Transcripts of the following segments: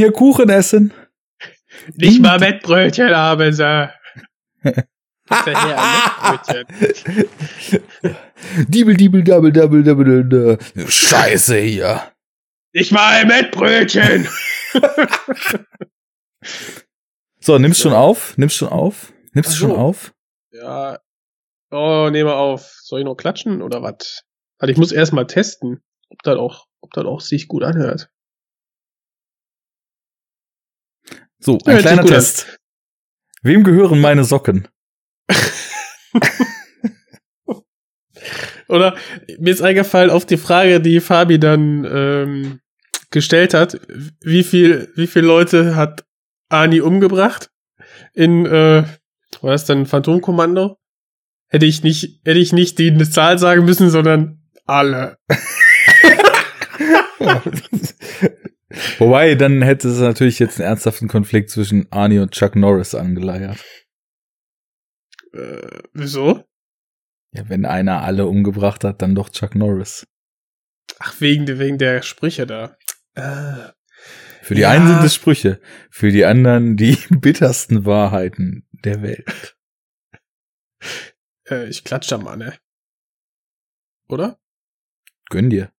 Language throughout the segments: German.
hier Kuchen essen? Nicht mal Mettbrötchen haben sie. Diebel, diebel, double, double, double, double. Scheiße hier. Nicht mal Mettbrötchen. So, nimmst schon auf? Nimmst schon auf? Nimmst Ach schon auf? Ja. Oh, nehme auf. Soll ich noch klatschen oder was? Also ich muss erst mal testen, ob das auch, ob das auch sich gut anhört. So, Ja, ein sich kleiner gut an. Test. Wem gehören meine Socken? Oder mir ist eingefallen auf die Frage, die Fabi dann ähm, gestellt hat, wie viel, wie viele Leute hat Ani umgebracht in äh, war das dann Phantomkommando? Hätte ich nicht, hätte ich nicht die eine Zahl sagen müssen, sondern alle. Wobei, dann hätte es natürlich jetzt einen ernsthaften Konflikt zwischen Arnie und Chuck Norris angeleiert. Äh, wieso? Ja, wenn einer alle umgebracht hat, dann doch Chuck Norris. Ach, wegen, der- wegen der Sprüche da. Äh, Für die Ja. einen sind es Sprüche, für die anderen die bittersten Wahrheiten der Welt. äh, ich klatsch da mal, ne? Oder? Gönn dir.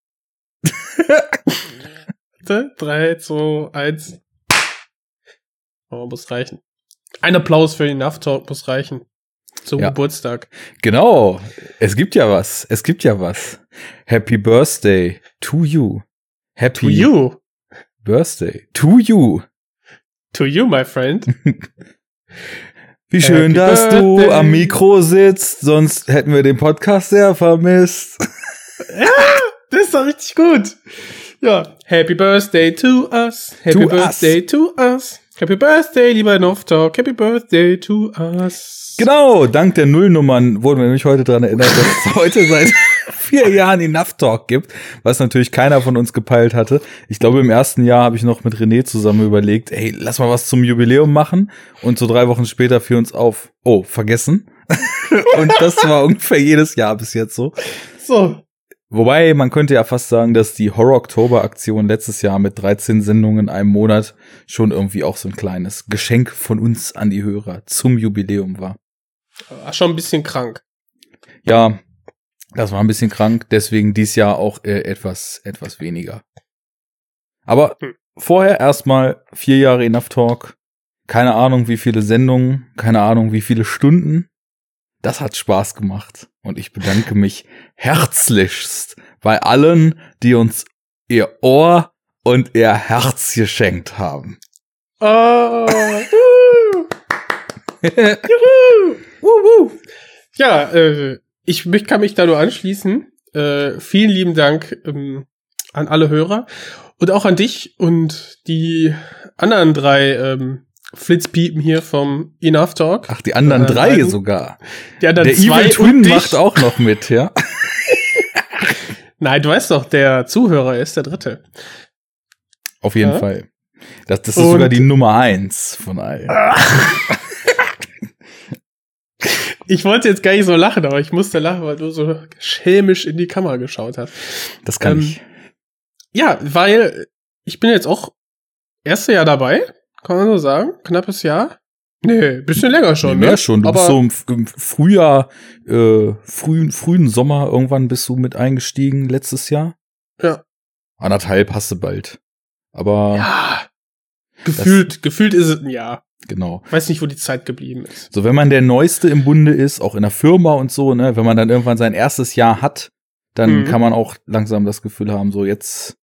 Bitte? Drei, zwei, eins. Oh, muss reichen. Ein Applaus für den Talk muss reichen. Zum Ja. Geburtstag. Genau. Es gibt ja was. Es gibt ja was. Happy Birthday to you. Happy To you. Birthday to you. To you, my friend. Wie schön, Happy dass du Birthday. am Mikro sitzt, sonst hätten wir den Podcast sehr vermisst. Das ist doch richtig gut. Ja. Happy Birthday to us. Happy To Birthday to us. Happy Birthday, lieber Enough Talk. Happy Birthday to us. Genau, dank der Nullnummern wurden wir nämlich heute daran erinnert, dass es heute seit vier Jahren Enough Talk gibt, was natürlich keiner von uns gepeilt hatte. Ich glaube, im ersten Jahr habe ich noch mit René zusammen überlegt, ey, lass mal was zum Jubiläum machen. Und so drei Wochen später fiel uns auf, oh, vergessen. Und das war ungefähr jedes Jahr bis jetzt so. So. Wobei, man könnte ja fast sagen, dass die Horror-Oktober-Aktion letztes Jahr mit 13 Sendungen in einem Monat schon irgendwie auch so ein kleines Geschenk von uns an die Hörer zum Jubiläum war. War schon ein bisschen krank. Ja, das war ein bisschen krank, deswegen dies Jahr auch äh, etwas, etwas weniger. Aber Hm. vorher erstmal vier Jahre Enough Talk. Keine Ahnung, wie viele Sendungen, keine Ahnung, wie viele Stunden. Das hat Spaß gemacht. Und ich bedanke mich herzlichst bei allen, die uns ihr Ohr und ihr Herz geschenkt haben. Oh. Juhu. Wuhu. Ja, äh, ich mich- kann mich da nur anschließen. Äh, vielen lieben Dank ähm, an alle Hörer und auch an dich und die anderen drei ähm, Flitzpiepen hier vom Enough Talk. Ach, die anderen Äh, drei beiden. sogar. die anderen Der zwei Evil Twin macht auch noch mit, ja. Nein, du weißt doch, der Zuhörer ist der dritte. Auf jeden Ja. Fall. Das, das ist Und- sogar die Nummer eins von allen. Ich wollte jetzt gar nicht so lachen, aber ich musste lachen, weil du so schelmisch in die Kamera geschaut hast. Das kann Ähm, ich. Ja, weil ich bin jetzt auch erste Jahr dabei, kann man so sagen. Knappes Jahr. Nee, bisschen länger schon, Nee, mehr ne? schon. Du Aber bist so im, im Frühjahr, äh, frühen, frühen Sommer irgendwann bist du mit eingestiegen letztes Jahr. Ja. Anderthalb hast du bald. Aber ja, gefühlt, gefühlt ist es ein Jahr. genau. Weiß nicht, wo die Zeit geblieben ist. So, wenn man der Neueste im Bunde ist, auch in der Firma und so, ne, wenn man dann irgendwann sein erstes Jahr hat, dann Mhm. kann man auch langsam das Gefühl haben, so jetzt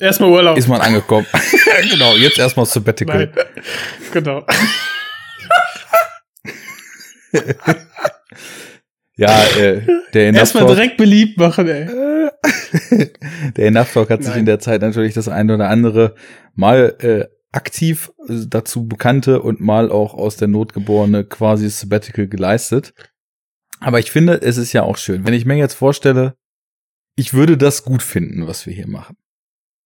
Erstmal Urlaub. ist man angekommen. genau, jetzt erstmal Sabbatical. Nein. genau. Ja, äh, der Enough Erstmal direkt beliebt machen, ey. der Enough Talk hat sich Nein. in der Zeit natürlich das eine oder andere mal äh, aktiv äh, dazu bekannte und mal auch aus der Not geborene quasi Sabbatical geleistet. Aber ich finde, es ist ja auch schön, wenn ich mir jetzt vorstelle, ich würde das gut finden, was wir hier machen.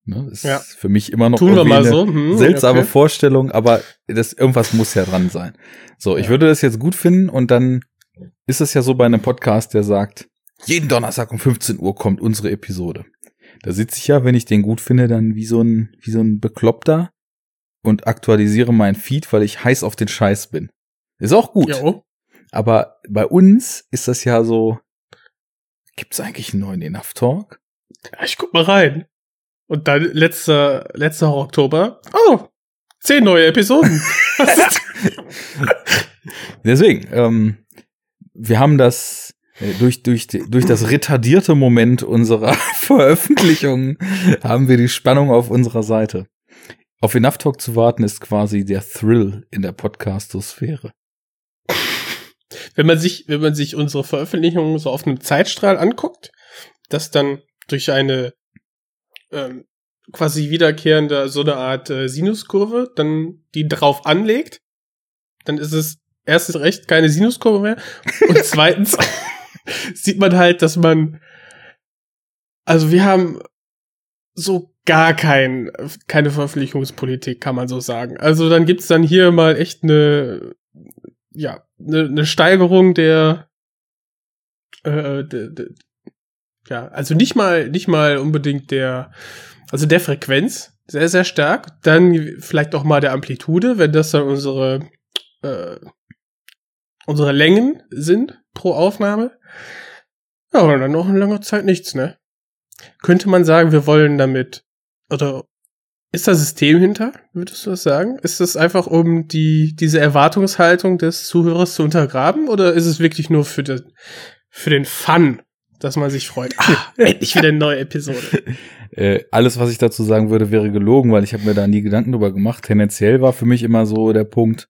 Ne? Das Ja. ist für mich immer noch eine so. Hm, seltsame okay. Vorstellung, aber das irgendwas muss ja dran sein. So, ich Ja. würde das jetzt gut finden und dann ist es ja so bei einem Podcast, der sagt, jeden Donnerstag um 15 Uhr kommt unsere Episode. Da sitze ich ja, wenn ich den gut finde, dann wie so ein wie so ein Bekloppter und aktualisiere meinen Feed, weil ich heiß auf den Scheiß bin. Ist auch gut. Jo. Aber bei uns ist das ja so, gibt's eigentlich einen neuen Enough Talk? Ja, ich guck mal rein. Und dann letzter, letzter Oktober. Oh, zehn neue Episoden. Deswegen, ähm, wir haben das äh, durch, durch, durch das retardierte Moment unserer Veröffentlichung haben wir die Spannung auf unserer Seite. Auf Enough Talk zu warten ist quasi der Thrill in der Podcastosphäre. wenn man sich, wenn man sich unsere Veröffentlichungen so auf einem Zeitstrahl anguckt, das dann durch eine ähm, quasi wiederkehrende so eine Art äh, Sinuskurve, dann die drauf anlegt, dann ist es erstens recht keine Sinuskurve mehr und zweitens sieht man halt, dass man also wir haben so gar kein, keine Veröffentlichungspolitik, kann man so sagen. Also dann gibt's dann hier mal echt eine ja, eine, eine Steigerung der, äh, de, de, ja, also nicht mal, nicht mal unbedingt der, also der Frequenz, sehr, sehr stark. Dann vielleicht auch mal der Amplitude, wenn das dann unsere, äh, unsere Längen sind pro Aufnahme. Ja, und dann noch in langer Zeit nichts, ne? Könnte man sagen, wir wollen damit, oder ist da System hinter, würdest du das sagen? Ist das einfach, um die, diese Erwartungshaltung des Zuhörers zu untergraben? Oder ist es wirklich nur für den, für den Fun, dass man sich freut? Ah, endlich wieder eine neue Episode. Äh, alles, was ich dazu sagen würde, wäre gelogen, weil ich habe mir da nie Gedanken drüber gemacht. Tendenziell war für mich immer so der Punkt,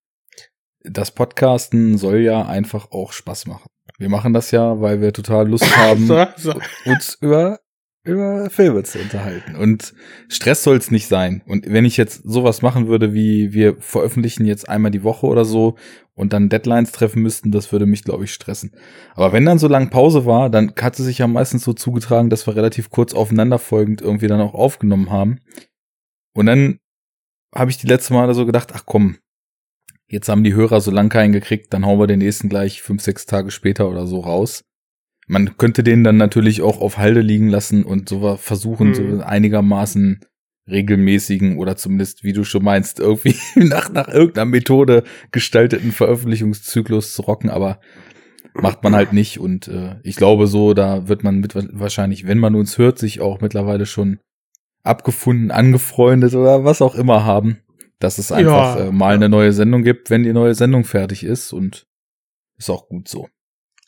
das Podcasten soll ja einfach auch Spaß machen. Wir machen das ja, weil wir total Lust haben, So, so. uns über über Filme zu unterhalten. Und Stress soll es nicht sein. Und wenn ich jetzt sowas machen würde, wie wir veröffentlichen jetzt einmal die Woche oder so und dann Deadlines treffen müssten, das würde mich, glaube ich, stressen. Aber wenn dann so lange Pause war, dann hat es sich ja meistens so zugetragen, dass wir relativ kurz aufeinanderfolgend irgendwie dann auch aufgenommen haben. Und dann habe ich die letzte Mal so gedacht, ach komm, jetzt haben die Hörer so lang keinen gekriegt, dann hauen wir den nächsten gleich fünf, sechs Tage später oder so raus. Man könnte den dann natürlich auch auf Halde liegen lassen und so versuchen, Hm. so einigermaßen regelmäßigen oder zumindest, wie du schon meinst, irgendwie nach, nach irgendeiner Methode gestalteten Veröffentlichungszyklus zu rocken, aber macht man halt nicht und äh, ich glaube so, da wird man mit wahrscheinlich, wenn man uns hört, sich auch mittlerweile schon abgefunden, angefreundet oder was auch immer haben, dass es einfach Ja. äh, mal eine neue Sendung gibt, wenn die neue Sendung fertig ist und ist auch gut so.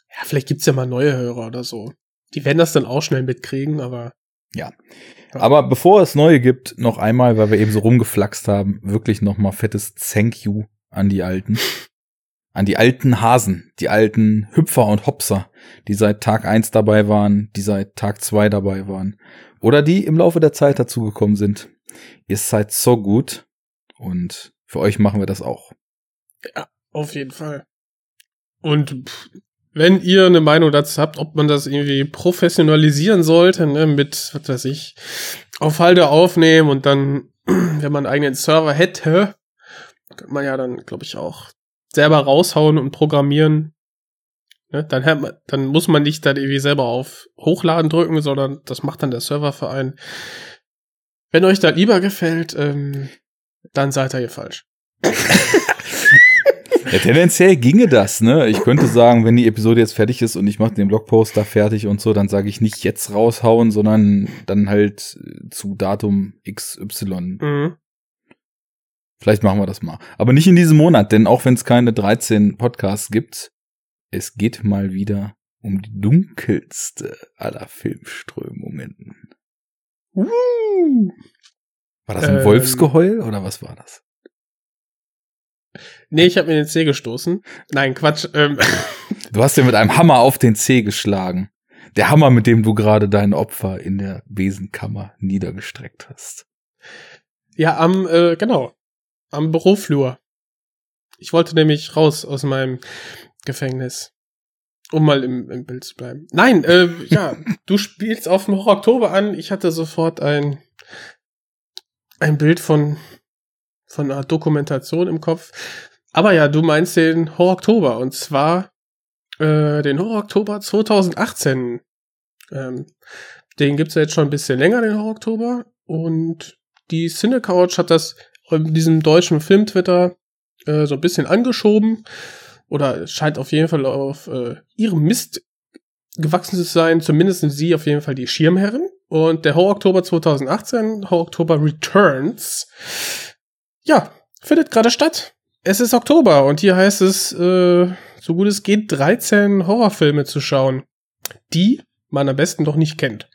Ja, vielleicht gibt's ja mal neue Hörer oder so. Die werden das dann auch schnell mitkriegen, aber Aber bevor es neue gibt, noch einmal, weil wir eben so rumgeflaxt haben, wirklich noch mal fettes Thank you an die Alten. An die alten Hasen, die alten Hüpfer und Hopser, die seit Tag eins dabei waren, die seit Tag zwei dabei waren. Oder die im Laufe der Zeit dazugekommen sind. Ihr seid so gut und für euch machen wir das auch. Auf jeden Fall. Und pff, wenn ihr eine Meinung dazu habt, ob man das irgendwie professionalisieren sollte, ne, mit, was weiß ich, auf Halde aufnehmen und dann, wenn man einen eigenen Server hätte, kann man ja dann, glaube ich, auch selber raushauen und programmieren. Ne, dann, hat man, dann muss man nicht dann irgendwie selber auf Hochladen drücken, sondern das macht dann der Serververein. Wenn euch das lieber gefällt, ähm, dann seid ihr hier falsch. Ja, tendenziell ginge das, ne? Ich könnte sagen, wenn die Episode jetzt fertig ist und ich mache den Blogpost da fertig und so, dann sage ich nicht jetzt raushauen, sondern dann halt äh, zu Datum XY. Mhm. Vielleicht machen wir das mal. Aber nicht in diesem Monat, denn auch wenn es keine 13 Podcasts gibt, es geht mal wieder um die dunkelste aller Filmströmungen. Uh. War das ein Ähm. Wolfsgeheul oder was war das? Nee, ich habe mir den C gestoßen. Nein, Quatsch. Ähm, Du hast ja mit einem Hammer auf den Zeh geschlagen. Der Hammer, mit dem du gerade dein Opfer in der Besenkammer niedergestreckt hast. ja, am, äh, genau, am Büroflur. Ich wollte nämlich raus aus meinem Gefängnis. Um mal im, im Bild zu bleiben. Nein, äh, ja, du spielst auf dem Horror Oktober an. Ich hatte sofort ein, ein Bild von, von einer Dokumentation im Kopf. Aber ja, du meinst den Horror Oktober. Und zwar äh, den Horror Oktober 2018. Ähm, den gibt's ja jetzt schon ein bisschen länger, den Horror Oktober. Und die Cinecouch hat das in diesem deutschen Film-Twitter äh, so ein bisschen angeschoben. Oder scheint auf jeden Fall auf äh, ihrem Mist gewachsen zu sein. Zumindest sind sie auf jeden Fall die Schirmherren. Und der Horror-Oktober 2018, Horror-Oktober Returns, ja, findet gerade statt. Es ist Oktober und hier heißt es, äh, so gut es geht, 13 Horrorfilme zu schauen, die man am besten doch nicht kennt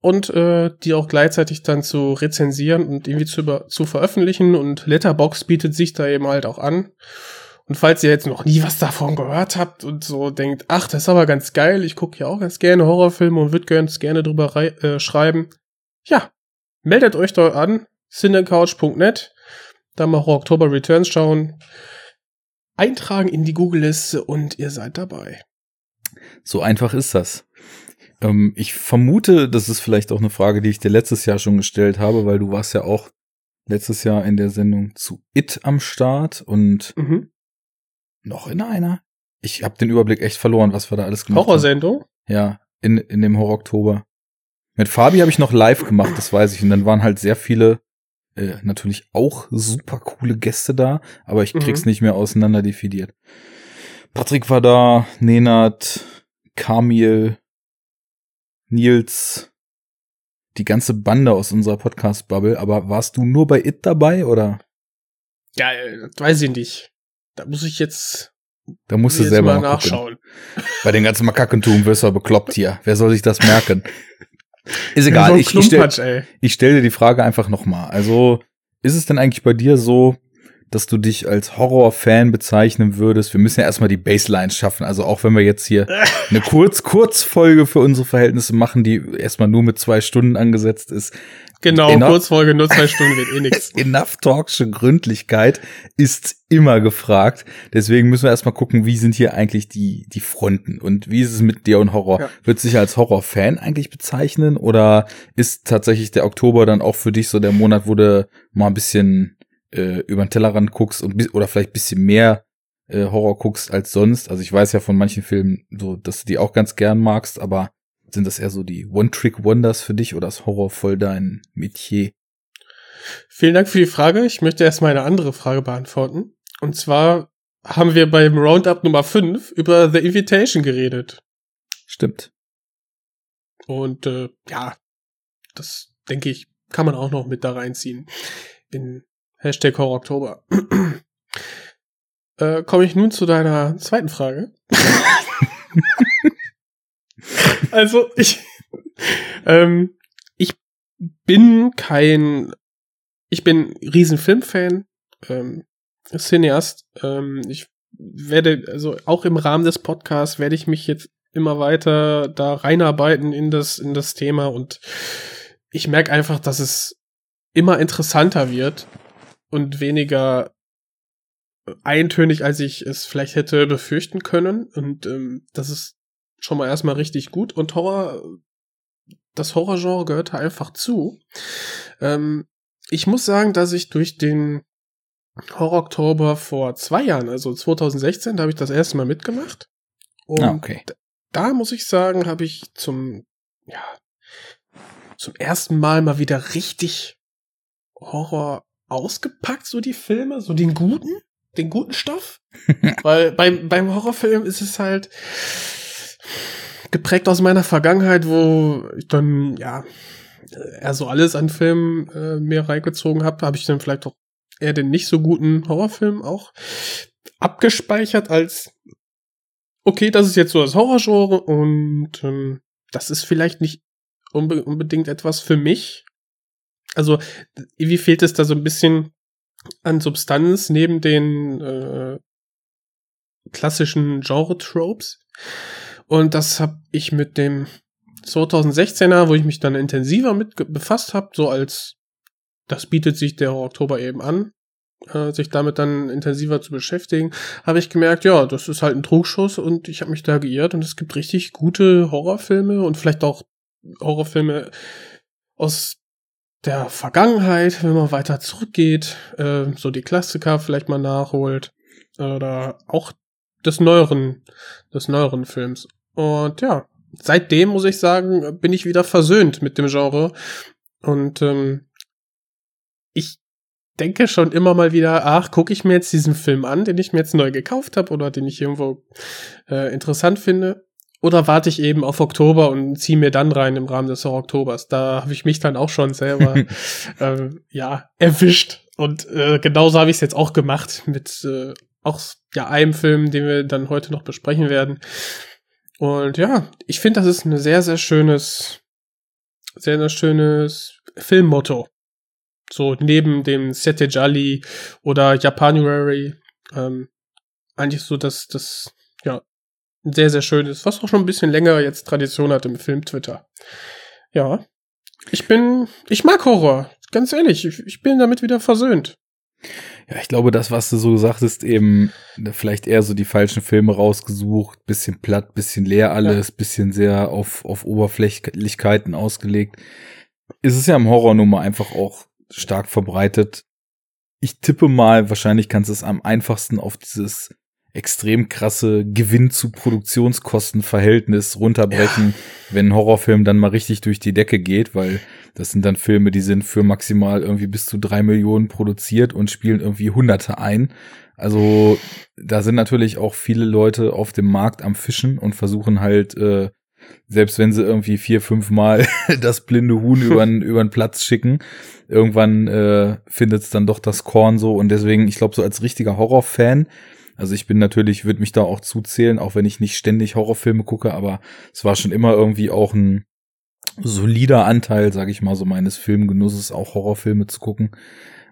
und äh, die auch gleichzeitig dann zu rezensieren und irgendwie zu, über, zu veröffentlichen und Letterbox bietet sich da eben halt auch an. Und falls ihr jetzt noch nie was davon gehört habt und so denkt, ach, das ist aber ganz geil, ich gucke ja auch ganz gerne Horrorfilme und würde ganz gerne drüber äh, schreiben, ja, meldet euch dort an, cinecouch.net, da mal Oktober Returns schauen, eintragen in die Google-Liste und ihr seid dabei. So einfach ist das. Ähm, ich vermute, das ist vielleicht auch eine Frage, die ich dir letztes Jahr schon gestellt habe, weil du warst ja auch letztes Jahr in der Sendung zu It am Start und mhm. noch in einer. Ich habe den Überblick echt verloren, was wir da alles gemacht Horrorsendung? haben. Ja, in, in dem Horror-Oktober. Mit Fabi habe ich noch live gemacht, das weiß ich. Und dann waren halt sehr viele, äh, natürlich auch super coole Gäste da, aber ich krieg's mhm. nicht mehr auseinander definiert. Patrick war da, Nenad, Kamil, Nils, die ganze Bande aus unserer Podcast-Bubble, aber warst du nur bei It dabei oder? Ja, äh, weiß ich nicht. Da muss ich jetzt. Da musst du selber mal nachschauen. Bei den ganzen Makakentum wirst du bekloppt hier. Wer soll sich das merken? Ist egal. ich, ich stelle stell dir die Frage einfach nochmal. Also, ist es denn eigentlich bei dir so, dass du dich als Horror-Fan bezeichnen würdest. Wir müssen ja erstmal die Baseline schaffen. Also auch wenn wir jetzt hier eine Kurz-Kurzfolge für unsere Verhältnisse machen, die erstmal nur mit zwei Stunden angesetzt ist. Genau, Enough, Kurzfolge nur zwei Stunden wird eh nix. Enough Talksche Gründlichkeit ist immer gefragt. Deswegen müssen wir erstmal gucken, wie sind hier eigentlich die, die Fronten und wie ist es mit dir und Horror? Ja. Wird sich als Horror-Fan eigentlich bezeichnen oder ist tatsächlich der Oktober dann auch für dich so der Monat, wo du mal ein bisschen äh, über den Tellerrand guckst und oder vielleicht bisschen mehr äh, Horror guckst als sonst. Also ich weiß ja von manchen Filmen so, dass du die auch ganz gern magst, aber sind das eher so die One-Trick-Wonders für dich oder ist Horror voll dein Metier? Vielen Dank für die Frage. Ich möchte erstmal eine andere Frage beantworten. Und zwar haben wir beim Roundup Nummer 5 über The Invitation geredet. Stimmt. Und äh, ja, das denke ich, kann man auch noch mit da reinziehen. In Hashtag Horror Oktober. äh, Komme ich nun zu deiner zweiten Frage. also, ich, ähm, ich bin kein, ich bin riesen Filmfan, ähm, Cineast. Ähm, ich werde, also auch im Rahmen des Podcasts werde ich mich jetzt immer weiter da reinarbeiten in das, in das Thema und ich merke einfach, dass es immer interessanter wird und weniger eintönig, als ich es vielleicht hätte befürchten können. Und ähm, das ist schon mal erstmal richtig gut. Und Horror, das Horrorgenre gehört da einfach zu. Ähm, ich muss sagen, dass ich durch den Horror Oktober vor zwei Jahren, also 2016, da habe ich das erste Mal mitgemacht. Und ah, okay. da muss ich sagen, habe ich zum, ja, zum ersten Mal mal wieder richtig Horror ausgepackt, so die Filme, so den guten, den guten Stoff. Weil beim, beim Horrorfilm ist es halt geprägt aus meiner Vergangenheit, wo ich dann, ja, eher so alles an Filmen äh, mir reingezogen habe, habe ich dann vielleicht auch eher den nicht so guten Horrorfilm auch abgespeichert als okay, das ist jetzt so das Horrorgenre und ähm, das ist vielleicht nicht unbe unbedingt etwas für mich, also, wie fehlt es da so ein bisschen an Substanz neben den äh, klassischen Genre-Tropes. Und das habe ich mit dem 2016er, wo ich mich dann intensiver mit befasst habe, so als das bietet sich der Oktober eben an, äh, sich damit dann intensiver zu beschäftigen, habe ich gemerkt, ja, das ist halt ein Trugschuss und ich habe mich da geirrt und es gibt richtig gute Horrorfilme und vielleicht auch Horrorfilme aus der Vergangenheit, wenn man weiter zurückgeht, äh, so die Klassiker vielleicht mal nachholt oder auch des neueren, des neueren Films. Und ja, seitdem muss ich sagen, bin ich wieder versöhnt mit dem Genre und ähm, ich denke schon immer mal wieder, ach, gucke ich mir jetzt diesen Film an, den ich mir jetzt neu gekauft habe oder den ich irgendwo äh, interessant finde. Oder warte ich eben auf Oktober und ziehe mir dann rein im Rahmen des Oktobers. Da habe ich mich dann auch schon selber äh, ja erwischt. Und äh, genauso habe ich es jetzt auch gemacht mit äh, auch ja einem Film, den wir dann heute noch besprechen werden. Und ja, ich finde, das ist ein sehr, sehr schönes, sehr, sehr schönes Filmmotto. So neben dem Sete Jali oder Japanuary. Ähm, eigentlich so, dass das, ja, sehr, sehr schön ist, was auch schon ein bisschen länger jetzt Tradition hat im Film-Twitter. Ja. Ich bin, ich mag Horror. Ganz ehrlich, ich, ich bin damit wieder versöhnt. Ja, ich glaube, das, was du so gesagt hast, eben vielleicht eher so die falschen Filme rausgesucht, bisschen platt, bisschen leer alles, ja. bisschen sehr auf, auf Oberflächlichkeiten ausgelegt. Ist es ja im Horror nun mal einfach auch stark verbreitet. Ich tippe mal, wahrscheinlich kannst du es am einfachsten auf dieses extrem krasse Gewinn zu Produktionskostenverhältnis runterbrechen, ja. wenn ein Horrorfilm dann mal richtig durch die Decke geht, weil das sind dann Filme, die sind für maximal irgendwie bis zu drei Millionen produziert und spielen irgendwie Hunderte ein. Also da sind natürlich auch viele Leute auf dem Markt am Fischen und versuchen halt, äh, selbst wenn sie irgendwie vier, fünf Mal das blinde Huhn über den Platz schicken, irgendwann äh, findet es dann doch das Korn so. Und deswegen, ich glaube, so als richtiger Horrorfan, also ich bin natürlich, würde mich da auch zuzählen, auch wenn ich nicht ständig Horrorfilme gucke, aber es war schon immer irgendwie auch ein solider Anteil, sage ich mal, so meines Filmgenusses, auch Horrorfilme zu gucken.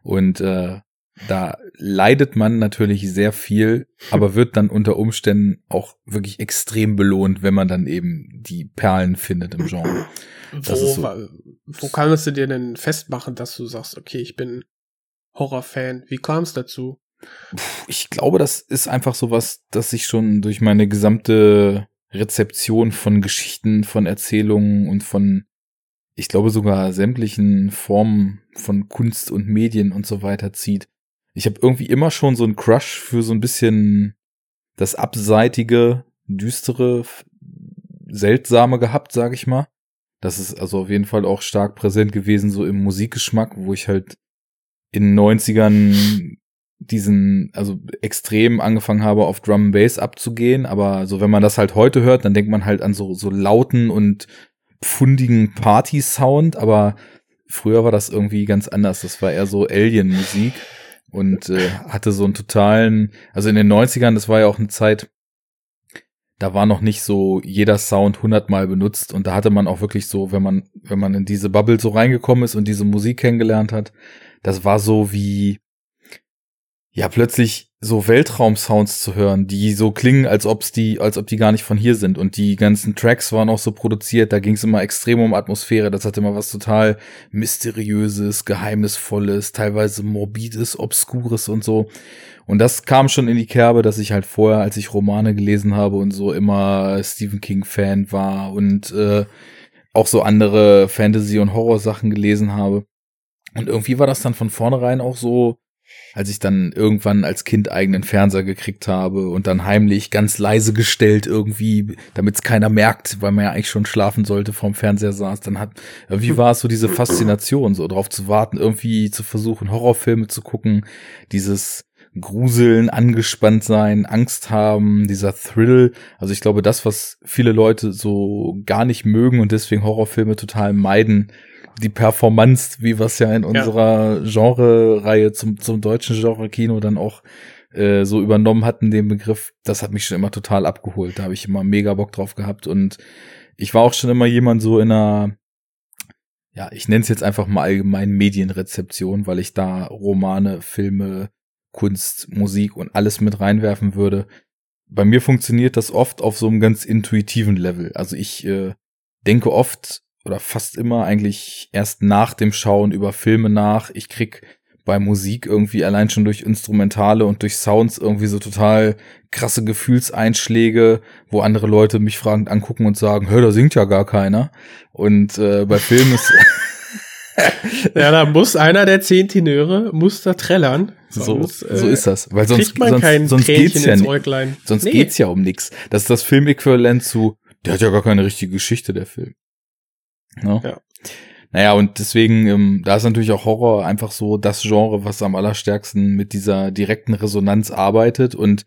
Und äh, da leidet man natürlich sehr viel, aber wird dann unter Umständen auch wirklich extrem belohnt, wenn man dann eben die Perlen findet im Genre. Wo, so. wo kannst du dir denn festmachen, dass du sagst, okay, ich bin Horrorfan? Wie kam es dazu? Ich glaube, das ist einfach so was, dass ich schon durch meine gesamte Rezeption von Geschichten, von Erzählungen und von, ich glaube sogar sämtlichen Formen von Kunst und Medien und so weiter zieht. Ich habe irgendwie immer schon so einen Crush für so ein bisschen das abseitige, düstere, seltsame gehabt, sag ich mal. Das ist also auf jeden Fall auch stark präsent gewesen, so im Musikgeschmack, wo ich halt in den 90ern diesen, also extrem angefangen habe, auf Drum and Bass abzugehen, aber so wenn man das halt heute hört, dann denkt man halt an so, so lauten und pfundigen Party-Sound, aber früher war das irgendwie ganz anders. Das war eher so Alien-Musik und äh, hatte so einen totalen, also in den 90ern, das war ja auch eine Zeit, da war noch nicht so jeder Sound hundertmal benutzt. Und da hatte man auch wirklich so, wenn man, wenn man in diese Bubble so reingekommen ist und diese Musik kennengelernt hat, das war so wie, ja plötzlich so Weltraumsounds zu hören, die so klingen, als ob's die, als ob die gar nicht von hier sind. Und die ganzen Tracks waren auch so produziert, da ging es immer extrem um Atmosphäre. Das hatte immer was total mysteriöses, geheimnisvolles, teilweise morbides, obskures und so. Und das kam schon in die Kerbe, dass ich halt vorher, als ich Romane gelesen habe und so immer Stephen King Fan war und äh, auch so andere Fantasy- und Horror-Sachen gelesen habe. Und irgendwie war das dann von vornherein auch so, als ich dann irgendwann als Kind eigenen Fernseher gekriegt habe und dann heimlich ganz leise gestellt irgendwie, damit es keiner merkt, weil man ja eigentlich schon schlafen sollte, vorm Fernseher saß, dann hat, wie war es so diese Faszination, so drauf zu warten, irgendwie zu versuchen, Horrorfilme zu gucken, dieses Gruseln, angespannt sein, Angst haben, dieser Thrill. Also ich glaube, das, was viele Leute so gar nicht mögen und deswegen Horrorfilme total meiden, die Performance, wie wir es ja in unserer Genre-Reihe zum, zum deutschen Genre-Kino dann auch äh, so übernommen hatten, den Begriff, das hat mich schon immer total abgeholt. Da habe ich immer mega Bock drauf gehabt. Und ich war auch schon immer jemand so in einer, ja, ich nenne es jetzt einfach mal allgemein Medienrezeption, weil ich da Romane, Filme, Kunst, Musik und alles mit reinwerfen würde. Bei mir funktioniert das oft auf so einem ganz intuitiven Level. Also ich äh, denke oft oder fast immer eigentlich erst nach dem Schauen über Filme nach. Ich krieg bei Musik irgendwie allein schon durch Instrumentale und durch Sounds irgendwie so total krasse Gefühlseinschläge, wo andere Leute mich fragend angucken und sagen, hör, da singt ja gar keiner. Und äh, bei Filmen ist ja, da muss einer der zehn Tenöre muss da trällern. Sonst, so, so ist das, weil sonst sonst, sonst geht's ja nicht. Sonst nee. geht's ja um nix. Das ist das Filmäquivalent zu, der hat ja gar keine richtige Geschichte der Film. No? Ja. Naja, und deswegen, ähm, da ist natürlich auch Horror einfach so das Genre, was am allerstärksten mit dieser direkten Resonanz arbeitet und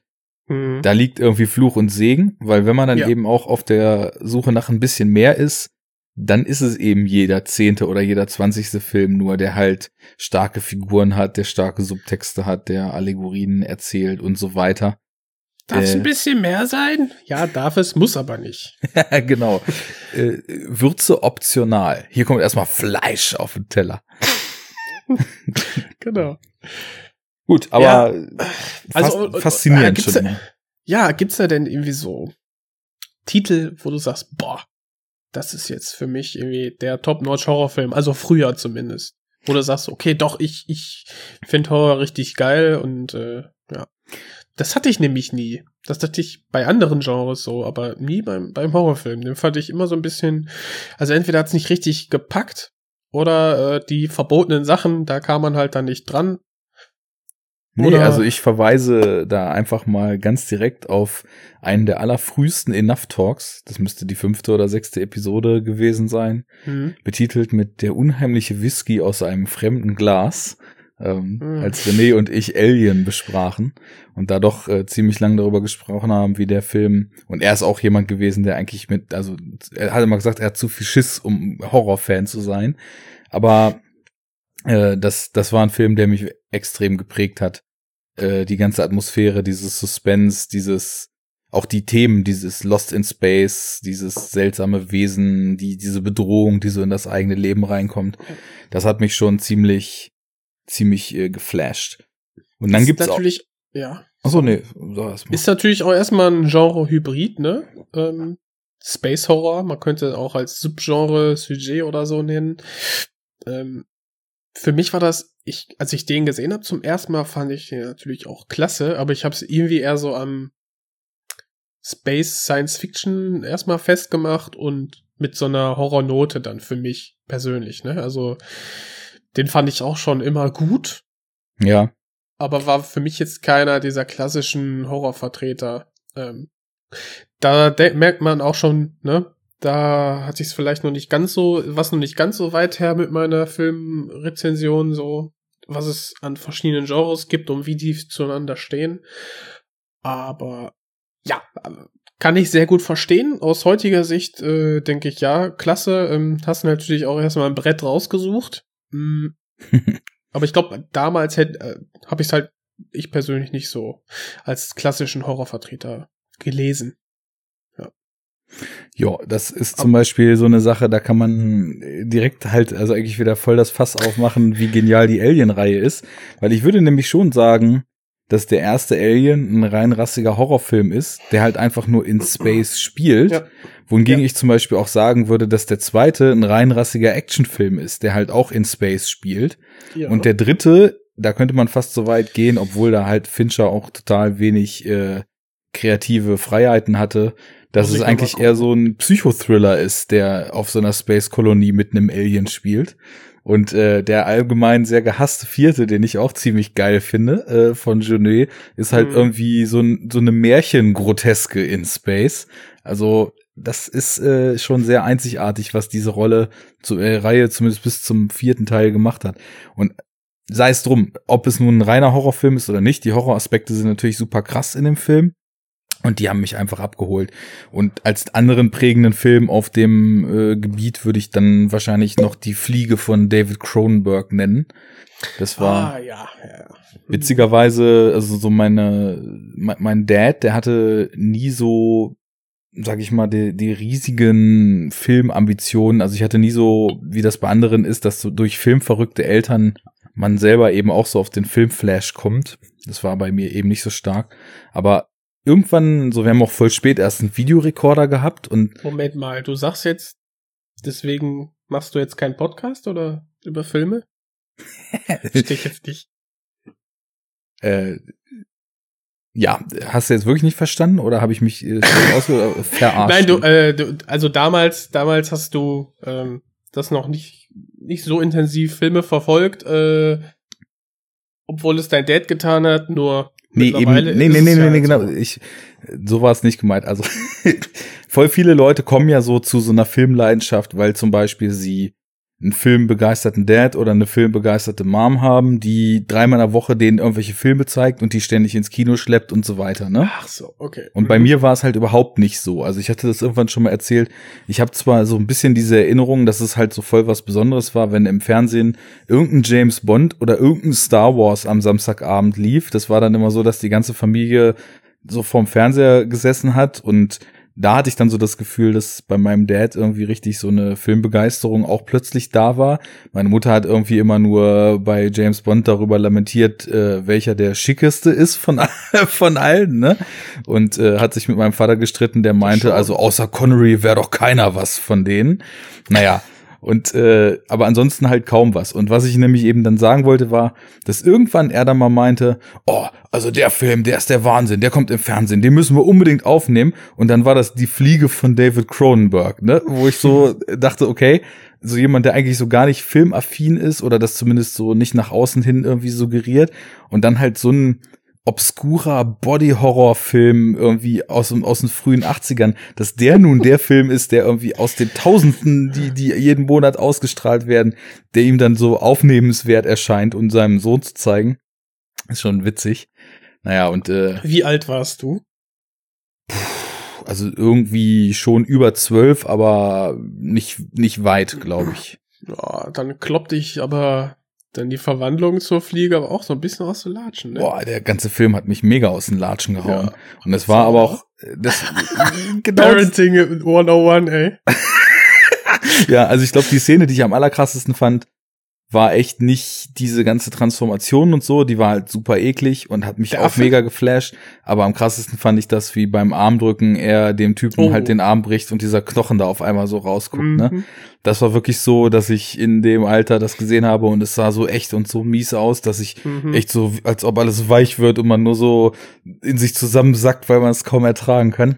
Mhm. da liegt irgendwie Fluch und Segen, weil wenn man dann Ja. eben auch auf der Suche nach ein bisschen mehr ist, dann ist es eben jeder zehnte oder jeder zwanzigste Film nur, der halt starke Figuren hat, der starke Subtexte hat, der Allegorien erzählt und so weiter. Darf es Äh. ein bisschen mehr sein? Ja, darf es, muss aber nicht. genau. Äh, Würze optional. Hier kommt erstmal Fleisch auf den Teller. Genau. Gut, aber Also, fas- äh, äh, faszinierend gibt's schon. da- Ja, gibt's da denn irgendwie so Titel, wo du sagst, boah, das ist jetzt für mich irgendwie der Top-Notch-Horrorfilm, also früher zumindest. Wo du sagst, okay, doch, ich, ich finde Horror richtig geil und äh, ja. Das hatte ich nämlich nie. Das hatte ich bei anderen Genres so, aber nie beim, beim Horrorfilm. Den fand ich immer so ein bisschen, also entweder hat's nicht richtig gepackt oder äh, die verbotenen Sachen, da kam man halt dann nicht dran. Nee, Oder- also ich verweise da einfach mal ganz direkt auf einen der allerfrühesten Enough Talks. Das müsste die fünfte oder sechste Episode gewesen sein. Hm. Betitelt mit Der unheimliche Whisky aus einem fremden Glas. Ähm, Hm. Als René und ich Alien besprachen und da doch äh, ziemlich lang darüber gesprochen haben, wie der Film, und er ist auch jemand gewesen, der eigentlich mit, also er hat immer gesagt, er hat zu viel Schiss, um Horrorfan zu sein. Aber äh, das, das war ein Film, der mich extrem geprägt hat. Äh, die ganze Atmosphäre, dieses Suspense, dieses, auch die Themen, dieses Lost in Space, dieses seltsame Wesen, die, diese Bedrohung, die so in das eigene Leben reinkommt, das hat mich schon ziemlich, ziemlich äh, geflasht. Und dann gibt's auch, natürlich, ja. achso, nee. Ist natürlich auch erstmal ein Genre-Hybrid, ne? Ähm, Space Horror, man könnte auch als Subgenre Sujet oder so nennen. Ähm, für mich war das, ich, als ich den gesehen habe zum ersten Mal, fand ich den natürlich auch klasse, aber ich habe es irgendwie eher so am Space Science Fiction erstmal festgemacht und mit so einer Horrornote dann für mich persönlich, ne? Also den fand ich auch schon immer gut, ja, aber war für mich jetzt keiner dieser klassischen Horrorvertreter. Ähm, da merkt man auch schon, ne, da hat sich's vielleicht noch nicht ganz so, was noch nicht ganz so weit her mit meiner Filmrezension, so, was es an verschiedenen Genres gibt und wie die zueinander stehen. Aber ja, kann ich sehr gut verstehen. Aus heutiger Sicht äh, denke ich, ja, klasse. Ähm, hast du natürlich auch erstmal ein Brett rausgesucht. Mm, aber ich glaube, damals hätte äh, habe ich es halt ich persönlich nicht so als klassischen Horrorvertreter gelesen. Ja, das ist zum Beispiel so eine Sache, da kann man direkt halt, also eigentlich wieder voll das Fass aufmachen, wie genial die Alien-Reihe ist. Weil ich würde nämlich schon sagen, dass der erste Alien ein rein rassiger Horrorfilm ist, der halt einfach nur in Space spielt. Ja. Wohingegen Ja. ich zum Beispiel auch sagen würde, dass der zweite ein rein rassiger Actionfilm ist, der halt auch in Space spielt. Ja. Und der dritte, da könnte man fast so weit gehen, obwohl da halt Fincher auch total wenig äh, kreative Freiheiten hatte, dass Muss es eigentlich eher so ein Psychothriller ist, der auf so einer Space-Kolonie mit einem Alien spielt. Und äh, der allgemein sehr gehasste vierte, den ich auch ziemlich geil finde, äh, von Genet, ist halt Mhm. irgendwie so, ein, so eine Märchengroteske in Space. Also das ist äh, schon sehr einzigartig, was diese Rolle zur äh, Reihe zumindest bis zum vierten Teil gemacht hat. Und sei es drum, ob es nun ein reiner Horrorfilm ist oder nicht, die Horroraspekte sind natürlich super krass in dem Film. Und die haben mich einfach abgeholt. Und als anderen prägenden Film auf dem äh, Gebiet würde ich dann wahrscheinlich noch die Fliege von David Cronenberg nennen. Das war ah, ja, ja. witzigerweise, also so meine, mein, mein Dad, der hatte nie so, sag ich mal, die, die riesigen Filmambitionen. Also ich hatte nie so, wie das bei anderen ist, dass so durch filmverrückte Eltern man selber eben auch so auf den Filmflash kommt. Das war bei mir eben nicht so stark. Aber irgendwann, so wir haben auch voll spät erst einen Videorekorder gehabt und Moment mal, du sagst jetzt, deswegen machst du jetzt keinen Podcast oder über Filme? Verstehe ich jetzt nicht. äh, ja, hast du jetzt wirklich nicht verstanden oder habe ich mich äh, äh, verarscht? Nein, du, äh, du, also damals, damals hast du ähm, das noch nicht, nicht so intensiv Filme verfolgt, äh, obwohl es dein Dad getan hat, nur Nee, eben, nee, nee, nee, ja nee, genau. Ich, so war es nicht gemeint. Also, voll viele Leute kommen ja so zu so einer Filmleidenschaft, weil zum Beispiel sie einen filmbegeisterten Dad oder eine filmbegeisterte Mom haben, die dreimal in der Woche denen irgendwelche Filme zeigt und die ständig ins Kino schleppt und so weiter, ne? Ach so, okay. Und bei mir war es halt überhaupt nicht so. Also ich hatte das irgendwann schon mal erzählt. Ich habe zwar so ein bisschen diese Erinnerung, dass es halt so voll was Besonderes war, wenn im Fernsehen irgendein James Bond oder irgendein Star Wars am Samstagabend lief. Das war dann immer so, dass die ganze Familie so vorm Fernseher gesessen hat und da hatte ich dann so das Gefühl, dass bei meinem Dad irgendwie richtig so eine Filmbegeisterung auch plötzlich da war. Meine Mutter hat irgendwie immer nur bei James Bond darüber lamentiert, äh, welcher der schickeste ist von, von allen, ne? Und äh, hat sich mit meinem Vater gestritten, der meinte, also außer Connery wäre doch keiner was von denen. Naja. Und äh, aber ansonsten halt kaum was. Und was ich nämlich eben dann sagen wollte, war, dass irgendwann er dann mal meinte, oh, also der Film, der ist der Wahnsinn, der kommt im Fernsehen, den müssen wir unbedingt aufnehmen. Und dann war das die Fliege von David Cronenberg, ne? Wo ich so dachte, okay, so jemand, der eigentlich so gar nicht filmaffin ist oder das zumindest so nicht nach außen hin irgendwie suggeriert und dann halt so ein obskurer Body-Horror-Film irgendwie aus, aus den frühen 80ern, dass der nun der Film ist, der irgendwie aus den Tausenden, die, die jeden Monat ausgestrahlt werden, der ihm dann so aufnehmenswert erscheint, um seinem Sohn zu zeigen. Ist schon witzig. Naja, und äh, Wie alt warst du? Also irgendwie schon über zwölf, aber nicht, nicht weit, glaube ich. Ja, dann kloppt ich aber dann die Verwandlung zur Fliege aber auch so ein bisschen aus den Latschen, ne? Boah, der ganze Film hat mich mega aus den Latschen gehauen. Ja. Und das war aber auch das genau Parenting 101, ey. Ja, also ich glaube, die Szene, die ich am allerkrassesten fand, war echt nicht diese ganze Transformation und so, die war halt super eklig und hat mich Der auch Affe? mega geflasht, aber am krassesten fand ich das, wie beim Armdrücken er dem Typen Oh. halt den Arm bricht und dieser Knochen da auf einmal so rausguckt, ne? Mhm. Das war wirklich so, dass ich in dem Alter das gesehen habe und es sah so echt und so mies aus, dass ich Mhm. echt so, als ob alles weich wird und man nur so in sich zusammensackt, weil man es kaum ertragen kann.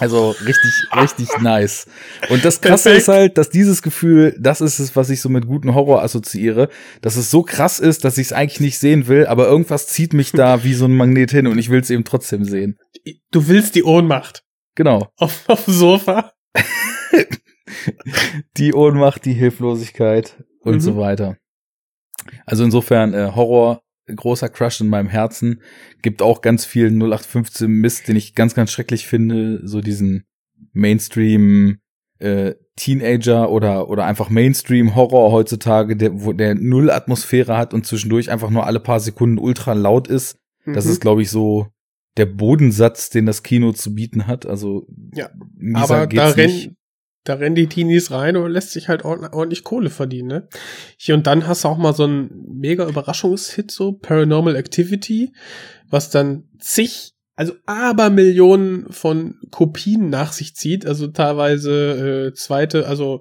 Also richtig, richtig nice. Und das Krasse Perfekt. ist halt, dass dieses Gefühl, das ist es, was ich so mit guten Horror assoziiere, dass es so krass ist, dass ich es eigentlich nicht sehen will, aber irgendwas zieht mich da wie so ein Magnet hin und ich will es eben trotzdem sehen. Du willst die Ohnmacht Genau. auf, auf dem Sofa. Die Ohnmacht, die Hilflosigkeit und Mhm. so weiter. Also insofern äh, Horror großer Crush in meinem Herzen. Gibt auch ganz viel 0815 Mist, den ich ganz, ganz schrecklich finde. So diesen Mainstream äh, Teenager oder oder einfach Mainstream Horror heutzutage, der wo der null Atmosphäre hat und zwischendurch einfach nur alle paar Sekunden ultra laut ist. Das Mhm. ist, glaube ich, so der Bodensatz, den das Kino zu bieten hat. Also Ja, aber da nicht. Da rennen die Teenies rein und lässt sich halt ordentlich, ordentlich Kohle verdienen, ne? Hier und dann hast du auch mal so einen mega Überraschungshit, so Paranormal Activity, was dann zig, also Abermillionen von Kopien nach sich zieht, also teilweise äh, zweite, also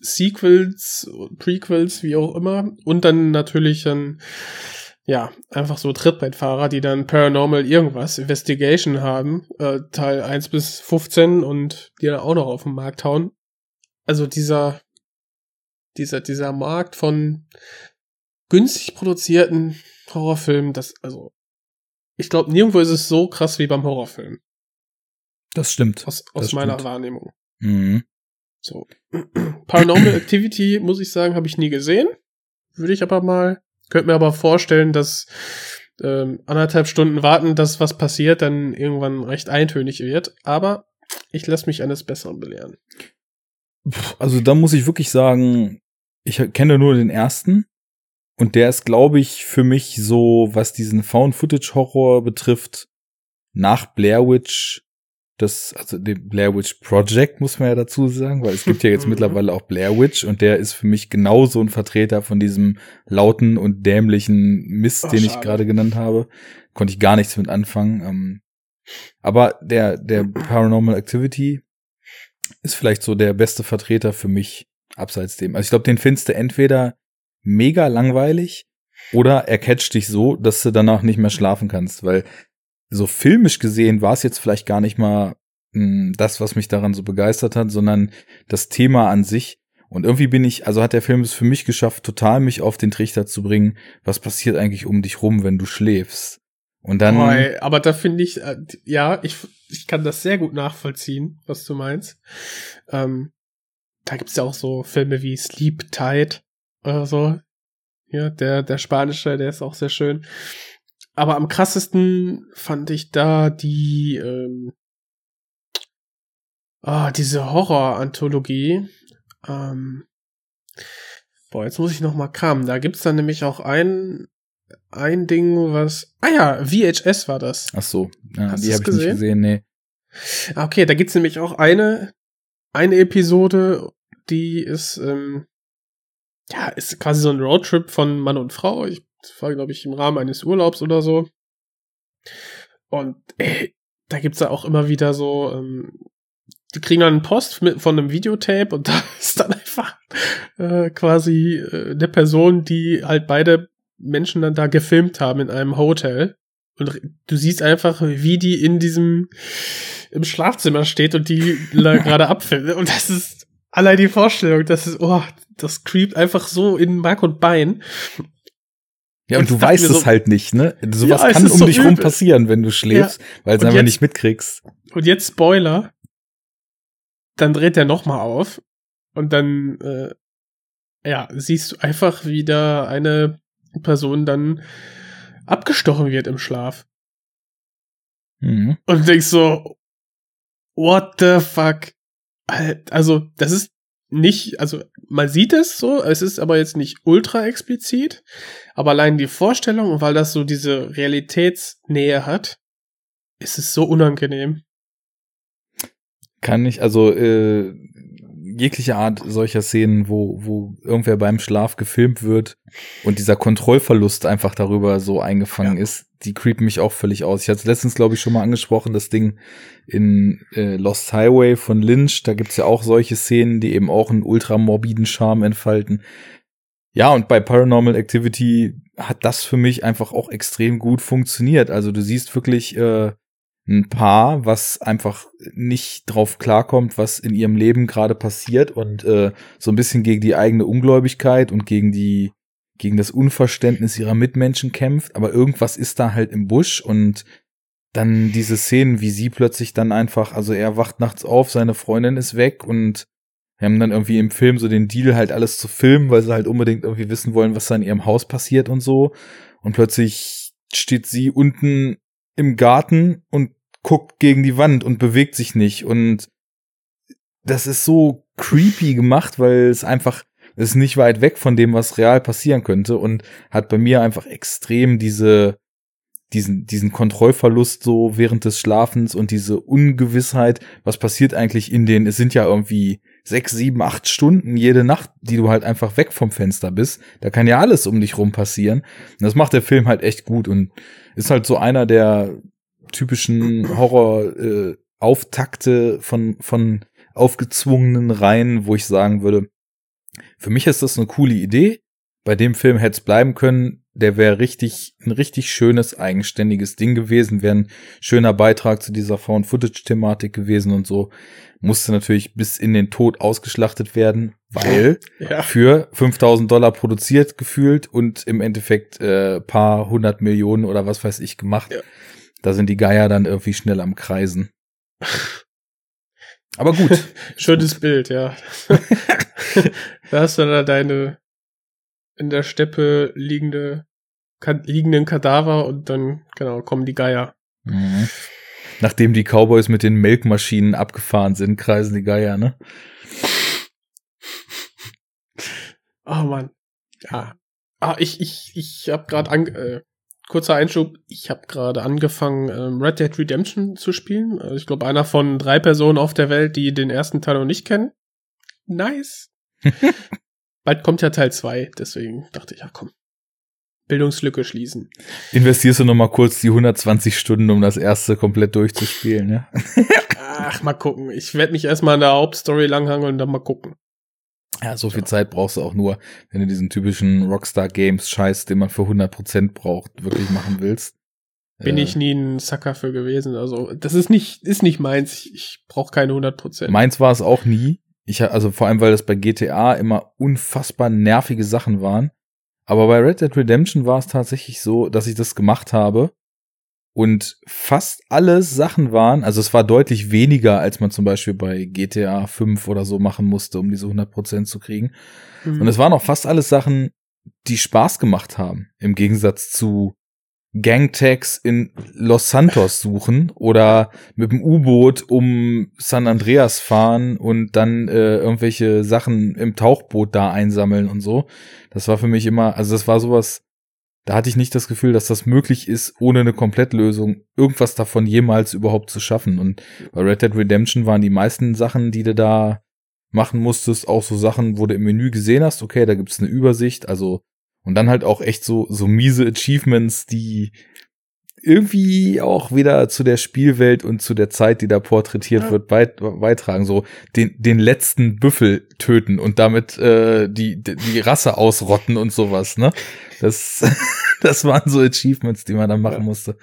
Sequels, Prequels, wie auch immer, und dann natürlich dann ja, einfach so Trittbrettfahrer, die dann Paranormal irgendwas, Investigation haben, äh, Teil 1 bis 15 und die dann auch noch auf den Markt hauen. Also dieser, dieser, dieser Markt von günstig produzierten Horrorfilmen, das, also, ich glaube, nirgendwo ist es so krass wie beim Horrorfilm. Das stimmt. Aus, aus Das meiner stimmt. Wahrnehmung. Mhm. So. Paranormal Activity, muss ich sagen, habe ich nie gesehen. Würde ich aber mal, könnte mir aber vorstellen, dass ähm, anderthalb Stunden warten, dass was passiert, dann irgendwann recht eintönig wird. Aber ich lasse mich eines Besseren belehren. Also da muss ich wirklich sagen, ich kenne nur den ersten und der ist, glaube ich, für mich so, was diesen Found-Footage-Horror betrifft, nach Blair Witch, das, also dem Blair Witch Project, muss man ja dazu sagen, weil es gibt ja jetzt mittlerweile auch Blair Witch und der ist für mich genauso ein Vertreter von diesem lauten und dämlichen Mist, Ach, den ich gerade genannt habe. Konnte ich gar nichts mit anfangen. Ähm, aber der, der Paranormal Activity ist vielleicht so der beste Vertreter für mich abseits dem. Also ich glaube, den findest du entweder mega langweilig oder er catcht dich so, dass du danach nicht mehr schlafen kannst, weil so filmisch gesehen war es jetzt vielleicht gar nicht mal mh, das, was mich daran so begeistert hat, sondern das Thema an sich. Und irgendwie bin ich, also hat der Film es für mich geschafft, total mich auf den Trichter zu bringen, was passiert eigentlich um dich rum, wenn du schläfst. Und dann, Boah, ey, aber da finde ich, äh, ja, ich, ich kann das sehr gut nachvollziehen, was du meinst. Ähm, da gibt's ja auch so Filme wie Sleep Tide oder so. Ja, der, der spanische, der ist auch sehr schön. Aber am krassesten fand ich da die, ähm, ah, diese Horror-Anthologie. Ähm, boah, jetzt muss ich noch mal kramen. Da gibt's dann nämlich auch ein, ein Ding, was, ah ja, VHS war das. Ach so, ja, Hast die habe ich gesehen? nicht gesehen, nee. Ah, okay, da gibt's nämlich auch eine, eine Episode, die ist, ähm, ja, ist quasi so ein Roadtrip von Mann und Frau. Ich war, glaube ich, im Rahmen eines Urlaubs oder so. Und ey, da gibt's da auch immer wieder so, ähm, die kriegen dann einen Post mit, von einem Videotape und da ist dann einfach äh, quasi äh, der Person, die halt beide Menschen dann da gefilmt haben in einem Hotel. Und du siehst einfach, wie die in diesem im Schlafzimmer steht und die gerade abfilmt. Und das ist allein die Vorstellung, das ist, oh, das creept einfach so in Mark und Bein. Ja, und, und du weißt es so, halt nicht, ne? Sowas ja, kann um so dich übel. rum passieren, wenn du schläfst, ja. weil du einfach jetzt, nicht mitkriegst. Und jetzt Spoiler. Dann dreht er nochmal auf und dann, äh, ja, siehst du einfach, wie da eine Person dann abgestochen wird im Schlaf. Mhm. Und du denkst so, what the fuck? Also, das ist nicht, also man sieht es so, es ist aber jetzt nicht ultra explizit, aber allein die Vorstellung, weil das so diese Realitätsnähe hat, ist es so unangenehm. Kann ich, also äh, jegliche Art solcher Szenen, wo, wo irgendwer beim Schlaf gefilmt wird und dieser Kontrollverlust einfach darüber so eingefangen ja. ist, die creepen mich auch völlig aus. Ich hatte es letztens, glaube ich, schon mal angesprochen, das Ding in äh, Lost Highway von Lynch, da gibt's ja auch solche Szenen, die eben auch einen ultramorbiden Charme entfalten. Ja, und bei Paranormal Activity hat das für mich einfach auch extrem gut funktioniert. Also du siehst wirklich äh, ein Paar, was einfach nicht drauf klarkommt, was in ihrem Leben gerade passiert und äh, so ein bisschen gegen die eigene Ungläubigkeit und gegen die gegen das Unverständnis ihrer Mitmenschen kämpft, aber irgendwas ist da halt im Busch und dann diese Szenen, wie sie plötzlich dann einfach, also er wacht nachts auf, seine Freundin ist weg und wir haben dann irgendwie im Film so den Deal halt alles zu filmen, weil sie halt unbedingt irgendwie wissen wollen, was da in ihrem Haus passiert und so. Und plötzlich steht sie unten im Garten und guckt gegen die Wand und bewegt sich nicht. Und das ist so creepy gemacht, weil es einfach es ist nicht weit weg von dem, was real passieren könnte und hat bei mir einfach extrem diese diesen diesen Kontrollverlust so während des Schlafens und diese Ungewissheit, was passiert eigentlich in den es sind ja irgendwie sechs, sieben, acht Stunden jede Nacht, die du halt einfach weg vom Fenster bist. Da kann ja alles um dich rum passieren. Und das macht der Film halt echt gut und ist halt so einer der typischen Horror-Auftakte äh, von, von aufgezwungenen Reihen, wo ich sagen würde, für mich ist das eine coole Idee. Bei dem Film hätte es bleiben können. Der wäre richtig, ein richtig schönes, eigenständiges Ding gewesen, wäre ein schöner Beitrag zu dieser Found-Footage-Thematik gewesen und so. Musste natürlich bis in den Tod ausgeschlachtet werden, weil ja. für 5000 Dollar produziert gefühlt und im Endeffekt äh, paar hundert Millionen oder was weiß ich gemacht. Ja. Da sind die Geier dann irgendwie schnell am Kreisen. Aber gut. Schönes Bild, ja. da hast du da deine in der Steppe liegende, liegenden Kadaver und dann, genau, kommen die Geier. Mhm. Nachdem die Cowboys mit den Melkmaschinen abgefahren sind, kreisen die Geier, ne? Oh man. Ja. Ah, ich, ich, ich hab grad an, äh, kurzer Einschub, ich habe gerade angefangen, ähm, Red Dead Redemption zu spielen. Also ich glaube, einer von drei Personen auf der Welt, die den ersten Teil noch nicht kennen. Nice. Bald kommt ja Teil zwei, deswegen dachte ich, ja komm. Bildungslücke schließen. Investierst du noch mal kurz die 120 Stunden, um das erste komplett durchzuspielen, ja? Ach, mal gucken. Ich werde mich erstmal an der Hauptstory langhangeln und dann mal gucken. Ja, so viel ja. Zeit brauchst du auch nur, wenn du diesen typischen Rockstar Games Scheiß, den man für 100% braucht, wirklich machen willst. Bin äh, ich nie ein Sucker für gewesen. Also, das ist nicht, ist nicht meins. Ich, ich brauche keine 100%. Meins war es auch nie. Ich, also vor allem, weil das bei GTA immer unfassbar nervige Sachen waren. Aber bei Red Dead Redemption war es tatsächlich so, dass ich das gemacht habe. Und fast alle Sachen waren, also es war deutlich weniger, als man zum Beispiel bei GTA 5 oder so machen musste, um diese 100% zu kriegen. Mhm. Und es waren auch fast alles Sachen, die Spaß gemacht haben, im Gegensatz zu Gangtags in Los Santos suchen oder mit dem U-Boot um San Andreas fahren und dann äh, irgendwelche Sachen im Tauchboot da einsammeln und so. Das war für mich immer, also das war sowas, da hatte ich nicht das Gefühl, dass das möglich ist, ohne eine Komplettlösung irgendwas davon jemals überhaupt zu schaffen. Und bei Red Dead Redemption waren die meisten Sachen, die du da machen musstest, auch so Sachen, wo du im Menü gesehen hast, okay, da gibt's eine Übersicht, also und dann halt auch echt so, so miese Achievements, die irgendwie auch wieder zu der Spielwelt und zu der Zeit, die da porträtiert ja. wird, beit, beitragen. So den, den letzten Büffel töten und damit äh, die, die Rasse ausrotten und sowas, ne? Das, das waren so Achievements, die man dann machen ja. musste.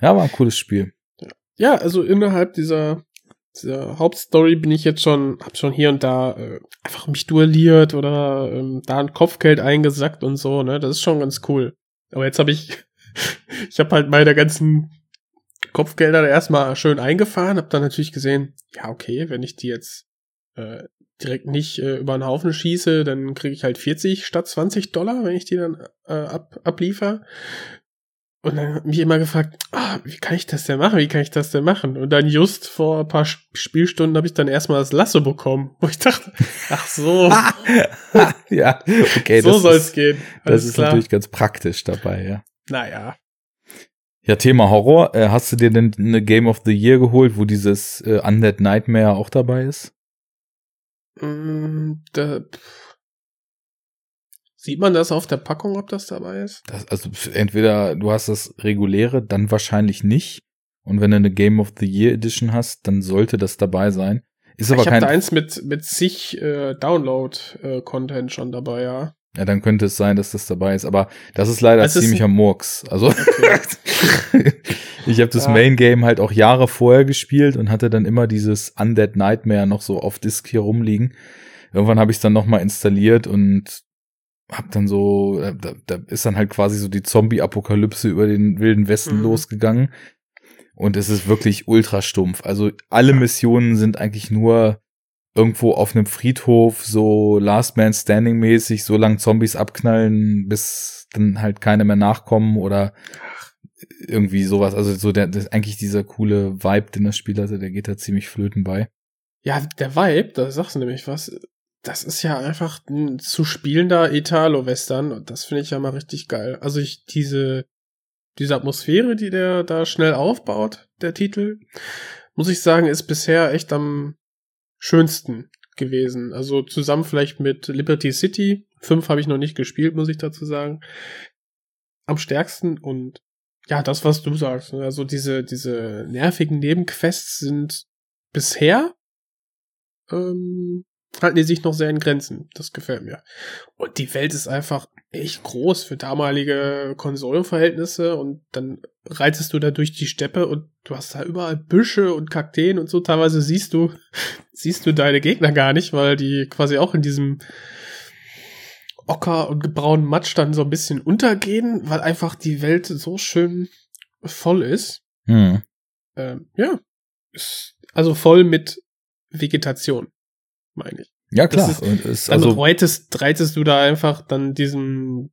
Ja, war ein cooles Spiel. Ja, also innerhalb dieser dieser Hauptstory bin ich jetzt schon, hab schon hier und da äh, einfach mich duelliert oder ähm, da ein Kopfgeld eingesackt und so, ne? Das ist schon ganz cool. Aber jetzt habe ich, ich habe halt meine ganzen Kopfgelder erstmal schön eingefahren, hab dann natürlich gesehen, ja, okay, wenn ich die jetzt äh, direkt nicht äh, über den Haufen schieße, dann kriege ich halt 40 statt 20 Dollar, wenn ich die dann äh, ab, abliefer. Und dann hat mich immer gefragt, ah, wie kann ich das denn machen? Wie kann ich das denn machen? Und dann just vor ein paar Spielstunden habe ich dann erstmal das Lasso bekommen, wo ich dachte, ach so. ja, okay. So soll es gehen. Alles das ist klar. natürlich ganz praktisch dabei, ja. Naja. Ja, Thema Horror. Äh, hast du dir denn eine Game of the Year geholt, wo dieses äh, Undead Nightmare auch dabei ist? Mm, da, Sieht man das auf der Packung, ob das dabei ist? Das, also entweder du hast das reguläre, dann wahrscheinlich nicht. Und wenn du eine Game of the Year Edition hast, dann sollte das dabei sein. Ist aber ich habe da eins mit mit sich äh, Download äh, Content schon dabei, ja. Ja, dann könnte es sein, dass das dabei ist, aber das ist leider also ziemlicher Murks. Also okay. ich habe das ja. Main Game halt auch Jahre vorher gespielt und hatte dann immer dieses Undead Nightmare noch so auf Disk hier rumliegen. Irgendwann habe ich es dann noch mal installiert und hab dann so, äh, da, da ist dann halt quasi so die Zombie-Apokalypse über den wilden Westen mhm. losgegangen. Und es ist wirklich ultra stumpf. Also alle Missionen sind eigentlich nur irgendwo auf einem Friedhof, so Last Man Standing mäßig, so lang Zombies abknallen, bis dann halt keine mehr nachkommen oder irgendwie sowas. Also so der, das eigentlich dieser coole Vibe, den das Spiel hatte, der geht da ziemlich flöten bei. Ja, der Vibe, da sagst du nämlich was das ist ja einfach ein zu spielender Italo-Western und das finde ich ja mal richtig geil. Also ich, diese, diese Atmosphäre, die der da schnell aufbaut, der Titel, muss ich sagen, ist bisher echt am schönsten gewesen. Also zusammen vielleicht mit Liberty City. Fünf habe ich noch nicht gespielt, muss ich dazu sagen. Am stärksten und ja, das, was du sagst. Ne? Also diese, diese nervigen Nebenquests sind bisher ähm, halten die sich noch sehr in Grenzen. Das gefällt mir. Und die Welt ist einfach echt groß für damalige Konsolenverhältnisse und dann reitest du da durch die Steppe und du hast da überall Büsche und Kakteen und so. Teilweise siehst du, siehst du deine Gegner gar nicht, weil die quasi auch in diesem Ocker und braunen Matsch dann so ein bisschen untergehen, weil einfach die Welt so schön voll ist. Hm. Ähm, ja. Also voll mit Vegetation meine ich. Ja, klar. Ist, und ist also reitest, reitest du da einfach dann diesen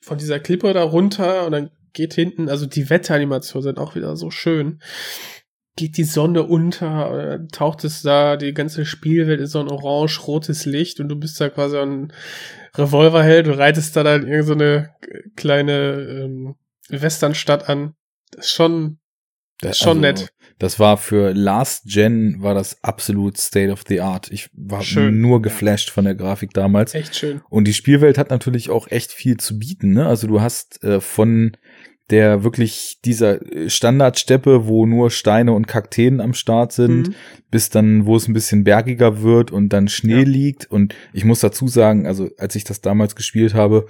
von dieser Klippe da runter und dann geht hinten, also die Wetteranimationen sind auch wieder so schön. Geht die Sonne unter, oder taucht es da, die ganze Spielwelt ist so ein orange-rotes Licht und du bist da quasi ein Revolverheld und reitest da dann irgendeine so kleine ähm, Westernstadt an. Das ist schon, das ist schon also, nett. Das war für Last Gen war das absolut State of the Art. Ich war schön. nur geflasht von der Grafik damals. Echt schön. Und die Spielwelt hat natürlich auch echt viel zu bieten. Ne? Also du hast äh, von der wirklich dieser Standardsteppe, wo nur Steine und Kakteen am Start sind, mhm. bis dann, wo es ein bisschen bergiger wird und dann Schnee ja. liegt. Und ich muss dazu sagen, also als ich das damals gespielt habe,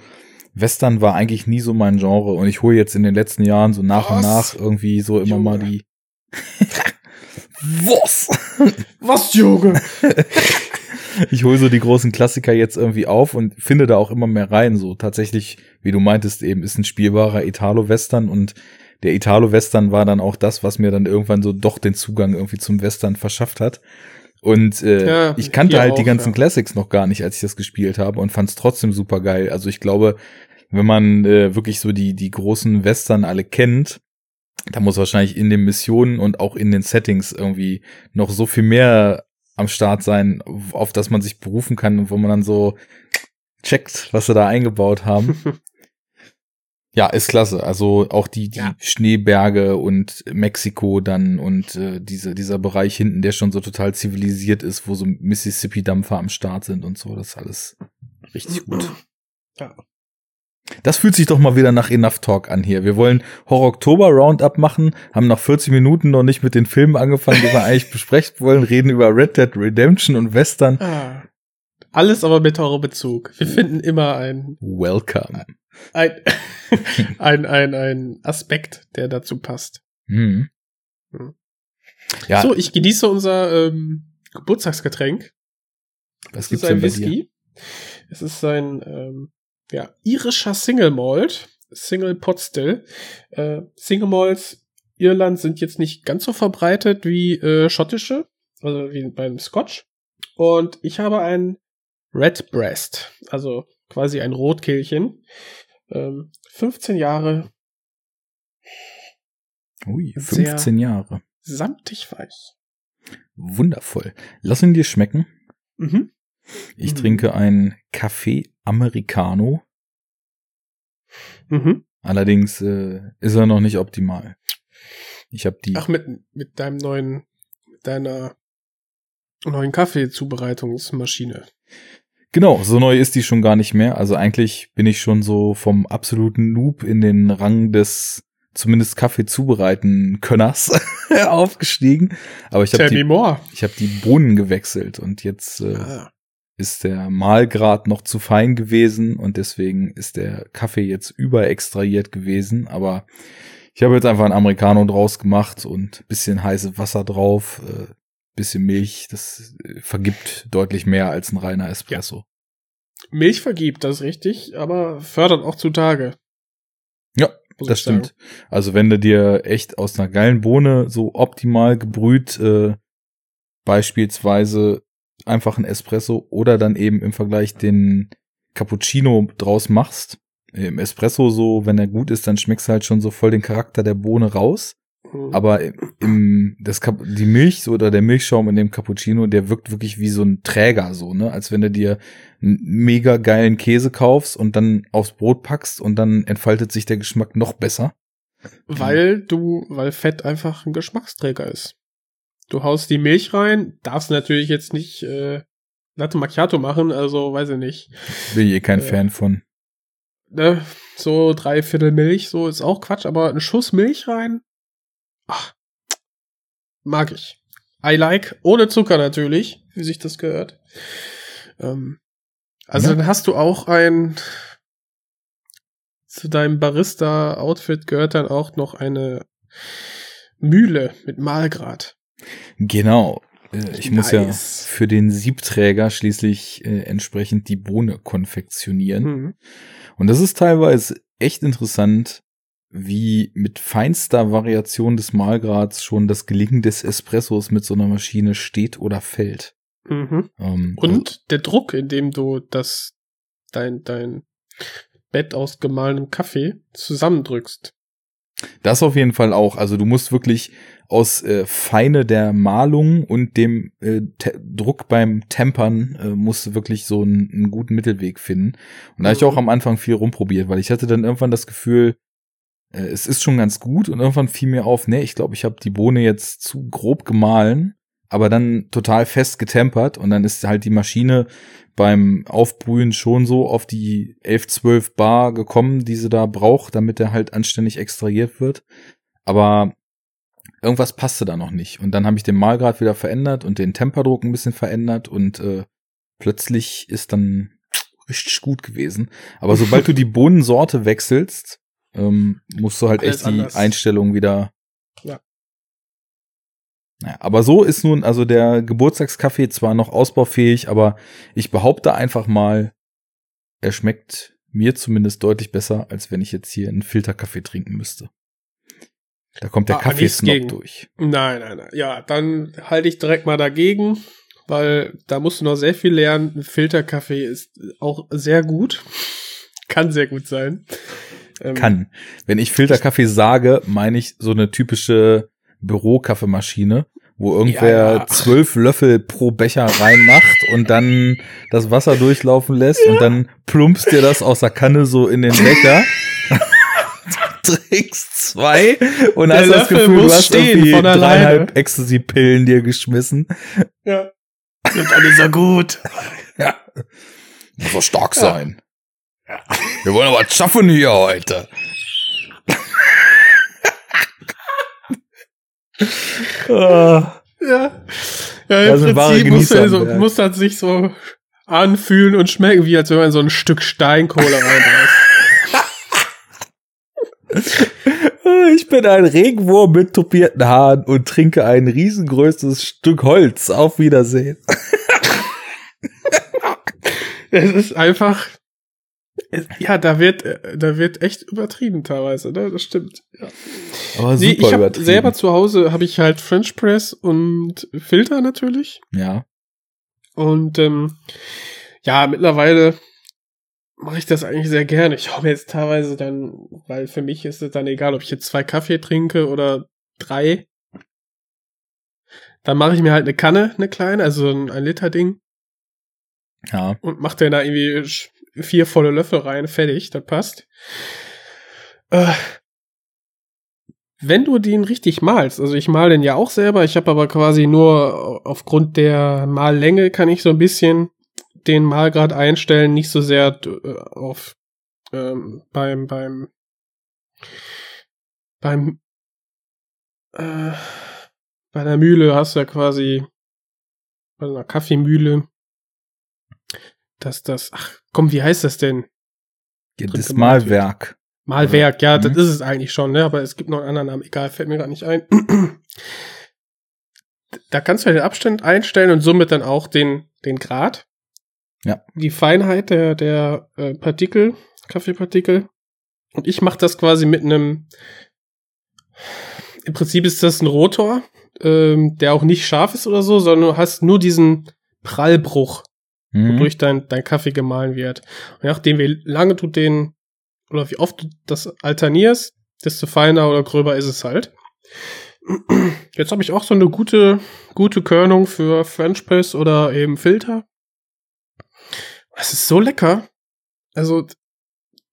Western war eigentlich nie so mein Genre und ich hole jetzt in den letzten Jahren so nach Was? und nach irgendwie so immer Junge. mal die. Was? Was, Junge? ich hole so die großen Klassiker jetzt irgendwie auf und finde da auch immer mehr rein. So tatsächlich, wie du meintest, eben ist ein spielbarer Italo-Western und der Italo-Western war dann auch das, was mir dann irgendwann so doch den Zugang irgendwie zum Western verschafft hat. Und äh, Ja, ich kannte halt die auch, ganzen ja. Classics noch gar nicht, als ich das gespielt habe und fand es trotzdem super geil. Also ich glaube, wenn man äh, wirklich so die, die großen Western alle kennt, da muss wahrscheinlich in den Missionen und auch in den Settings irgendwie noch so viel mehr am Start sein, auf das man sich berufen kann und wo man dann so checkt, was sie da eingebaut haben. Ja, ist klasse. Also auch die, die Ja. Schneeberge und Mexiko dann und äh, diese, dieser Bereich hinten, der schon so total zivilisiert ist, wo so Mississippi-Dampfer am Start sind und so, das ist alles richtig gut. Ja. Das fühlt sich doch mal wieder nach Enough Talk an hier. Wir wollen Horror Oktober Roundup machen, haben nach 40 Minuten noch nicht mit den Filmen angefangen, die wir eigentlich besprechen wollen, reden über Red Dead Redemption und Western. Ah. Alles aber mit Horrorbezug. Wir finden immer ein, Welcome. ein, ein, ein, ein Aspekt, der dazu passt. Hm. Hm. Ja, So, ich genieße unser ähm, Geburtstagsgetränk. was Es gibt's ist ein denn bei dir? Whisky. Es ist ein ähm, ja, irischer Single Malt. Single Pot Still. Äh, Single Malts Irland sind jetzt nicht ganz so verbreitet wie äh, schottische, also wie beim Scotch. Und ich habe ein Red Breast, also quasi ein Rotkehlchen. Ähm, 15 Jahre Ui, Sehr- 15 Jahre. samtig weich. Wundervoll. Lass ihn dir schmecken. Mhm. Ich Mhm. trinke ein Café Americano. Mhm. Allerdings äh, ist er noch nicht optimal. Ich habe die Ach, mit, mit deinem neuen, mit deiner neuen Kaffeezubereitungsmaschine. Genau, so neu ist die schon gar nicht mehr. Also eigentlich bin ich schon so vom absoluten Noob in den Rang des zumindest Kaffee zubereiten Könners aufgestiegen. Aber ich habe die, ich habe die Bohnen gewechselt und jetzt äh, Ah, ist der Mahlgrad noch zu fein gewesen und deswegen ist der Kaffee jetzt überextrahiert gewesen. Aber ich habe jetzt einfach einen Americano draus gemacht und bisschen heiße Wasser drauf, äh, bisschen Milch. Das äh, vergibt deutlich mehr als ein reiner Espresso. Milch vergibt, das ist richtig, aber fördert auch zutage. Ja, Das sagen. stimmt. Also wenn du dir echt aus einer geilen Bohne so optimal gebrüht, äh, beispielsweise einfach ein Espresso oder dann eben im Vergleich den Cappuccino draus machst, im Espresso so, wenn er gut ist, dann schmeckst du halt schon so voll den Charakter der Bohne raus. Mhm. Aber im, das, Cap- die Milch oder der Milchschaum in dem Cappuccino, der wirkt wirklich wie so ein Träger so, ne? Als wenn du dir einen mega geilen Käse kaufst und dann aufs Brot packst und dann entfaltet sich der Geschmack noch besser. Weil du, weil Fett einfach ein Geschmacksträger ist. Du haust die Milch rein, darfst natürlich jetzt nicht äh, Latte Macchiato machen, also weiß ich nicht. Bin ich eh kein Äh, Fan von. Ne, so drei Viertel Milch, so ist auch Quatsch, aber ein Schuss Milch rein, ach, mag ich. I like, ohne Zucker natürlich, wie sich das gehört. Ähm, also Ja. dann hast du auch ein, zu deinem Barista-Outfit gehört dann auch noch eine Mühle mit Mahlgrad. Genau. Äh, Ich muss ja Nice. für den Siebträger schließlich äh, entsprechend die Bohne konfektionieren. Mhm. Und das ist teilweise echt interessant, wie mit feinster Variation des Mahlgrads schon das Gelingen des Espressos mit so einer Maschine steht oder fällt. Mhm. Ähm, Und der Druck, in dem du das, dein, dein Bett aus gemahlenem Kaffee zusammendrückst. Das auf jeden Fall auch. Also du musst wirklich aus äh, Feine der Malung und dem äh, Druck beim Tempern äh, musst du wirklich so einen, einen guten Mittelweg finden. Und da habe ich Mhm. auch am Anfang viel rumprobiert, weil ich hatte dann irgendwann das Gefühl, äh, es ist schon ganz gut und irgendwann fiel mir auf, nee, ich glaube, ich habe die Bohne jetzt zu grob gemahlen, aber dann total fest getempert und dann ist halt die Maschine beim Aufbrühen schon so auf die 11, 12 Bar gekommen, die sie da braucht, damit er halt anständig extrahiert wird. Aber irgendwas passte da noch nicht. Und dann habe ich den Mahlgrad wieder verändert und den Temperdruck ein bisschen verändert und äh, plötzlich ist dann richtig gut gewesen. Aber sobald du die Bohnensorte wechselst, ähm, musst du halt Alles echt die anders. Einstellung wieder. Ja. Naja, aber so ist nun also der Geburtstagskaffee zwar noch ausbaufähig, aber ich behaupte einfach mal, er schmeckt mir zumindest deutlich besser, als wenn ich jetzt hier einen Filterkaffee trinken müsste. Da kommt der Ah, Kaffeesnob durch. Nein, nein, nein. Ja, dann halte ich direkt mal dagegen, weil da musst du noch sehr viel lernen. Ein Filterkaffee ist auch sehr gut. Kann sehr gut sein. Ähm, Kann. Wenn ich Filterkaffee sage, meine ich so eine typische Bürokaffeemaschine, wo irgendwer Ja, ja. zwölf Löffel pro Becher reinmacht und dann das Wasser durchlaufen lässt und dann plumpst dir das aus der Kanne so in den Becher. Trinkst zwei und Der hast das Löffel Gefühl, du hast stehen irgendwie von dreieinhalb Ecstasy-Pillen dir geschmissen. Ja. Sind alle so gut. Ja. Muss doch stark sein. Wir wollen aber was schaffen hier heute. Ja. Ja, im wahre Prinzip muss, er so, Werk. muss das sich so anfühlen und schmecken, wie als wenn man so ein Stück Steinkohle reinbeißt. Ich bin ein Regenwurm mit tupierten Haaren und trinke ein riesengroßes Stück Holz. Auf Wiedersehen. Es ist einfach, ja, da wird, äh, da wird echt übertrieben teilweise, ne? Das stimmt. Ja. Aber Nee, super ich habe übertrieben. selber zu Hause habe ich halt French Press und Filter natürlich. ja. Und ähm, ja, mittlerweile mache ich das eigentlich sehr gerne. Ich hau mir jetzt teilweise dann, weil für mich ist es dann egal, ob ich jetzt zwei Kaffee trinke oder drei. Dann mache ich mir halt eine Kanne, eine kleine, also ein, ein Liter Ding Ja. und mach dann da irgendwie vier volle Löffel rein, fertig, das passt. Äh, wenn du den richtig malst, also ich mal den ja auch selber, ich habe aber quasi nur aufgrund der Mallänge kann ich so ein bisschen den Malgrad einstellen, nicht so sehr äh, auf ähm, beim beim beim äh, bei der Mühle hast du ja quasi bei einer Kaffeemühle dass das ach komm wie heißt das denn Das gemalt wird. Malwerk. Malwerk, ja, das Mhm. ist es eigentlich schon, ne? Aber es gibt noch einen anderen Namen, egal, fällt mir gerade nicht ein. da kannst du ja den Abstand einstellen und somit dann auch den, den Grad. Ja. Die Feinheit der, der äh, Partikel, Kaffeepartikel. Und ich mache das quasi mit einem, im Prinzip ist das ein Rotor, ähm, der auch nicht scharf ist oder so, sondern du hast nur diesen Prallbruch Mhm. wodurch dein, dein Kaffee gemahlen wird. Und je nachdem, wie lange du den oder wie oft du das alternierst, desto feiner oder gröber ist es halt. Jetzt habe ich auch so eine gute, gute Körnung für French Press oder eben Filter. Es ist so lecker. Also,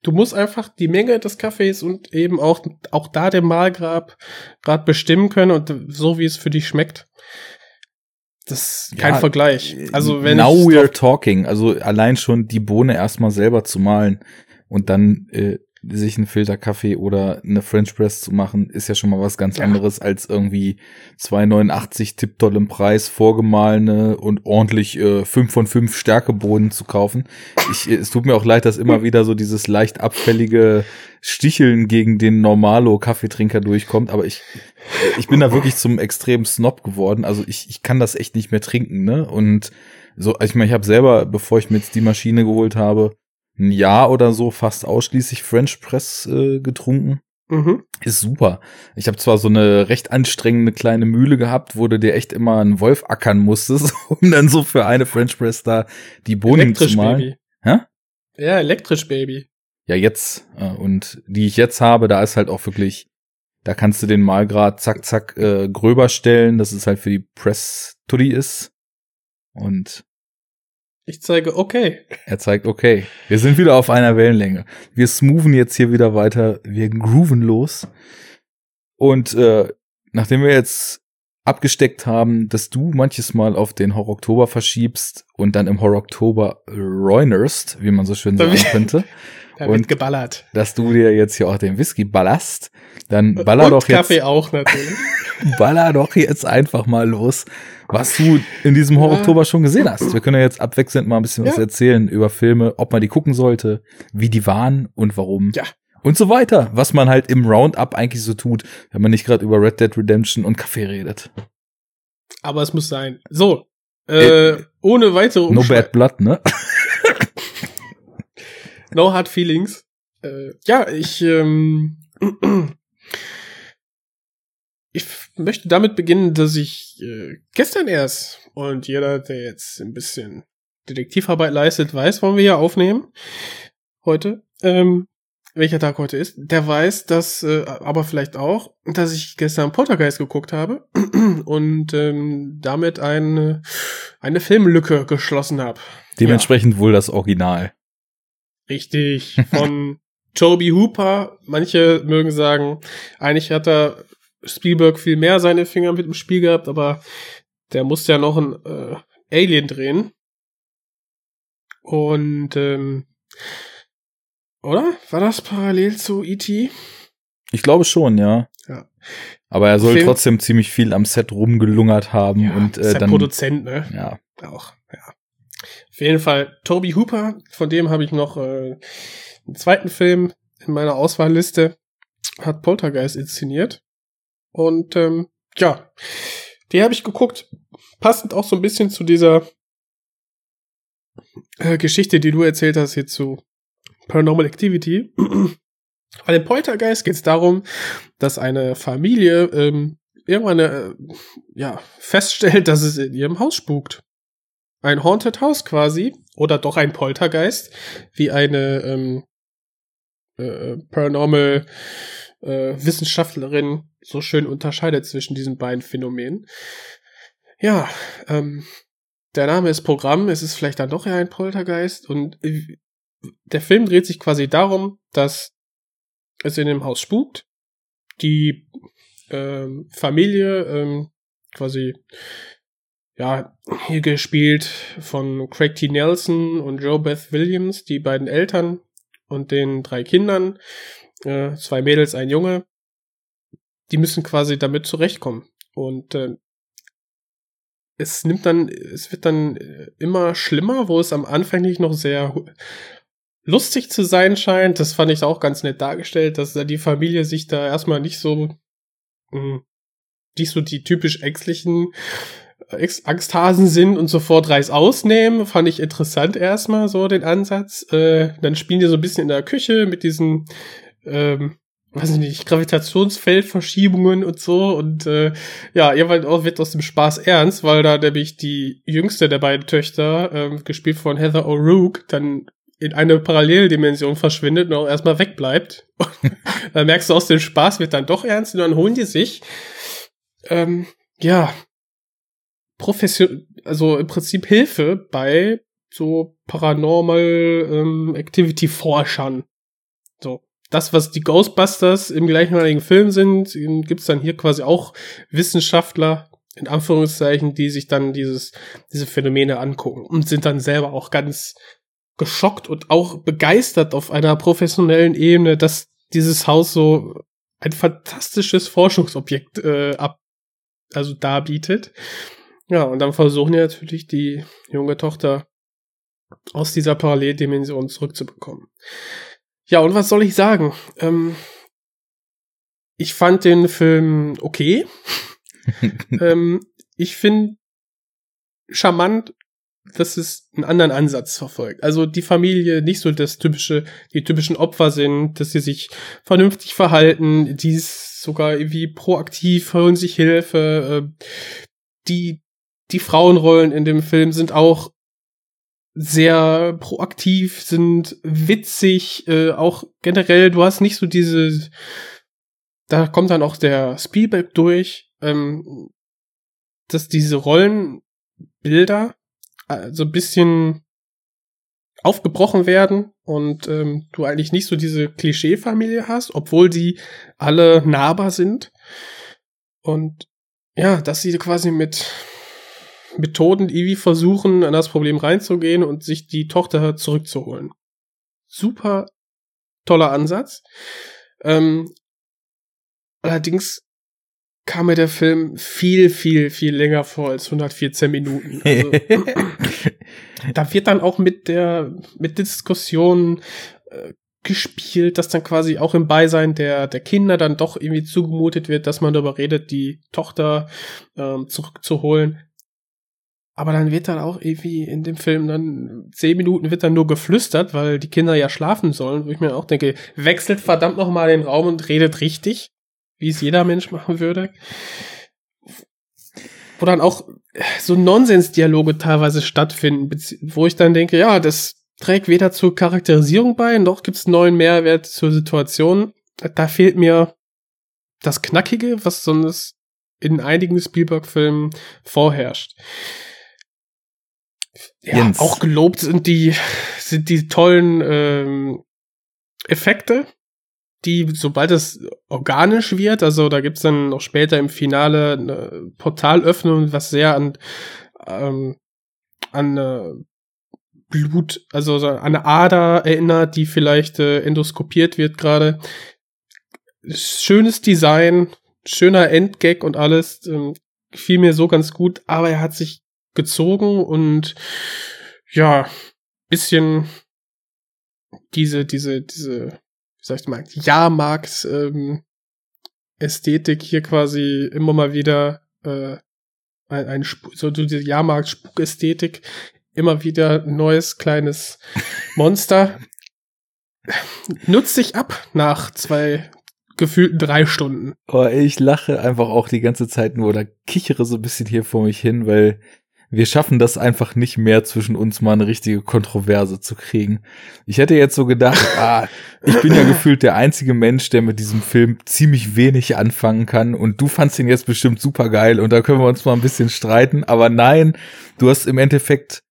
du musst einfach die Menge des Kaffees und eben auch, auch da den Mahlgrad grad bestimmen können und so wie es für dich schmeckt. Das ist kein Ja, Vergleich. Also, wenn Now we're talking. Also allein schon die Bohne erstmal selber zu malen und dann äh, sich einen Filterkaffee oder eine French Press zu machen, ist ja schon mal was ganz Ja. anderes als irgendwie 2,89 tipptoll im Preis, vorgemahlene und ordentlich äh, 5 von 5 Stärkebohnen zu kaufen. Ich, äh, es tut mir auch leid, dass immer wieder so dieses leicht abfällige Sticheln gegen den Normalo-Kaffeetrinker durchkommt, aber ich, ich bin da wirklich zum extremen Snob geworden. Also ich, ich kann das echt nicht mehr trinken, ne? Und so, ich meine, ich habe selber, bevor ich mir jetzt die Maschine geholt habe, ein Jahr oder so fast ausschließlich French Press äh, getrunken. Mhm. Ist super. Ich habe zwar so eine recht anstrengende kleine Mühle gehabt, wo du dir echt immer einen Wolf ackern musstest, um dann so für eine French Press da die Bohnen Elektrisch zu malen. Baby. Hä? Ja, elektrisch Baby. Ja, jetzt. Äh, und die ich jetzt habe, da ist halt auch wirklich, da kannst du den Malgrad zack, zack äh, gröber stellen, dass es halt für die Press-Tuddy ist. Und Ich zeige, okay. er zeigt, okay, wir sind wieder auf einer Wellenlänge. Wir smoothen jetzt hier wieder weiter, wir grooven los. Und äh, nachdem wir jetzt abgesteckt haben, dass du manches Mal auf den Horror-Oktober verschiebst und dann im Horror-Oktober reunerst, wie man so schön sagen könnte, Da Und- geballert. dass du dir jetzt hier auch den Whisky ballerst, dann baller Und doch jetzt, Kaffee auch natürlich. baller doch jetzt einfach mal los, was du in diesem Ja. Horror-Oktober schon gesehen hast. Wir können ja jetzt abwechselnd mal ein bisschen was Ja. erzählen über Filme, ob man die gucken sollte, wie die waren und warum. Ja. Und so weiter, was man halt im Roundup eigentlich so tut, wenn man nicht gerade über Red Dead Redemption und Kaffee redet. Aber es muss sein. So. Äh, ohne weitere No Umschwe Bad Blood, ne? No Hard Feelings. Äh, ja, ich, ähm, möchte damit beginnen, dass ich äh, gestern erst und jeder, der jetzt ein bisschen Detektivarbeit leistet, weiß, wann wir hier aufnehmen. Heute. Ähm, welcher Tag heute ist, der weiß, dass, äh, aber vielleicht auch, dass ich gestern Poltergeist geguckt habe und ähm, damit eine, eine Filmlücke geschlossen habe. Dementsprechend ja. wohl das Original. Richtig, von Toby Hooper. Manche mögen sagen, eigentlich hat er Spielberg viel mehr seine Finger mit dem Spiel gehabt, aber der musste ja noch ein äh, Alien drehen. Und ähm, oder? War das parallel zu E.T.? Ich glaube schon, ja. Ja. Aber er soll Film trotzdem ziemlich viel am Set rumgelungert haben ja, und äh, dann Produzent, ne? Ja. Auch, ja. Auf jeden Fall Toby Hooper, von dem habe ich noch äh, einen zweiten Film in meiner Auswahlliste, hat Poltergeist inszeniert. Und ähm, ja, die habe ich geguckt, passend auch so ein bisschen zu dieser äh, Geschichte, die du erzählt hast hier zu Paranormal Activity. Bei dem Poltergeist geht es darum, dass eine Familie ähm, irgendwann äh, ja, feststellt, dass es in ihrem Haus spukt. Ein Haunted House quasi, oder doch ein Poltergeist, wie eine ähm, äh, Paranormal äh, Wissenschaftlerin so schön unterscheidet zwischen diesen beiden Phänomenen. Ja, ähm, der Name ist Programm, es ist vielleicht dann doch eher ein Poltergeist und äh, der Film dreht sich quasi darum, dass es in dem Haus spukt, die ähm, Familie ähm, quasi ja hier gespielt von Craig T. Nelson und Joe Beth Williams, die beiden Eltern und den drei Kindern, äh, zwei Mädels, ein Junge, die müssen quasi damit zurechtkommen und äh, es nimmt dann, es wird dann immer schlimmer, wo es am Anfang nicht noch sehr lustig zu sein scheint. Das fand ich auch ganz nett dargestellt, dass da die Familie sich da erstmal nicht so, mh, hm, nicht so die typisch ängstlichen äh, Angsthasen sind und sofort Reis ausnehmen. Fand ich interessant erstmal so den Ansatz. Äh, dann spielen die so ein bisschen in der Küche mit diesen, ähm, weiß ich nicht, Gravitationsfeldverschiebungen und so. Und äh, ja, irgendwann auch wird aus dem Spaß ernst, weil da nämlich die jüngste der beiden Töchter, ähm, gespielt von Heather O'Rourke, dann in eine Paralleldimension verschwindet und auch erstmal wegbleibt. dann merkst du aus dem Spaß wird dann doch ernst und dann holen die sich ähm, ja profession also im Prinzip Hilfe bei so Paranormal ähm, Activity Forschern. So das, was die Ghostbusters im gleichnamigen Film sind, gibt's dann hier quasi auch Wissenschaftler in Anführungszeichen, die sich dann dieses diese Phänomene angucken und sind dann selber auch ganz geschockt und auch begeistert auf einer professionellen Ebene, dass dieses Haus so ein fantastisches Forschungsobjekt äh, ab, also darbietet. Ja, und dann versuchen ja natürlich die junge Tochter aus dieser Paralleldimension zurückzubekommen. Ja, und was soll ich sagen? Ähm, ich fand den Film okay. ähm, ich finde charmant dass es einen anderen Ansatz verfolgt. Also die Familie nicht so das typische, die typischen Opfer sind, dass sie sich vernünftig verhalten, die ist sogar irgendwie proaktiv, holen sich Hilfe. Äh, die, die Frauenrollen in dem Film sind auch sehr proaktiv, sind witzig, äh, auch generell, du hast nicht so diese, da kommt dann auch der Spielberg durch, ähm, dass diese Rollenbilder äh, so ein bisschen aufgebrochen werden und ähm, du eigentlich nicht so diese Klischee-Familie hast, obwohl die alle nahbar sind. Und ja, dass sie quasi mit Methoden irgendwie versuchen, an das Problem reinzugehen und sich die Tochter zurückzuholen. Super toller Ansatz. Ähm, allerdings kam mir der Film viel, viel, viel länger vor als 114 Minuten. Also, da wird dann auch mit der, mit Diskussionen äh, gespielt, dass dann quasi auch im Beisein der, der Kinder dann doch irgendwie zugemutet wird, dass man darüber redet, die Tochter ähm, zurückzuholen. Aber dann wird dann auch irgendwie in dem Film dann zehn Minuten wird dann nur geflüstert, weil die Kinder ja schlafen sollen, wo ich mir auch denke, wechselt verdammt noch mal den Raum und redet richtig wie es jeder Mensch machen würde. wo dann auch so Nonsensdialoge teilweise stattfinden, wo ich dann denke, ja, das trägt weder zur Charakterisierung bei, noch gibt es neuen Mehrwert zur Situation. Da fehlt mir das Knackige, was sonst in einigen Spielberg-Filmen vorherrscht. Ja, Jens. auch gelobt sind die, sind die tollen ähm, Effekte, die, sobald es organisch wird, also da gibt's dann noch später im Finale eine Portalöffnung, was sehr an, ähm, an äh, Blut, also an eine Ader erinnert, die vielleicht äh, endoskopiert wird gerade. Schönes Design, schöner Endgag und alles, ähm, gefiel mir so ganz gut, aber er hat sich gezogen und ja, bisschen diese, diese, diese, wie sag ich mal, Jahrmarkt ähm, Ästhetik hier quasi immer mal wieder äh, ein, ein so diese Jahrmarkt-Spukästhetik, immer wieder ein neues kleines Monster. Nutzt sich ab nach zwei gefühlten drei Stunden. Oh, ich lache einfach auch die ganze Zeit nur oder kichere so ein bisschen hier vor mich hin, weil wir schaffen das einfach nicht mehr zwischen uns mal eine richtige Kontroverse zu kriegen. Ich hätte jetzt so gedacht, ah, ich bin ja gefühlt der einzige Mensch, der mit diesem Film ziemlich wenig anfangen kann und du fandst ihn jetzt bestimmt super geil und da können wir uns mal ein bisschen streiten, aber nein, du hast im Endeffekt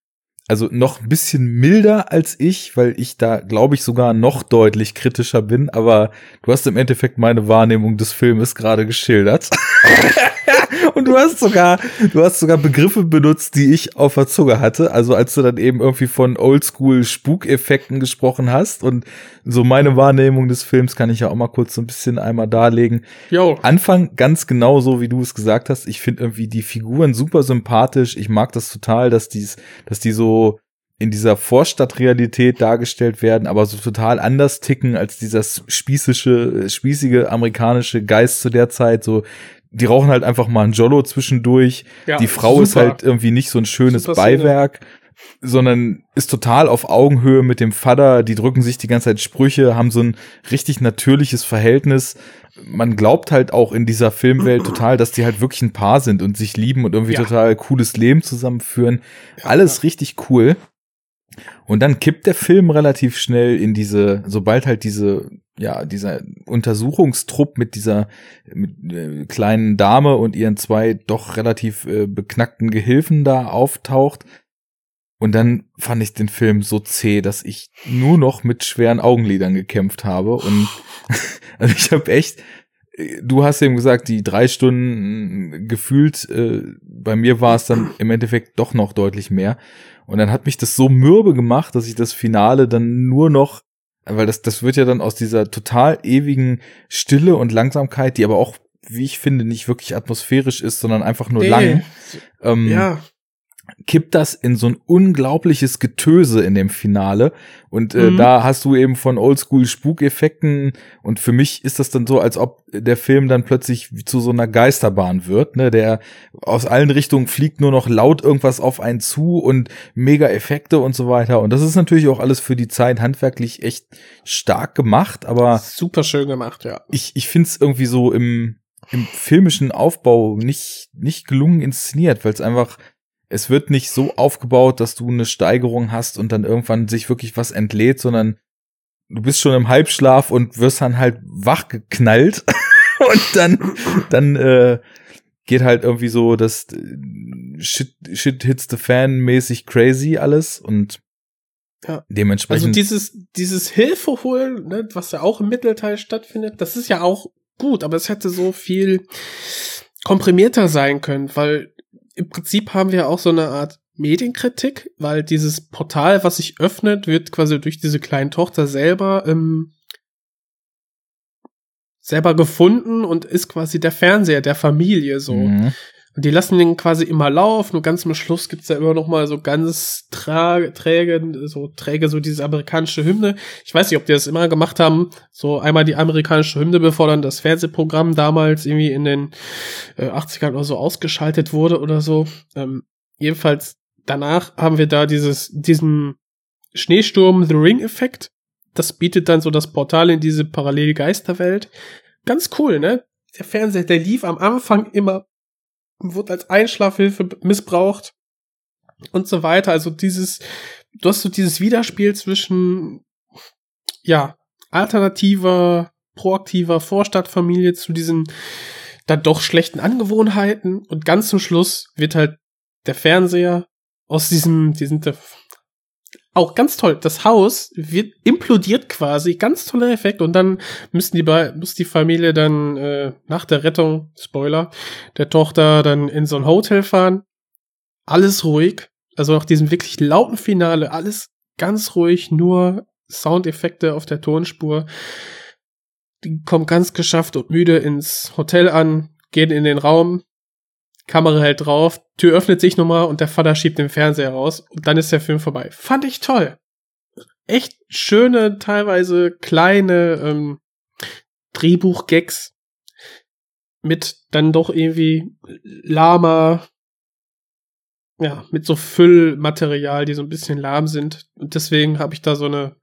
also noch ein bisschen milder als ich, weil ich da, glaube ich, sogar noch deutlich kritischer bin, aber du hast im Endeffekt meine Wahrnehmung des Filmes gerade geschildert. Und du hast sogar, du hast sogar Begriffe benutzt, die ich auf der Zunge hatte. Also als du dann eben irgendwie von Oldschool Spukeffekten gesprochen hast und so meine Wahrnehmung des Films kann ich ja auch mal kurz so ein bisschen einmal darlegen. Jo. Anfang ganz genau so, wie du es gesagt hast. Ich finde irgendwie die Figuren super sympathisch. Ich mag das total, dass dies, dass die so in dieser Vorstadtrealität dargestellt werden, aber so total anders ticken als dieser spießische, spießige amerikanische Geist zu der Zeit. So die rauchen halt einfach mal ein Jollo zwischendurch. Ja, die Frau super. ist halt irgendwie nicht so ein schönes super Beiwerk, Szene. sondern ist total auf Augenhöhe mit dem Vater. Die drücken sich die ganze Zeit Sprüche, haben so ein richtig natürliches Verhältnis. Man glaubt halt auch in dieser Filmwelt total, dass die halt wirklich ein Paar sind und sich lieben und irgendwie ja. total cooles Leben zusammenführen. Ja, Alles richtig cool. Und dann kippt der Film relativ schnell in diese, sobald halt diese, ja, dieser Untersuchungstrupp mit dieser mit, äh, kleinen Dame und ihren zwei doch relativ äh, beknackten Gehilfen da auftaucht. Und dann fand ich den Film so zäh, dass ich nur noch mit schweren Augenlidern gekämpft habe. Und also ich habe echt, du hast eben gesagt, die drei Stunden gefühlt, äh, bei mir war es dann im Endeffekt doch noch deutlich mehr. Und dann hat mich das so mürbe gemacht, dass ich das Finale dann nur noch, weil das, das wird ja dann aus dieser total ewigen Stille und Langsamkeit, die aber auch, wie ich finde, nicht wirklich atmosphärisch ist, sondern einfach nur nee. lang. Ähm, ja kippt das in so ein unglaubliches Getöse in dem Finale. Und äh, mhm. da hast du eben von Oldschool Spukeffekten und für mich ist das dann so, als ob der Film dann plötzlich zu so einer Geisterbahn wird, ne, der aus allen Richtungen fliegt nur noch laut irgendwas auf einen zu und mega Effekte und so weiter. Und das ist natürlich auch alles für die Zeit handwerklich echt stark gemacht, aber super schön gemacht, ja. Ich, ich finde es irgendwie so im, im filmischen Aufbau nicht, nicht gelungen inszeniert, weil es einfach es wird nicht so aufgebaut, dass du eine Steigerung hast und dann irgendwann sich wirklich was entlädt, sondern du bist schon im Halbschlaf und wirst dann halt wach geknallt und dann, dann äh, geht halt irgendwie so das äh, Shit, Shit hits the Fan mäßig crazy alles und ja. dementsprechend. Also dieses, dieses Hilfe holen, ne, was ja auch im Mittelteil stattfindet, das ist ja auch gut, aber es hätte so viel komprimierter sein können, weil im Prinzip haben wir auch so eine Art Medienkritik, weil dieses Portal, was sich öffnet, wird quasi durch diese kleine Tochter selber ähm, selber gefunden und ist quasi der Fernseher der Familie so. Mhm. Und die lassen den quasi immer laufen. Und ganz am Schluss gibt's ja immer noch mal so ganz träge, so träge, so diese amerikanische Hymne. Ich weiß nicht, ob die das immer gemacht haben. So einmal die amerikanische Hymne, bevor dann das Fernsehprogramm damals irgendwie in den äh, 80ern oder so ausgeschaltet wurde oder so. Ähm, jedenfalls danach haben wir da dieses, diesen Schneesturm The Ring-Effekt. Das bietet dann so das Portal in diese parallele Geisterwelt. Ganz cool, ne? Der Fernseher, der lief am Anfang immer wurde als Einschlafhilfe missbraucht und so weiter. Also dieses, du hast so dieses Widerspiel zwischen, ja, alternativer, proaktiver Vorstadtfamilie zu diesen dann doch schlechten Angewohnheiten und ganz zum Schluss wird halt der Fernseher aus diesem, diesen, auch ganz toll. Das Haus wird implodiert quasi, ganz toller Effekt. Und dann müssen die, muss die Familie dann äh, nach der Rettung, Spoiler, der Tochter dann in so ein Hotel fahren. Alles ruhig. Also nach diesem wirklich lauten Finale, alles ganz ruhig, nur Soundeffekte auf der Tonspur. Die kommen ganz geschafft und müde ins Hotel an, gehen in den Raum, Kamera hält drauf, Tür öffnet sich nochmal und der Vater schiebt den Fernseher raus und dann ist der Film vorbei. Fand ich toll. Echt schöne, teilweise kleine ähm, Drehbuch-Gags mit dann doch irgendwie Lama, ja, mit so Füllmaterial, die so ein bisschen lahm sind. Und deswegen habe ich da so eine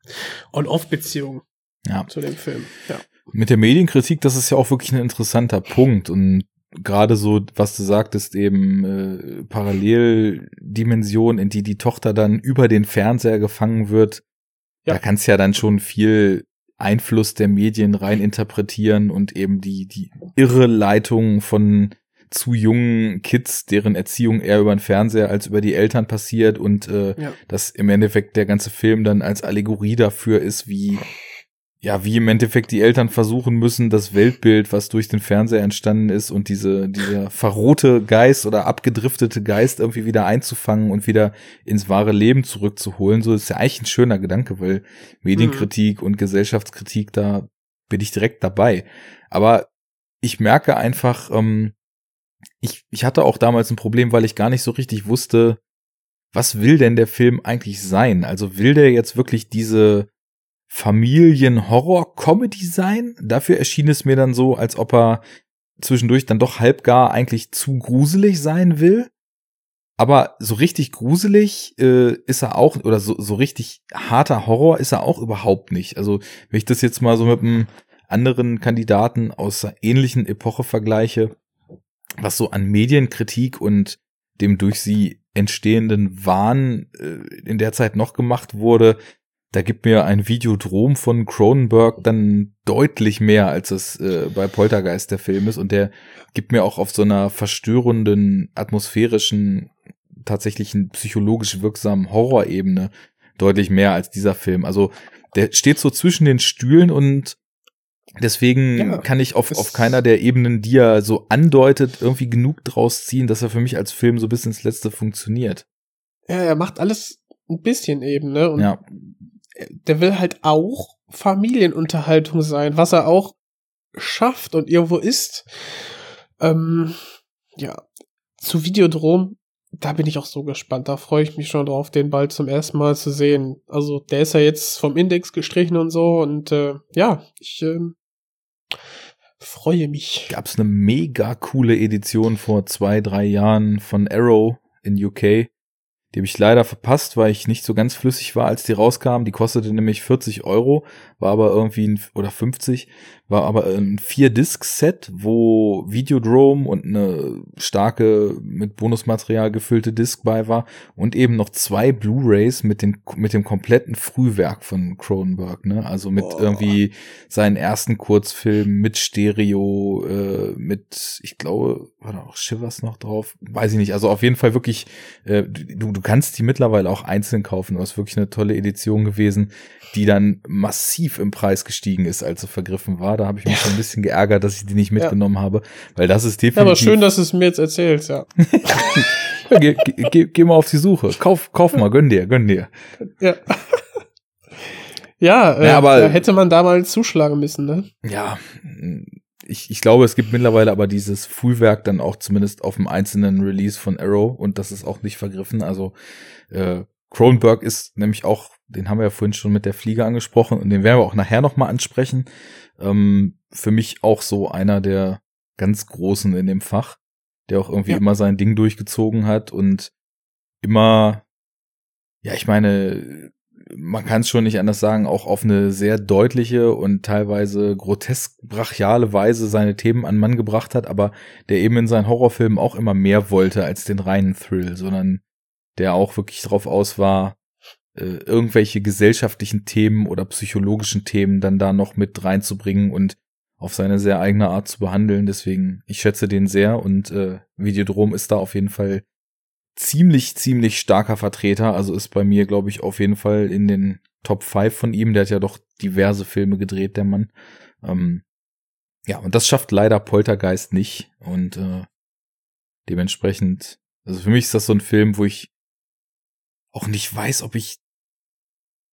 On-Off-Beziehung ja. zu dem Film. Ja. Mit der Medienkritik, das ist ja auch wirklich ein interessanter Punkt. Und gerade so, was du sagtest, eben äh, Paralleldimension, in die die Tochter dann über den Fernseher gefangen wird, ja. da kannst ja dann schon viel Einfluss der Medien rein interpretieren und eben die, die irre Leitung von zu jungen Kids, deren Erziehung eher über den Fernseher als über die Eltern passiert und äh, ja. dass im Endeffekt der ganze Film dann als Allegorie dafür ist, wie ja, wie im Endeffekt die Eltern versuchen müssen, das Weltbild, was durch den Fernseher entstanden ist und diese, dieser verrohte Geist oder abgedriftete Geist irgendwie wieder einzufangen und wieder ins wahre Leben zurückzuholen. So ist ja eigentlich ein schöner Gedanke, weil Medienkritik mhm. und Gesellschaftskritik, da bin ich direkt dabei. Aber ich merke einfach, ähm, ich, ich hatte auch damals ein Problem, weil ich gar nicht so richtig wusste, was will denn der Film eigentlich sein? Also will der jetzt wirklich diese Familien-Horror-Comedy sein. Dafür erschien es mir dann so, als ob er zwischendurch dann doch halbgar eigentlich zu gruselig sein will. Aber so richtig gruselig äh, ist er auch, oder so, so richtig harter Horror ist er auch überhaupt nicht. Also, wenn ich das jetzt mal so mit einem anderen Kandidaten aus einer ähnlichen Epoche vergleiche, was so an Medienkritik und dem durch sie entstehenden Wahn äh, in der Zeit noch gemacht wurde, da gibt mir ein Videodrom von Cronenberg dann deutlich mehr, als es äh, bei Poltergeist der Film ist. Und der gibt mir auch auf so einer verstörenden, atmosphärischen, tatsächlichen psychologisch wirksamen Horrorebene deutlich mehr als dieser Film. Also der steht so zwischen den Stühlen und deswegen ja, kann ich auf, auf keiner der Ebenen, die er so andeutet, irgendwie genug draus ziehen, dass er für mich als Film so bis ins Letzte funktioniert. Ja, er macht alles ein bisschen eben, ne? Und ja der will halt auch Familienunterhaltung sein, was er auch schafft und irgendwo ist. Ähm, ja, zu Videodrom, da bin ich auch so gespannt. Da freue ich mich schon drauf, den bald zum ersten Mal zu sehen. Also, der ist ja jetzt vom Index gestrichen und so und äh, ja, ich äh, freue mich. Gab's eine mega coole Edition vor zwei, drei Jahren von Arrow in UK die habe ich leider verpasst, weil ich nicht so ganz flüssig war, als die rauskam. Die kostete nämlich 40 Euro, war aber irgendwie ein, oder 50, war aber ein Vier-Disc-Set, wo Videodrome und eine starke, mit Bonusmaterial gefüllte Disc bei war und eben noch zwei Blu-Rays mit, den, mit dem kompletten Frühwerk von Cronenberg, ne? Also mit oh. irgendwie seinen ersten Kurzfilm mit Stereo, äh, mit, ich glaube, war da auch Shivers noch drauf? Weiß ich nicht. Also auf jeden Fall wirklich, äh, du, du kannst die mittlerweile auch einzeln kaufen. Das ist wirklich eine tolle Edition gewesen, die dann massiv im Preis gestiegen ist, als sie vergriffen war. Da habe ich mich schon ein bisschen geärgert, dass ich die nicht mitgenommen ja. habe, weil das ist definitiv. Ja, aber schön, dass du es mir jetzt erzählst, ja. ja geh, geh, geh mal auf die Suche. Kauf, kauf mal, gönn dir, gönn dir. Ja. Ja, äh, ja aber, hätte man da mal zuschlagen müssen, ne? Ja, ich, ich glaube, es gibt mittlerweile aber dieses Frühwerk dann auch zumindest auf dem einzelnen Release von Arrow und das ist auch nicht vergriffen. Also äh, Cronenberg ist nämlich auch, den haben wir ja vorhin schon mit der Fliege angesprochen und den werden wir auch nachher nochmal ansprechen. Ähm, für mich auch so einer der ganz Großen in dem Fach, der auch irgendwie ja. immer sein Ding durchgezogen hat und immer, ja, ich meine, man kann es schon nicht anders sagen, auch auf eine sehr deutliche und teilweise grotesk brachiale Weise seine Themen an Mann gebracht hat, aber der eben in seinen Horrorfilmen auch immer mehr wollte als den reinen Thrill, sondern der auch wirklich drauf aus war, äh, irgendwelche gesellschaftlichen Themen oder psychologischen Themen dann da noch mit reinzubringen und auf seine sehr eigene Art zu behandeln. Deswegen, ich schätze den sehr und äh, Videodrom ist da auf jeden Fall ziemlich, ziemlich starker Vertreter. Also ist bei mir, glaube ich, auf jeden Fall in den Top 5 von ihm. Der hat ja doch diverse Filme gedreht, der Mann. Ähm, ja, und das schafft leider Poltergeist nicht. Und äh, dementsprechend, also für mich ist das so ein Film, wo ich auch nicht weiß, ob ich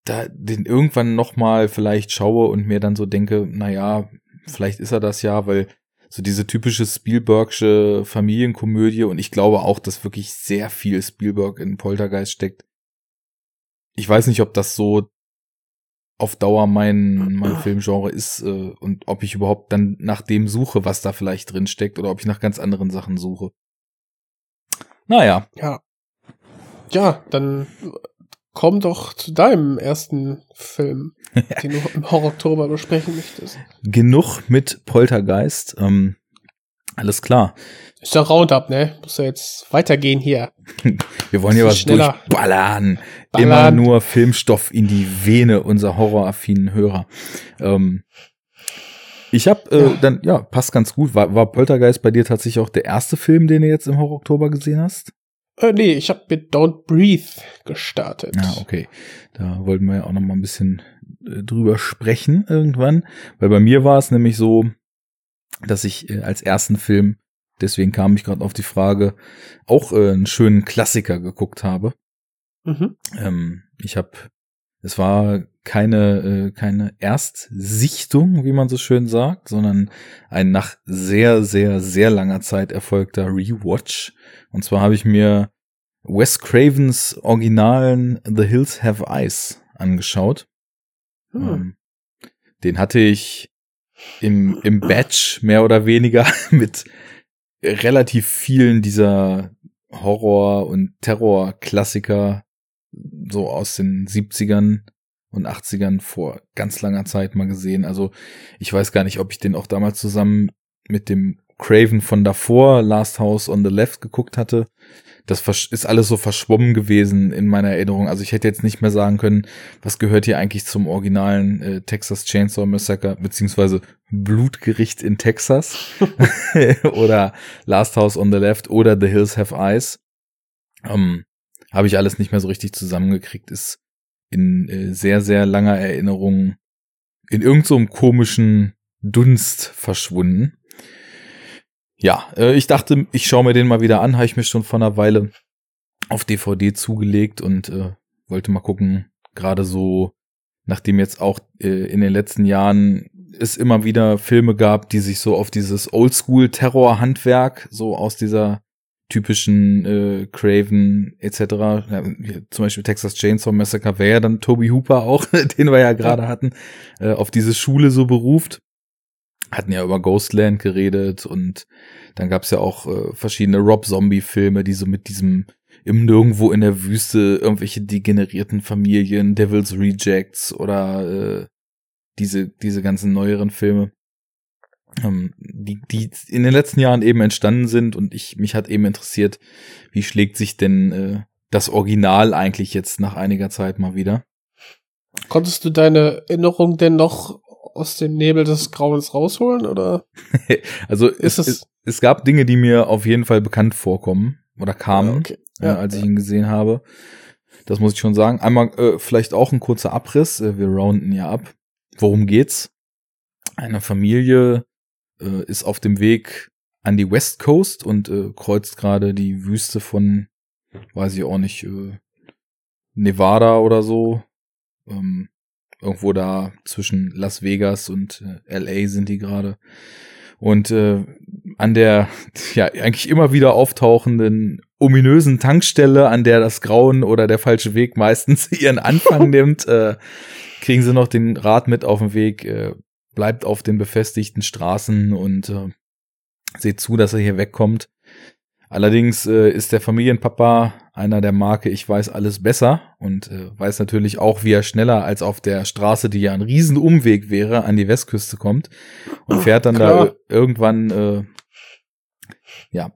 da den irgendwann noch mal vielleicht schaue und mir dann so denke, na ja, vielleicht ist er das ja, weil so diese typische Spielbergsche Familienkomödie und ich glaube auch, dass wirklich sehr viel Spielberg in Poltergeist steckt. Ich weiß nicht, ob das so auf Dauer mein, mein Filmgenre ist äh, und ob ich überhaupt dann nach dem suche, was da vielleicht drin steckt oder ob ich nach ganz anderen Sachen suche. Naja. Ja. Ja, dann komm doch zu deinem ersten Film, den du im Horror-Oktober besprechen möchtest. Genug mit Poltergeist. Ähm, alles klar. Ist ja Roundup, ne? Muss ja jetzt weitergehen hier. Wir wollen hier was schneller. durchballern. Ballern. Immer nur Filmstoff in die Vene unserer horroraffinen Hörer. Ähm, ich habe äh, ja. dann, ja, passt ganz gut. War, war Poltergeist bei dir tatsächlich auch der erste Film, den du jetzt im Horror-Oktober gesehen hast? Äh, nee, ich habe mit Don't Breathe gestartet. Ja, okay. Da wollten wir ja auch noch mal ein bisschen äh, drüber sprechen irgendwann, weil bei mir war es nämlich so, dass ich äh, als ersten Film, deswegen kam ich gerade auf die Frage, auch äh, einen schönen Klassiker geguckt habe. Mhm. Ähm, ich habe, es war keine äh, keine Erstsichtung, wie man so schön sagt, sondern ein nach sehr sehr sehr langer Zeit erfolgter Rewatch. Und zwar habe ich mir Wes Cravens originalen The Hills Have Eyes angeschaut. Hm. Ähm, den hatte ich im, im Batch mehr oder weniger mit relativ vielen dieser Horror- und Terror-Klassiker so aus den 70ern und 80ern vor ganz langer Zeit mal gesehen. Also ich weiß gar nicht, ob ich den auch damals zusammen mit dem Craven von davor, Last House on the Left, geguckt hatte. Das ist alles so verschwommen gewesen in meiner Erinnerung. Also ich hätte jetzt nicht mehr sagen können, was gehört hier eigentlich zum originalen äh, Texas Chainsaw Massacre, beziehungsweise Blutgericht in Texas oder Last House on the Left oder The Hills Have Eyes. Ähm, Habe ich alles nicht mehr so richtig zusammengekriegt. Ist in äh, sehr, sehr langer Erinnerung in irgendeinem so komischen Dunst verschwunden. Ja, äh, ich dachte, ich schaue mir den mal wieder an, habe ich mir schon vor einer Weile auf DVD zugelegt und äh, wollte mal gucken, gerade so, nachdem jetzt auch äh, in den letzten Jahren es immer wieder Filme gab, die sich so auf dieses Oldschool-Terror-Handwerk, so aus dieser typischen äh, Craven etc. Ja, zum Beispiel Texas Chainsaw Massacre wäre ja dann Toby Hooper auch, den wir ja gerade hatten, äh, auf diese Schule so beruft. Hatten ja über Ghostland geredet und dann gab's ja auch äh, verschiedene Rob Zombie-Filme, die so mit diesem im Nirgendwo in der Wüste irgendwelche degenerierten Familien, Devil's Rejects oder äh, diese, diese ganzen neueren Filme ähm, die, die in den letzten Jahren eben entstanden sind und ich mich hat eben interessiert, wie schlägt sich denn äh, das Original eigentlich jetzt nach einiger Zeit mal wieder. Konntest du deine Erinnerung denn noch aus dem Nebel des Grauens rausholen oder? also ist es, es, es gab Dinge, die mir auf jeden Fall bekannt vorkommen oder kamen, okay. ja, äh, als ja. ich ihn gesehen habe. Das muss ich schon sagen. Einmal äh, vielleicht auch ein kurzer Abriss. Äh, wir rounden ja ab. Worum geht's? Eine Familie äh, ist auf dem Weg an die West Coast und äh, kreuzt gerade die Wüste von, weiß ich auch nicht, äh, Nevada oder so. Ähm, irgendwo da zwischen Las Vegas und äh, LA sind die gerade. Und äh, an der ja eigentlich immer wieder auftauchenden ominösen Tankstelle, an der das Grauen oder der falsche Weg meistens ihren Anfang nimmt, äh, kriegen sie noch den Rat mit auf den Weg, äh, bleibt auf den befestigten Straßen und äh, seht zu, dass er hier wegkommt. Allerdings äh, ist der Familienpapa einer der Marke Ich weiß alles besser und äh, weiß natürlich auch, wie er schneller als auf der Straße, die ja ein Riesenumweg wäre, an die Westküste kommt und fährt dann Klar. da irgendwann äh, ja,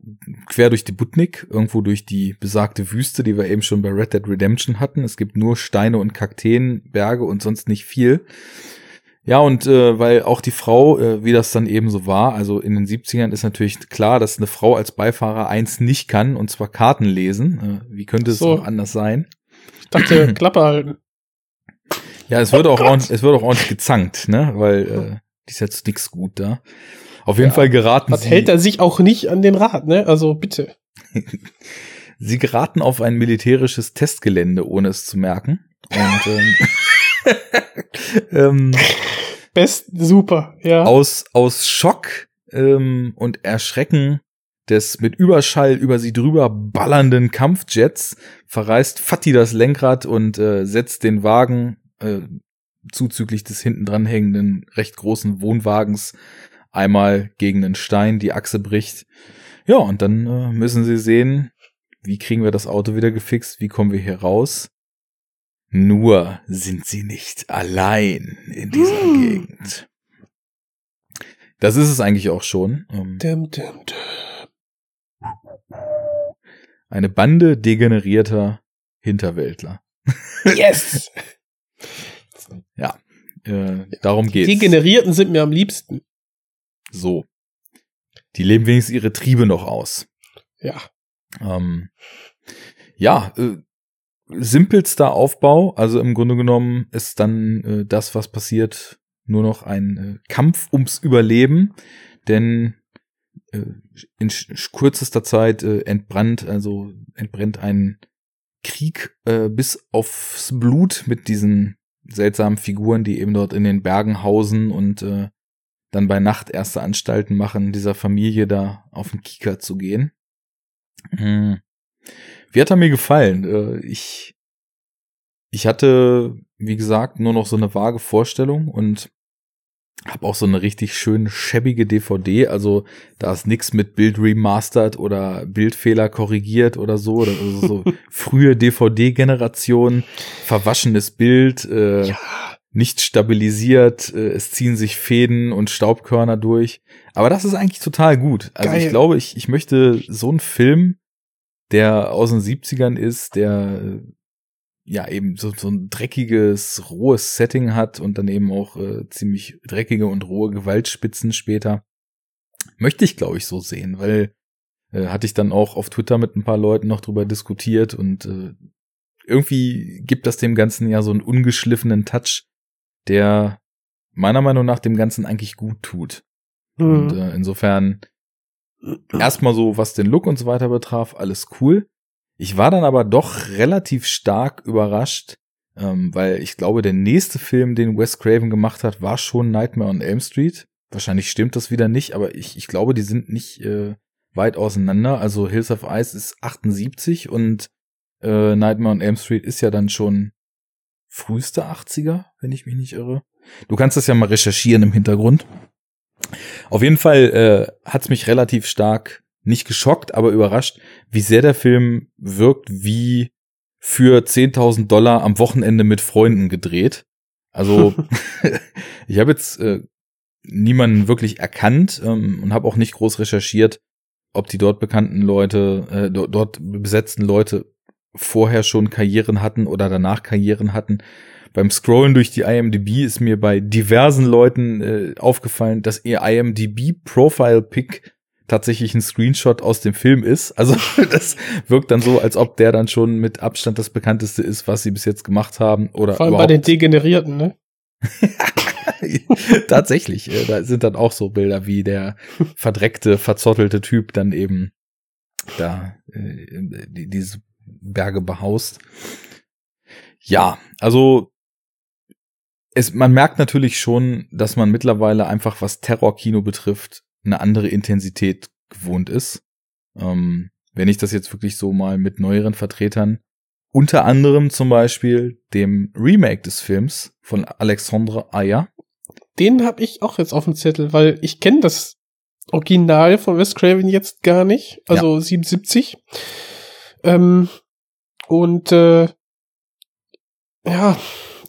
quer durch die Butnik, irgendwo durch die besagte Wüste, die wir eben schon bei Red Dead Redemption hatten. Es gibt nur Steine und Kakteen, Berge und sonst nicht viel. Ja, und äh, weil auch die Frau, äh, wie das dann eben so war, also in den 70ern ist natürlich klar, dass eine Frau als Beifahrer eins nicht kann, und zwar Karten lesen. Äh, wie könnte es So. auch anders sein? Ich dachte, Klappe halten. Ja, es wird Oh auch Gott. ordentlich, es wird auch ordentlich gezankt, ne? Weil äh, die ist jetzt nix gut da. Auf jeden Ja. Fall geraten Was sie, hält er sich auch nicht an den Rat, ne? Also bitte. sie geraten auf ein militärisches Testgelände, ohne es zu merken. Und ähm, ähm, Best, super, ja. aus, aus Schock ähm, und Erschrecken des mit Überschall über sie drüber ballernden Kampfjets verreißt Fatih das Lenkrad und äh, setzt den Wagen äh, zuzüglich des hinten dran hängenden recht großen Wohnwagens einmal gegen einen Stein, die Achse bricht. Ja, und dann äh, müssen sie sehen, wie kriegen wir das Auto wieder gefixt, wie kommen wir hier raus. Nur sind sie nicht allein in dieser Hm. Gegend. Das ist es eigentlich auch schon. Ähm, Dim, dim, dim. Eine Bande degenerierter Hinterwäldler. Yes! Äh, darum Die geht's. Generierten sind mir am liebsten. so. Die leben wenigstens ihre Triebe noch aus. Ja. Ähm, ja, äh, simpelster Aufbau. Also im Grunde genommen ist dann äh, das, was passiert, nur noch ein äh, Kampf ums Überleben. Denn äh, in kürzester Zeit äh, entbrannt, also entbrennt ein Krieg äh, bis aufs Blut mit diesen seltsamen Figuren, die eben dort in den Bergen hausen und äh, dann bei Nacht erste Anstalten machen, dieser Familie da auf den Kieker zu gehen. Hm. Wie hat er mir gefallen? Äh, Ich, ich hatte, wie gesagt, nur noch so eine vage Vorstellung und habe auch so eine richtig schön schäbige DVD. Also da ist nix mit Bild remastered oder Bildfehler korrigiert oder so. Oder also so frühe DVD-Generation, verwaschenes Bild, äh, Ja. nicht stabilisiert, äh, es ziehen sich Fäden und Staubkörner durch. Aber das ist eigentlich total gut. Also Geil. ich glaube, ich, ich möchte so einen Film, der aus den 70ern ist, der ja eben so, so ein dreckiges, rohes Setting hat und dann eben auch äh, ziemlich dreckige und rohe Gewaltspitzen später. Möchte ich, glaube ich, so sehen, weil äh, hatte ich dann auch auf Twitter mit ein paar Leuten noch drüber diskutiert und äh, irgendwie gibt das dem Ganzen ja so einen ungeschliffenen Touch, der meiner Meinung nach dem Ganzen eigentlich gut tut. Und Mhm. äh, insofern erstmal so, was den Look und so weiter betraf, alles cool. Ich war dann aber doch relativ stark überrascht, ähm, weil ich glaube, der nächste Film, den Wes Craven gemacht hat, war schon Nightmare on Elm Street. Wahrscheinlich stimmt das wieder nicht, aber ich, ich glaube, die sind nicht äh, weit auseinander. Also Hills of Ice ist 78 und äh, Nightmare on Elm Street ist ja dann schon früheste 80er, wenn ich mich nicht irre. Du kannst das ja mal recherchieren im Hintergrund. Auf jeden Fall äh, hat es mich relativ stark nicht geschockt, aber überrascht, wie sehr der Film wirkt wie für 10.000 Dollar am Wochenende mit Freunden gedreht. Also ich habe jetzt äh, niemanden wirklich erkannt ähm, und habe auch nicht groß recherchiert, ob die dort bekannten Leute, äh, do dort besetzten Leute vorher schon Karrieren hatten oder danach Karrieren hatten. Beim Scrollen durch die IMDb ist mir bei diversen Leuten äh, aufgefallen, dass ihr IMDb-Profile-Pick tatsächlich ein Screenshot aus dem Film ist. Also das wirkt dann so, als ob der dann schon mit Abstand das bekannteste ist, was sie bis jetzt gemacht haben. Oder Vor allem bei den Degenerierten, ne? Tatsächlich, äh, da sind dann auch so Bilder, wie der verdreckte, verzottelte Typ dann eben da äh, die, diese Berge behaust. Ja, also es, man merkt natürlich schon, dass man mittlerweile einfach, was Terrorkino betrifft, eine andere Intensität gewohnt ist. Ähm, wenn ich das jetzt wirklich so mal mit neueren Vertretern, unter anderem zum Beispiel dem Remake des Films von Alexandre Ayer, Den habe ich auch jetzt auf dem Zettel, weil ich kenne das Original von Wes Craven jetzt gar nicht. Also 77. Ähm, Und äh, ja,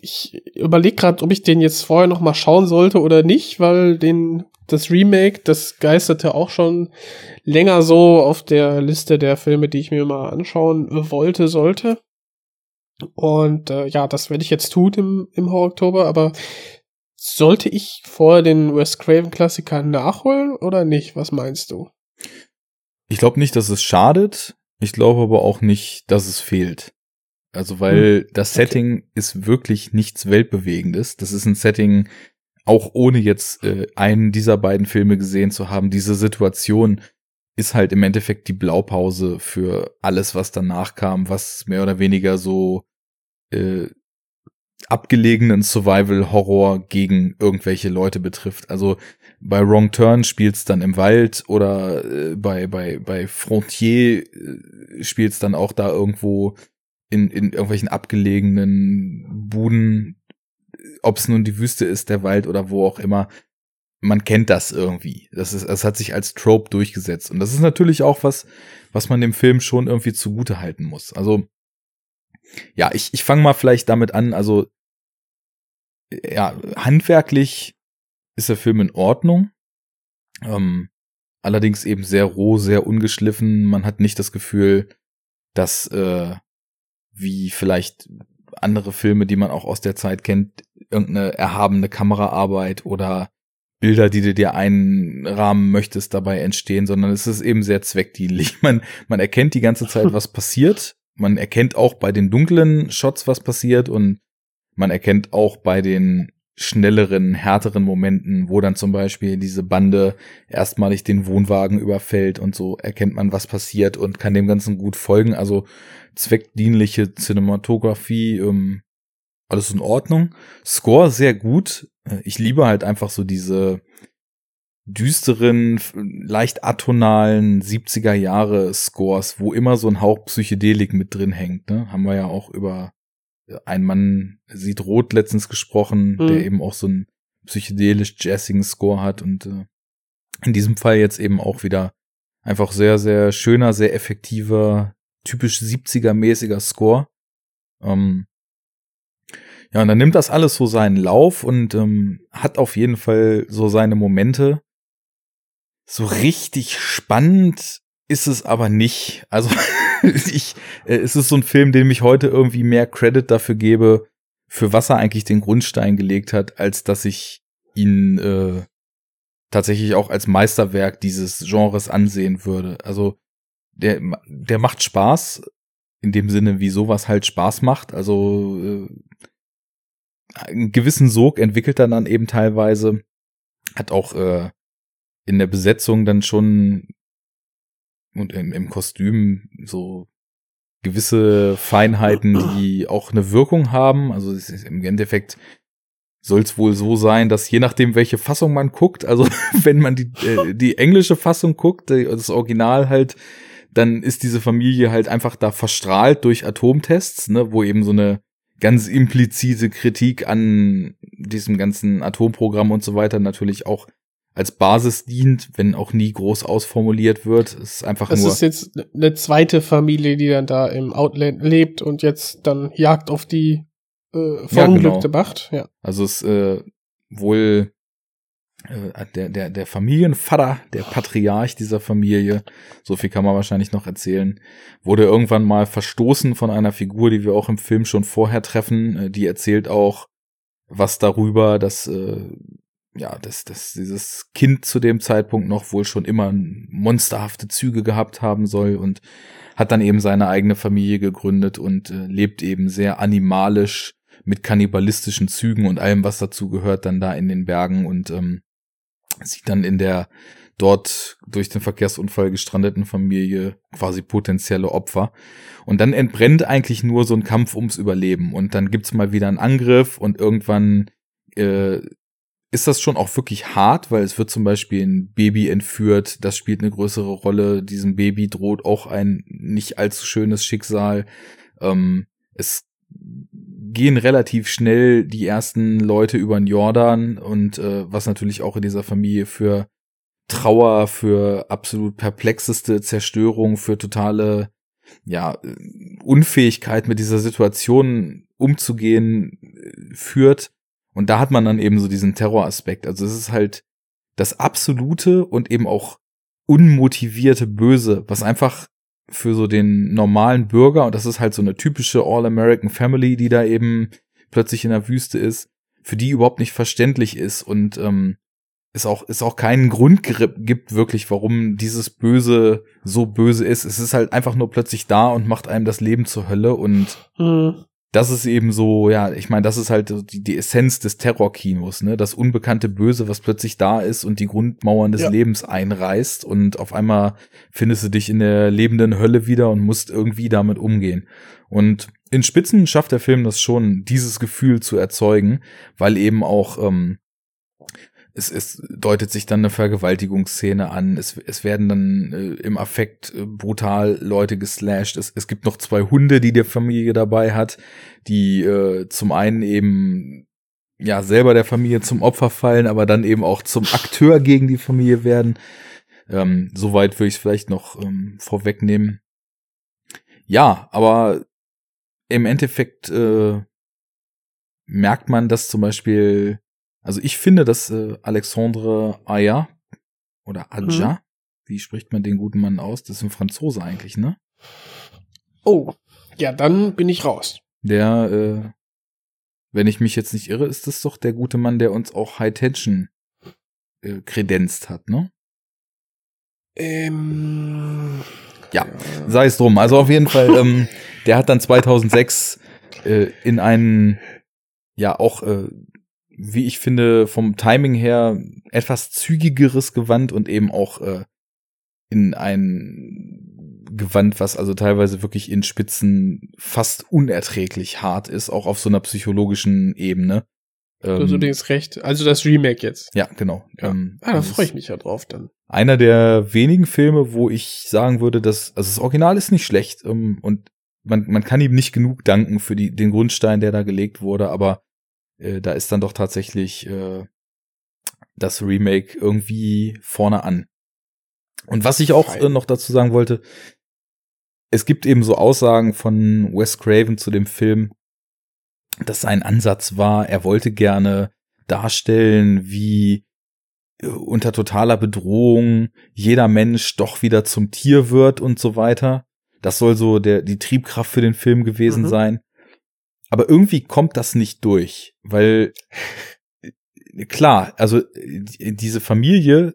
ich überlege gerade, ob ich den jetzt vorher noch mal schauen sollte oder nicht, weil den das Remake, das geisterte auch schon länger so auf der Liste der Filme, die ich mir mal anschauen wollte, sollte. Und äh, ja, das werde ich jetzt tun im, im Horror-Oktober, aber sollte ich vorher den Wes Craven-Klassiker nachholen oder nicht? Was meinst du? Ich glaube nicht, dass es schadet. Ich glaube aber auch nicht, dass es fehlt. Also, weil hm. das Setting okay. ist wirklich nichts Weltbewegendes. Das ist ein Setting, auch ohne jetzt äh, einen dieser beiden Filme gesehen zu haben. Diese Situation ist halt im Endeffekt die Blaupause für alles, was danach kam, was mehr oder weniger so äh, abgelegenen Survival-Horror gegen irgendwelche Leute betrifft. Also bei Wrong Turn spielt's dann im Wald oder äh, bei bei bei Frontier äh, spielt's dann auch da irgendwo in in irgendwelchen abgelegenen Buden, ob es nun die Wüste ist, der Wald oder wo auch immer. Man kennt das irgendwie. Das ist, das hat sich als Trope durchgesetzt. Und das ist natürlich auch was, was man dem Film schon irgendwie zugute halten muss. Also ja, ich, ich fange mal vielleicht damit an, also ja, handwerklich ist der Film in Ordnung. Ähm, allerdings eben sehr roh, sehr ungeschliffen. Man hat nicht das Gefühl, dass äh, wie vielleicht andere Filme, die man auch aus der Zeit kennt, irgendeine erhabene Kameraarbeit oder Bilder, die du dir einrahmen möchtest, dabei entstehen, sondern es ist eben sehr zweckdienlich. Man, man erkennt die ganze Zeit, was passiert man erkennt auch bei den dunklen Shots, was passiert und man erkennt auch bei den schnelleren, härteren Momenten, wo dann zum Beispiel diese Bande erstmalig den Wohnwagen überfällt und so erkennt man, was passiert und kann dem Ganzen gut folgen. Also zweckdienliche Cinematografie, ähm, alles in Ordnung. Score sehr gut. Ich liebe halt einfach so diese düsteren, leicht atonalen 70er Jahre Scores, wo immer so ein Hauch Psychedelik mit drin hängt. Ne? Haben wir ja auch über ein Mann sieht rot letztens gesprochen, mhm. der eben auch so einen psychedelisch jazzigen Score hat und äh, in diesem Fall jetzt eben auch wieder einfach sehr, sehr schöner, sehr effektiver, typisch 70er-mäßiger Score. Ähm, ja, und dann nimmt das alles so seinen Lauf und ähm, hat auf jeden Fall so seine Momente, so richtig spannend ist es aber nicht. Also ich, äh, es ist so ein Film, dem ich heute irgendwie mehr Credit dafür gebe, für was er eigentlich den Grundstein gelegt hat, als dass ich ihn äh, tatsächlich auch als Meisterwerk dieses Genres ansehen würde. Also der, der macht Spaß in dem Sinne, wie sowas halt Spaß macht. Also äh, einen gewissen Sog entwickelt er dann eben teilweise. Hat auch äh, in der Besetzung dann schon und im, im Kostüm so gewisse Feinheiten, die auch eine Wirkung haben. Also im Endeffekt soll es wohl so sein, dass je nachdem, welche Fassung man guckt, also wenn man die, äh, die englische Fassung guckt, das Original halt, dann ist diese Familie halt einfach da verstrahlt durch Atomtests, ne, wo eben so eine ganz implizite Kritik an diesem ganzen Atomprogramm und so weiter natürlich auch als Basis dient, wenn auch nie groß ausformuliert wird. Es ist einfach es nur. Es ist jetzt eine zweite Familie, die dann da im Outland lebt und jetzt dann Jagd auf die äh, verunglückte ja, genau. macht. Ja. Also es äh, wohl äh, der, der, der Familienvater, der Patriarch dieser Familie, so viel kann man wahrscheinlich noch erzählen, wurde irgendwann mal verstoßen von einer Figur, die wir auch im Film schon vorher treffen. Äh, die erzählt auch was darüber, dass äh, ja, dass, dass dieses Kind zu dem Zeitpunkt noch wohl schon immer monsterhafte Züge gehabt haben soll und hat dann eben seine eigene Familie gegründet und äh, lebt eben sehr animalisch mit kannibalistischen Zügen und allem, was dazu gehört, dann da in den Bergen und ähm, sieht dann in der dort durch den Verkehrsunfall gestrandeten Familie quasi potenzielle Opfer. Und dann entbrennt eigentlich nur so ein Kampf ums Überleben. Und dann gibt's mal wieder einen Angriff und irgendwann äh, ist das schon auch wirklich hart, weil es wird zum Beispiel ein Baby entführt, das spielt eine größere Rolle. Diesem Baby droht auch ein nicht allzu schönes Schicksal. Ähm, es gehen relativ schnell die ersten Leute über den Jordan und äh, was natürlich auch in dieser Familie für Trauer, für absolut perplexeste Zerstörung, für totale ja, Unfähigkeit mit dieser Situation umzugehen äh, führt. Und da hat man dann eben so diesen Terroraspekt. Also es ist halt das absolute und eben auch unmotivierte Böse, was einfach für so den normalen Bürger, und das ist halt so eine typische All-American Family, die da eben plötzlich in der Wüste ist, für die überhaupt nicht verständlich ist und ähm, es auch, es auch keinen Grund gibt wirklich, warum dieses Böse so böse ist. Es ist halt einfach nur plötzlich da und macht einem das Leben zur Hölle und mhm das ist eben so, ja, ich meine, das ist halt die, die Essenz des Terrorkinos, ne? Das unbekannte Böse, was plötzlich da ist und die Grundmauern des ja. Lebens einreißt und auf einmal findest du dich in der lebenden Hölle wieder und musst irgendwie damit umgehen. Und in Spitzen schafft der Film das schon, dieses Gefühl zu erzeugen, weil eben auch ähm, es, es deutet sich dann eine Vergewaltigungsszene an, es, es werden dann äh, im Affekt äh, brutal Leute geslasht, es, es gibt noch zwei Hunde, die die Familie dabei hat, die äh, zum einen eben ja selber der Familie zum Opfer fallen, aber dann eben auch zum Akteur gegen die Familie werden. Ähm, Soweit würde ich es vielleicht noch ähm, vorwegnehmen. Ja, aber im Endeffekt äh, merkt man, dass zum Beispiel also ich finde, dass äh, Alexandre Aya oder Aja, mhm. wie spricht man den guten Mann aus? Das ist ein Franzose eigentlich, ne? Oh, ja, dann bin ich raus. Der, äh, wenn ich mich jetzt nicht irre, ist das doch der gute Mann, der uns auch High Tension äh, kredenzt hat, ne? Ähm, ja, sei es drum. Also auf jeden Fall, ähm, der hat dann 2006 äh, in einen ja auch äh, wie ich finde, vom Timing her etwas zügigeres Gewand und eben auch äh, in ein Gewand, was also teilweise wirklich in Spitzen fast unerträglich hart ist, auch auf so einer psychologischen Ebene. Du hast ähm, übrigens recht. Also das Remake jetzt. Ja, genau. Ja. Ähm, ah, da freue ich mich ja drauf dann. Einer der wenigen Filme, wo ich sagen würde, dass, also das Original ist nicht schlecht ähm, und man, man kann ihm nicht genug danken für die, den Grundstein, der da gelegt wurde, aber äh, da ist dann doch tatsächlich äh, das Remake irgendwie vorne an. Und was ich auch äh, noch dazu sagen wollte, es gibt eben so Aussagen von Wes Craven zu dem Film, dass sein Ansatz war, er wollte gerne darstellen, wie äh, unter totaler Bedrohung jeder Mensch doch wieder zum Tier wird und so weiter. Das soll so der, die Triebkraft für den Film gewesen mhm. sein. Aber irgendwie kommt das nicht durch, weil klar, also diese Familie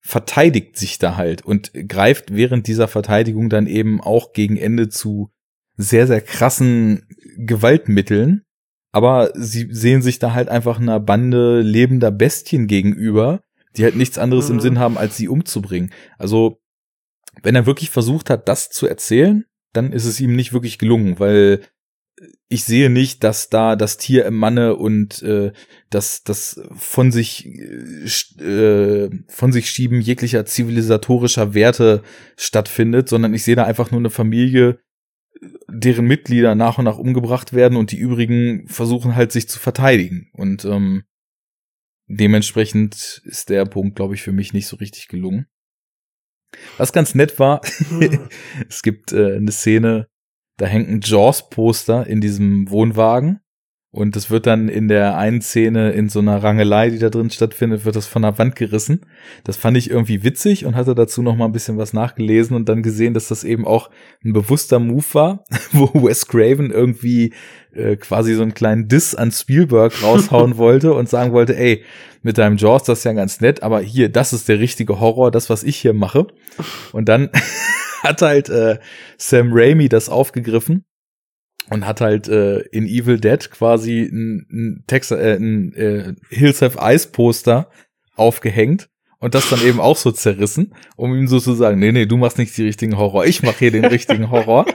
verteidigt sich da halt und greift während dieser Verteidigung dann eben auch gegen Ende zu sehr, sehr krassen Gewaltmitteln. Aber sie sehen sich da halt einfach einer Bande lebender Bestien gegenüber, die halt nichts anderes mhm. im Sinn haben, als sie umzubringen. Also, wenn er wirklich versucht hat, das zu erzählen, dann ist es ihm nicht wirklich gelungen, weil ich sehe nicht, dass da das Tier im Manne und äh, das das von sich äh, von sich schieben jeglicher zivilisatorischer Werte stattfindet, sondern ich sehe da einfach nur eine Familie, deren Mitglieder nach und nach umgebracht werden und die übrigen versuchen halt sich zu verteidigen und ähm, dementsprechend ist der Punkt, glaube ich, für mich nicht so richtig gelungen. Was ganz nett war, es gibt äh, eine Szene, da hängt ein Jaws-Poster in diesem Wohnwagen. Und das wird dann in der einen Szene in so einer Rangelei, die da drin stattfindet, wird das von der Wand gerissen. Das fand ich irgendwie witzig und hatte dazu noch mal ein bisschen was nachgelesen und dann gesehen, dass das eben auch ein bewusster Move war, wo Wes Craven irgendwie äh, quasi so einen kleinen Diss an Spielberg raushauen wollte und sagen wollte, ey, mit deinem Jaws, das ist ja ganz nett, aber hier, das ist der richtige Horror, das, was ich hier mache. Und dann hat halt äh, Sam Raimi das aufgegriffen und hat halt äh, in Evil Dead quasi ein, ein, Text, äh, ein äh, Hills Have Ice Poster aufgehängt und das dann eben auch so zerrissen, um ihm so zu sagen, nee, nee, du machst nicht die richtigen Horror, ich mache hier den richtigen Horror.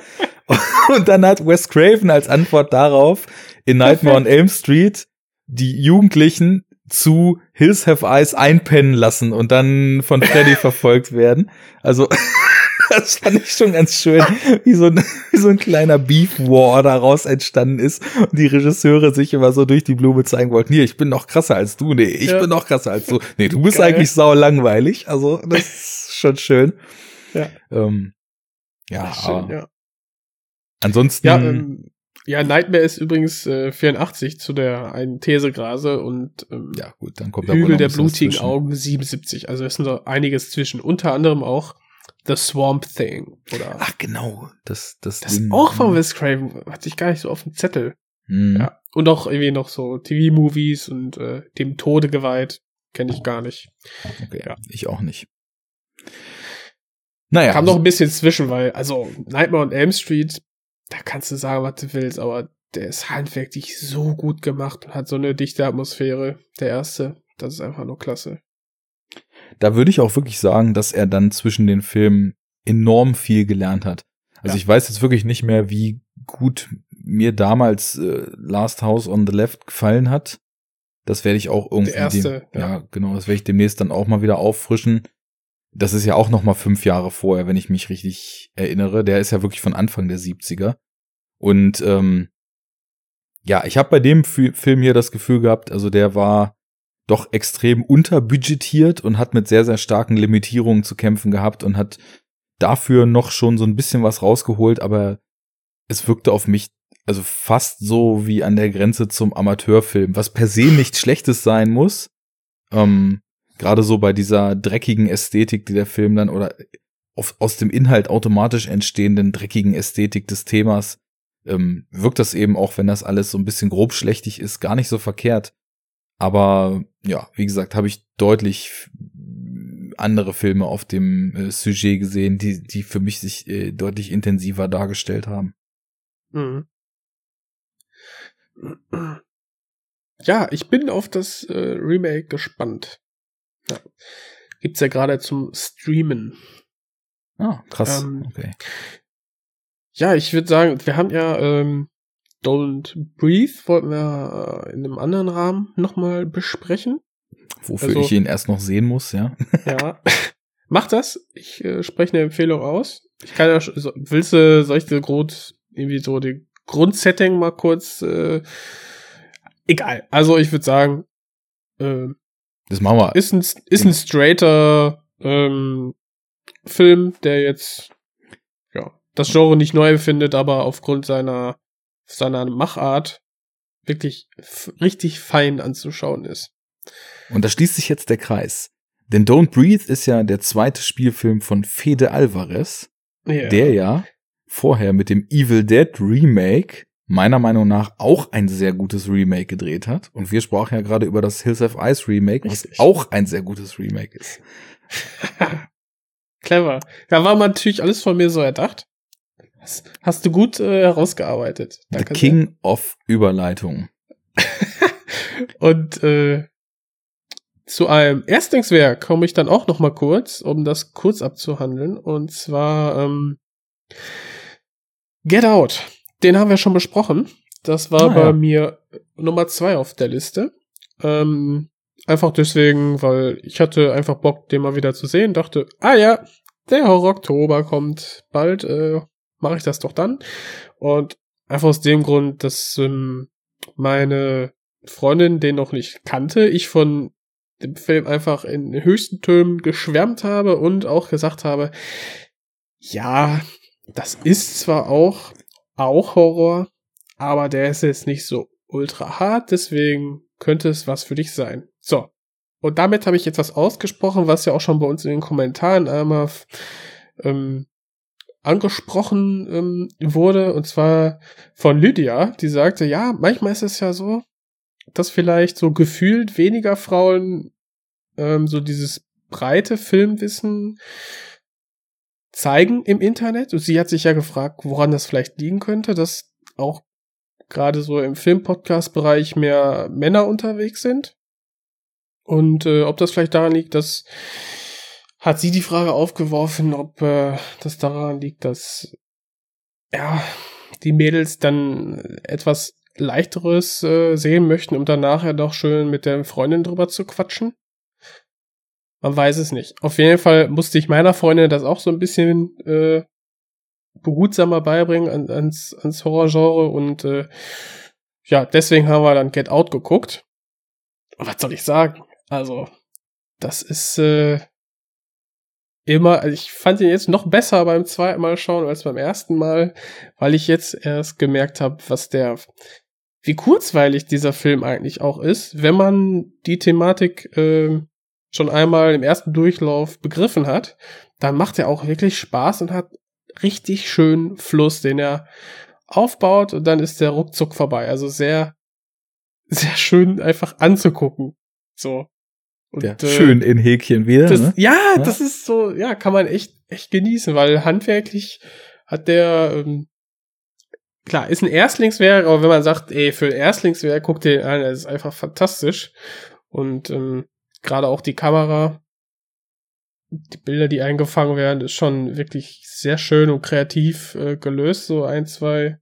und dann hat Wes Craven als Antwort darauf in Nightmare on Elm Street die Jugendlichen zu Hills Have Eyes einpennen lassen und dann von Freddy verfolgt werden. Also das fand ich schon ganz schön, wie so, ein, wie so ein kleiner Beef War daraus entstanden ist und die Regisseure sich immer so durch die Blume zeigen wollten, hier, ich bin noch krasser als du, nee, ich ja. bin noch krasser als du. Nee, du bist Geil. eigentlich sau langweilig, also das ist schon schön. Ja. Ähm, ja, schön, ja. Ansonsten. Ja, ähm, ja, Nightmare ist übrigens äh, 84 zu der einen These grase und ähm, ja, gut, dann kommt Hügel der blutigen. Augen 77. Also es ist noch einiges zwischen. Unter anderem auch The Swamp Thing. Oder Ach, genau. Das, das, das ist Ding. auch von Wes Craven. Hatte ich gar nicht so auf dem Zettel. Mhm. Ja. Und auch irgendwie noch so TV-Movies und äh, dem Tode geweiht. Kenne ich gar nicht. Okay, Ja. ich auch nicht. Naja. Kam noch ein bisschen zwischen, weil, also Nightmare on Elm Street, da kannst du sagen, was du willst, aber der ist handwerklich so gut gemacht und hat so eine dichte Atmosphäre. Der erste, das ist einfach nur klasse. Da würde ich auch wirklich sagen, dass er dann zwischen den Filmen enorm viel gelernt hat. Also Ja. ich weiß jetzt wirklich nicht mehr, wie gut mir damals äh, Last House on the Left gefallen hat. Das werde ich auch irgendwie Der erste, dem, ja. ja. genau, das werde ich demnächst dann auch mal wieder auffrischen. Das ist ja auch noch mal fünf Jahre vorher, wenn ich mich richtig erinnere. Der ist ja wirklich von Anfang der 70er. Und ähm, ja, ich habe bei dem Fi- Film hier das Gefühl gehabt, also der war doch extrem unterbudgetiert und hat mit sehr, sehr starken Limitierungen zu kämpfen gehabt und hat dafür noch schon so ein bisschen was rausgeholt, aber es wirkte auf mich also fast so wie an der Grenze zum Amateurfilm, was per se nichts Schlechtes sein muss. Ähm, Gerade so bei dieser dreckigen Ästhetik, die der Film dann oder auf, aus dem Inhalt automatisch entstehenden dreckigen Ästhetik des Themas ähm, wirkt das eben auch, wenn das alles so ein bisschen grobschlächtig ist, gar nicht so verkehrt. Aber ja, wie gesagt, habe ich deutlich andere Filme auf dem äh, Sujet gesehen, die, die für mich sich äh, deutlich intensiver dargestellt haben. Mhm. Ja, ich bin auf das äh, Remake gespannt. Ja. Gibt's ja gerade zum Streamen. Ah, krass. Ähm, okay. Ja, ich würde sagen, wir haben ja ähm, Don't Breathe, wollten wir äh, in einem anderen Rahmen nochmal besprechen. Wofür also- ich ihn erst noch sehen muss, ja. Ja. Mach das. Ich äh, spreche eine Empfehlung aus. Ich kann ja, so, willst du, soll ich dir Grund, irgendwie so die Grundsetting mal kurz, äh, egal. Also ich würde sagen, äh, Das machen wir. ist ein, ist ein straighter ähm, Film, der jetzt ja das Genre nicht neu findet, aber aufgrund seiner seiner Machart wirklich richtig fein anzuschauen ist. Und da schließt sich jetzt der Kreis. Denn Don't Breathe ist ja der zweite Spielfilm von Fede Alvarez, Ja. der ja vorher mit dem Evil Dead Remake meiner Meinung nach auch ein sehr gutes Remake gedreht hat. Und wir sprachen ja gerade über das Hills of Ice Remake, was Richtig. auch ein sehr gutes Remake ist. Clever. Da war natürlich alles von mir so erdacht. Hast, hast du gut äh, herausgearbeitet. The Danke King of Überleitung. sehr. Und äh, zu einem Erstlingswerk komme ich dann auch noch mal kurz, um das kurz abzuhandeln. Und zwar ähm, Get Out. Den haben wir schon besprochen. Das war Ah, bei ja. mir Nummer zwei auf der Liste. Ähm, einfach deswegen, weil ich hatte einfach Bock, den mal wieder zu sehen. Dachte, ah ja, der Horror Oktober kommt bald, äh, mache ich das doch dann. Und einfach aus dem Grund, dass ähm, meine Freundin den noch nicht kannte, ich von dem Film einfach in höchsten Tönen geschwärmt habe und auch gesagt habe, ja, das ist zwar auch, auch Horror, aber der ist jetzt nicht so ultra hart, deswegen könnte es was für dich sein. So. Und damit habe ich etwas ausgesprochen, was ja auch schon bei uns in den Kommentaren einmal ähm, angesprochen ähm, wurde, und zwar von Lydia, die sagte, ja, manchmal ist es ja so, dass vielleicht so gefühlt weniger Frauen ähm, so dieses breite Filmwissen zeigen im Internet. Und sie hat sich ja gefragt, woran das vielleicht liegen könnte, dass auch gerade so im Film-Podcast-Bereich mehr Männer unterwegs sind. Und äh, ob das vielleicht daran liegt, dass hat sie die Frage aufgeworfen, ob äh, das daran liegt, dass ja die Mädels dann etwas leichteres äh, sehen möchten, um dann nachher doch schön mit der Freundin drüber zu quatschen. Man weiß es nicht. Auf jeden Fall musste ich meiner Freundin das auch so ein bisschen äh, behutsamer beibringen an, ans, ans Horrorgenre und äh, ja, deswegen haben wir dann Get Out geguckt. Und was soll ich sagen? Also, das ist äh, immer, also ich fand ihn jetzt noch besser beim zweiten Mal schauen als beim ersten Mal, weil ich jetzt erst gemerkt habe, was der, wie kurzweilig dieser Film eigentlich auch ist, wenn man die Thematik äh, schon einmal im ersten Durchlauf begriffen hat, dann macht er auch wirklich Spaß und hat richtig schön Fluss, den er aufbaut und dann ist der ruckzuck vorbei. Also sehr, sehr schön einfach anzugucken. So. Und, ja, äh, schön in Häkchen wieder. Das, ne? ja, ja, das ist so, ja, kann man echt, echt genießen, weil handwerklich hat der, ähm, klar, ist ein Erstlingswerk, aber wenn man sagt, ey, für ein Erstlingswerk, guck dir den an, das ist einfach fantastisch. Und ähm, gerade auch die Kamera, die Bilder, die eingefangen werden, ist schon wirklich sehr schön und kreativ äh, gelöst, so ein, zwei.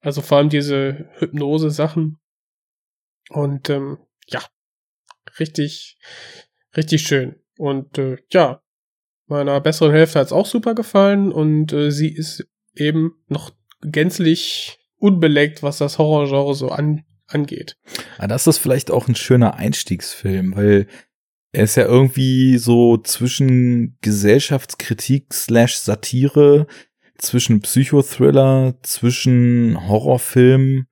Also vor allem diese Hypnose-Sachen. Und ähm, richtig, richtig schön. Und äh, ja, meiner besseren Hälfte hat es auch super gefallen und äh, sie ist eben noch gänzlich unbeleckt, was das Horrorgenre so an, angeht. Ah, das ist vielleicht auch ein schöner Einstiegsfilm, weil er ist ja irgendwie so zwischen Gesellschaftskritik slash Satire, zwischen Psychothriller, zwischen Horrorfilm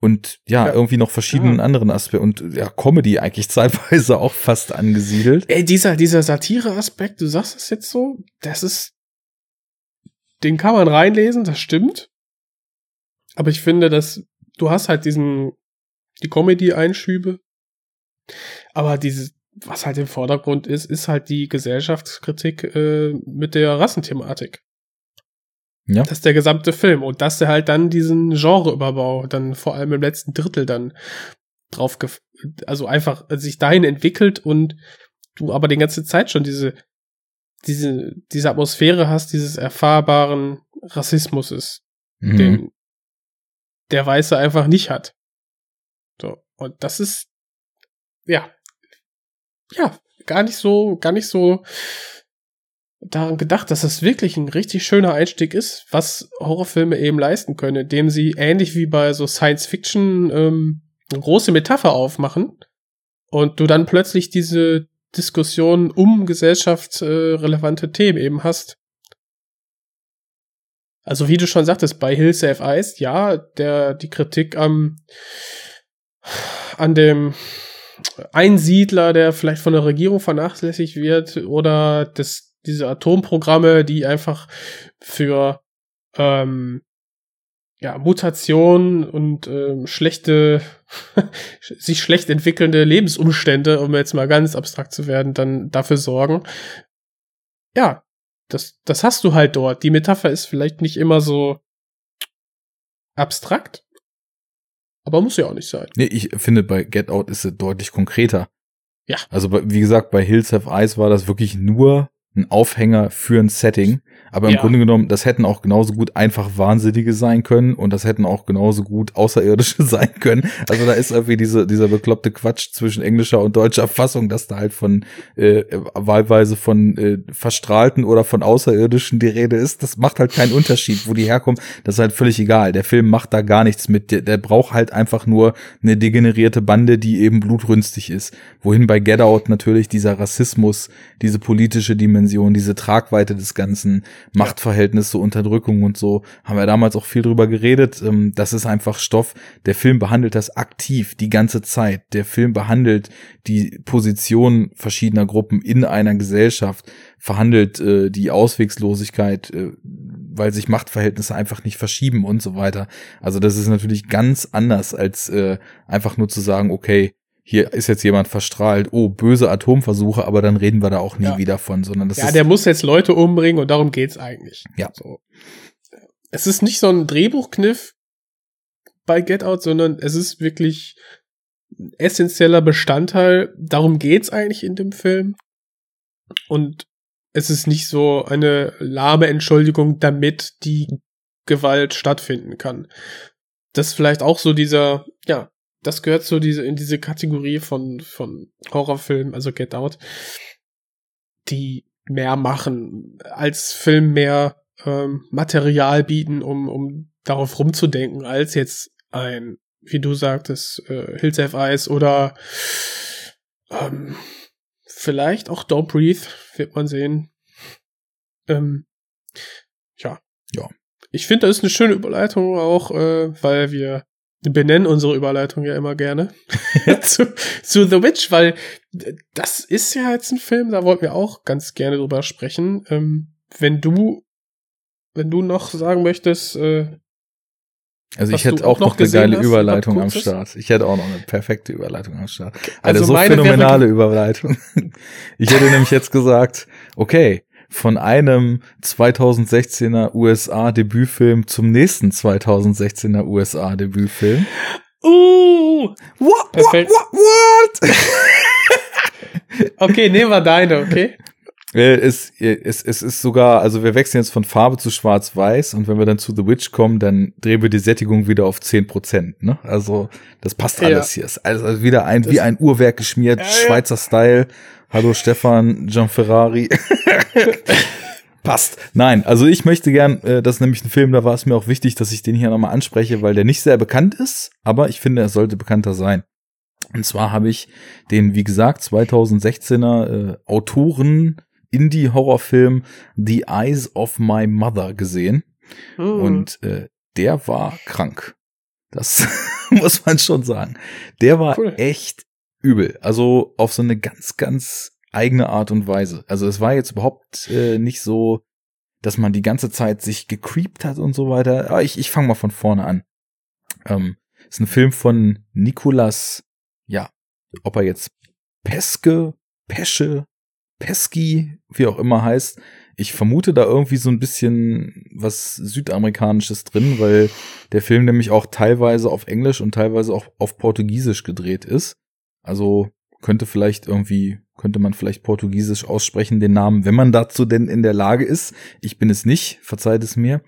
und ja, ja, irgendwie noch verschiedenen ja. anderen Aspekten und ja, Comedy eigentlich zeitweise auch fast angesiedelt. Ey, dieser, dieser Satire-Aspekt, du sagst das jetzt so, das ist, den kann man reinlesen, das stimmt. Aber ich finde, dass du hast halt diesen, die Comedy-Einschübe, aber dieses, was halt im Vordergrund ist, ist halt die Gesellschaftskritik äh, mit der Rassenthematik. Ja. Das ist der gesamte Film. Und dass der halt dann diesen Genreüberbau dann vor allem im letzten Drittel dann drauf, also einfach sich dahin entwickelt und du aber die ganze Zeit schon diese, diese, diese Atmosphäre hast, dieses erfahrbaren Rassismus ist, mhm. den der Weiße einfach nicht hat. So. Und das ist, ja, ja, gar nicht so, gar nicht so daran gedacht, dass das wirklich ein richtig schöner Einstieg ist, was Horrorfilme eben leisten können, indem sie ähnlich wie bei so Science Fiction ähm, eine große Metapher aufmachen und du dann plötzlich diese Diskussion um gesellschaftsrelevante äh, Themen eben hast. Also wie du schon sagtest, bei Hill Save Ice, ja, der die Kritik am an dem Einsiedler, der vielleicht von der Regierung vernachlässigt wird, oder das diese Atomprogramme, die einfach für ähm, ja, Mutation und ähm, schlechte, sich schlecht entwickelnde Lebensumstände, um jetzt mal ganz abstrakt zu werden, dann dafür sorgen. Ja, das, das hast du halt dort. Die Metapher ist vielleicht nicht immer so abstrakt, aber muss ja auch nicht sein. Nee, ich finde, bei Get Out ist es deutlich konkreter. Ja. Also, wie gesagt, bei Hills Have Eyes war das wirklich nur ein Aufhänger für ein Setting. Aber im ja. Grunde genommen, das hätten auch genauso gut einfach Wahnsinnige sein können und das hätten auch genauso gut Außerirdische sein können. Also da ist irgendwie diese, dieser bekloppte Quatsch zwischen englischer und deutscher Fassung, dass da halt von äh, wahlweise von äh, Verstrahlten oder von Außerirdischen die Rede ist. Das macht halt keinen Unterschied, wo die herkommen. Das ist halt völlig egal. Der Film macht da gar nichts mit. Der, der braucht halt einfach nur eine degenerierte Bande, die eben blutrünstig ist. Wohin bei Get Out natürlich dieser Rassismus, diese politische Dimension, diese Tragweite des Ganzen, Machtverhältnisse, Unterdrückung und so, haben wir damals auch viel drüber geredet. Ähm, das ist einfach Stoff. Der Film behandelt das aktiv die ganze Zeit. Der Film behandelt die Position verschiedener Gruppen in einer Gesellschaft, verhandelt äh, die Auswegslosigkeit, äh, weil sich Machtverhältnisse einfach nicht verschieben und so weiter. Also das ist natürlich ganz anders als äh, einfach nur zu sagen, okay, hier ist jetzt jemand verstrahlt, oh, böse Atomversuche, aber dann reden wir da auch nie ja. wieder von, sondern das ja, ist. Ja, der muss jetzt Leute umbringen und darum geht's eigentlich. Ja. So. Es ist nicht so ein Drehbuchkniff bei Get Out, sondern es ist wirklich ein essentieller Bestandteil. Darum geht's eigentlich in dem Film. Und es ist nicht so eine lahme Entschuldigung, damit die Gewalt stattfinden kann. Das ist vielleicht auch so dieser, ja, das gehört so diese, in diese Kategorie von, von Horrorfilmen, also Get Out, die mehr machen, als Film mehr ähm, Material bieten, um, um darauf rumzudenken, als jetzt ein, wie du sagtest, äh, Hills Have Eyes oder ähm, vielleicht auch Don't Breathe wird man sehen. Ähm, ja. Ja. Ich finde, das ist eine schöne Überleitung auch, äh, weil wir benennen unsere Überleitung ja immer gerne zu, zu The Witch, weil das ist ja jetzt ein Film, da wollten wir auch ganz gerne drüber sprechen. Ähm, wenn du, wenn du noch sagen möchtest, äh, also ich hätte auch noch noch eine geile hast, Überleitung am? Start. Ich hätte auch noch eine perfekte Überleitung am Start. Eine Also so wäre phänomenale Überleitung. Ich hätte nämlich jetzt gesagt, okay, von einem 2016er USA Debütfilm zum nächsten 2016er USA Debütfilm. uh, What, Perfekt. what, what? okay, nehmen wir deine, okay? Äh, Es, es, es ist sogar, also wir wechseln jetzt von Farbe zu Schwarz-Weiß und wenn wir dann zu The Witch kommen, dann drehen wir die Sättigung wieder auf 10 Prozent, ne? Also, das passt Ja. alles hier. Ist also wieder ein, Das- wie ein Uhrwerk geschmiert, Ja, ja. Schweizer Style. Hallo Stefan, Gianferrari. Passt. Nein, also ich möchte gern, äh, das ist nämlich ein Film, da war es mir auch wichtig, dass ich den hier nochmal anspreche, weil der nicht sehr bekannt ist, aber ich finde, er sollte bekannter sein. Und zwar habe ich den, wie gesagt, 2016er äh, Autoren Indie-Horrorfilm The Eyes of My Mother gesehen. Hm. Und äh, der war krank. Das muss man schon sagen. Der war Cool. echt übel. Also auf so eine ganz, ganz eigene Art und Weise. Also es war jetzt überhaupt äh, nicht so, dass man die ganze Zeit sich gecreept hat und so weiter. Aber ich, ich fange mal von vorne an. Ähm, ist ein Film von Nicolas, ja, ob er jetzt Peske, Pesche, Pesky, wie auch immer heißt. Ich vermute da irgendwie so ein bisschen was Südamerikanisches drin, weil der Film nämlich auch teilweise auf Englisch und teilweise auch auf Portugiesisch gedreht ist. Also könnte vielleicht irgendwie, könnte man vielleicht Portugiesisch aussprechen, den Namen, wenn man dazu denn in der Lage ist. Ich bin es nicht, verzeiht es mir.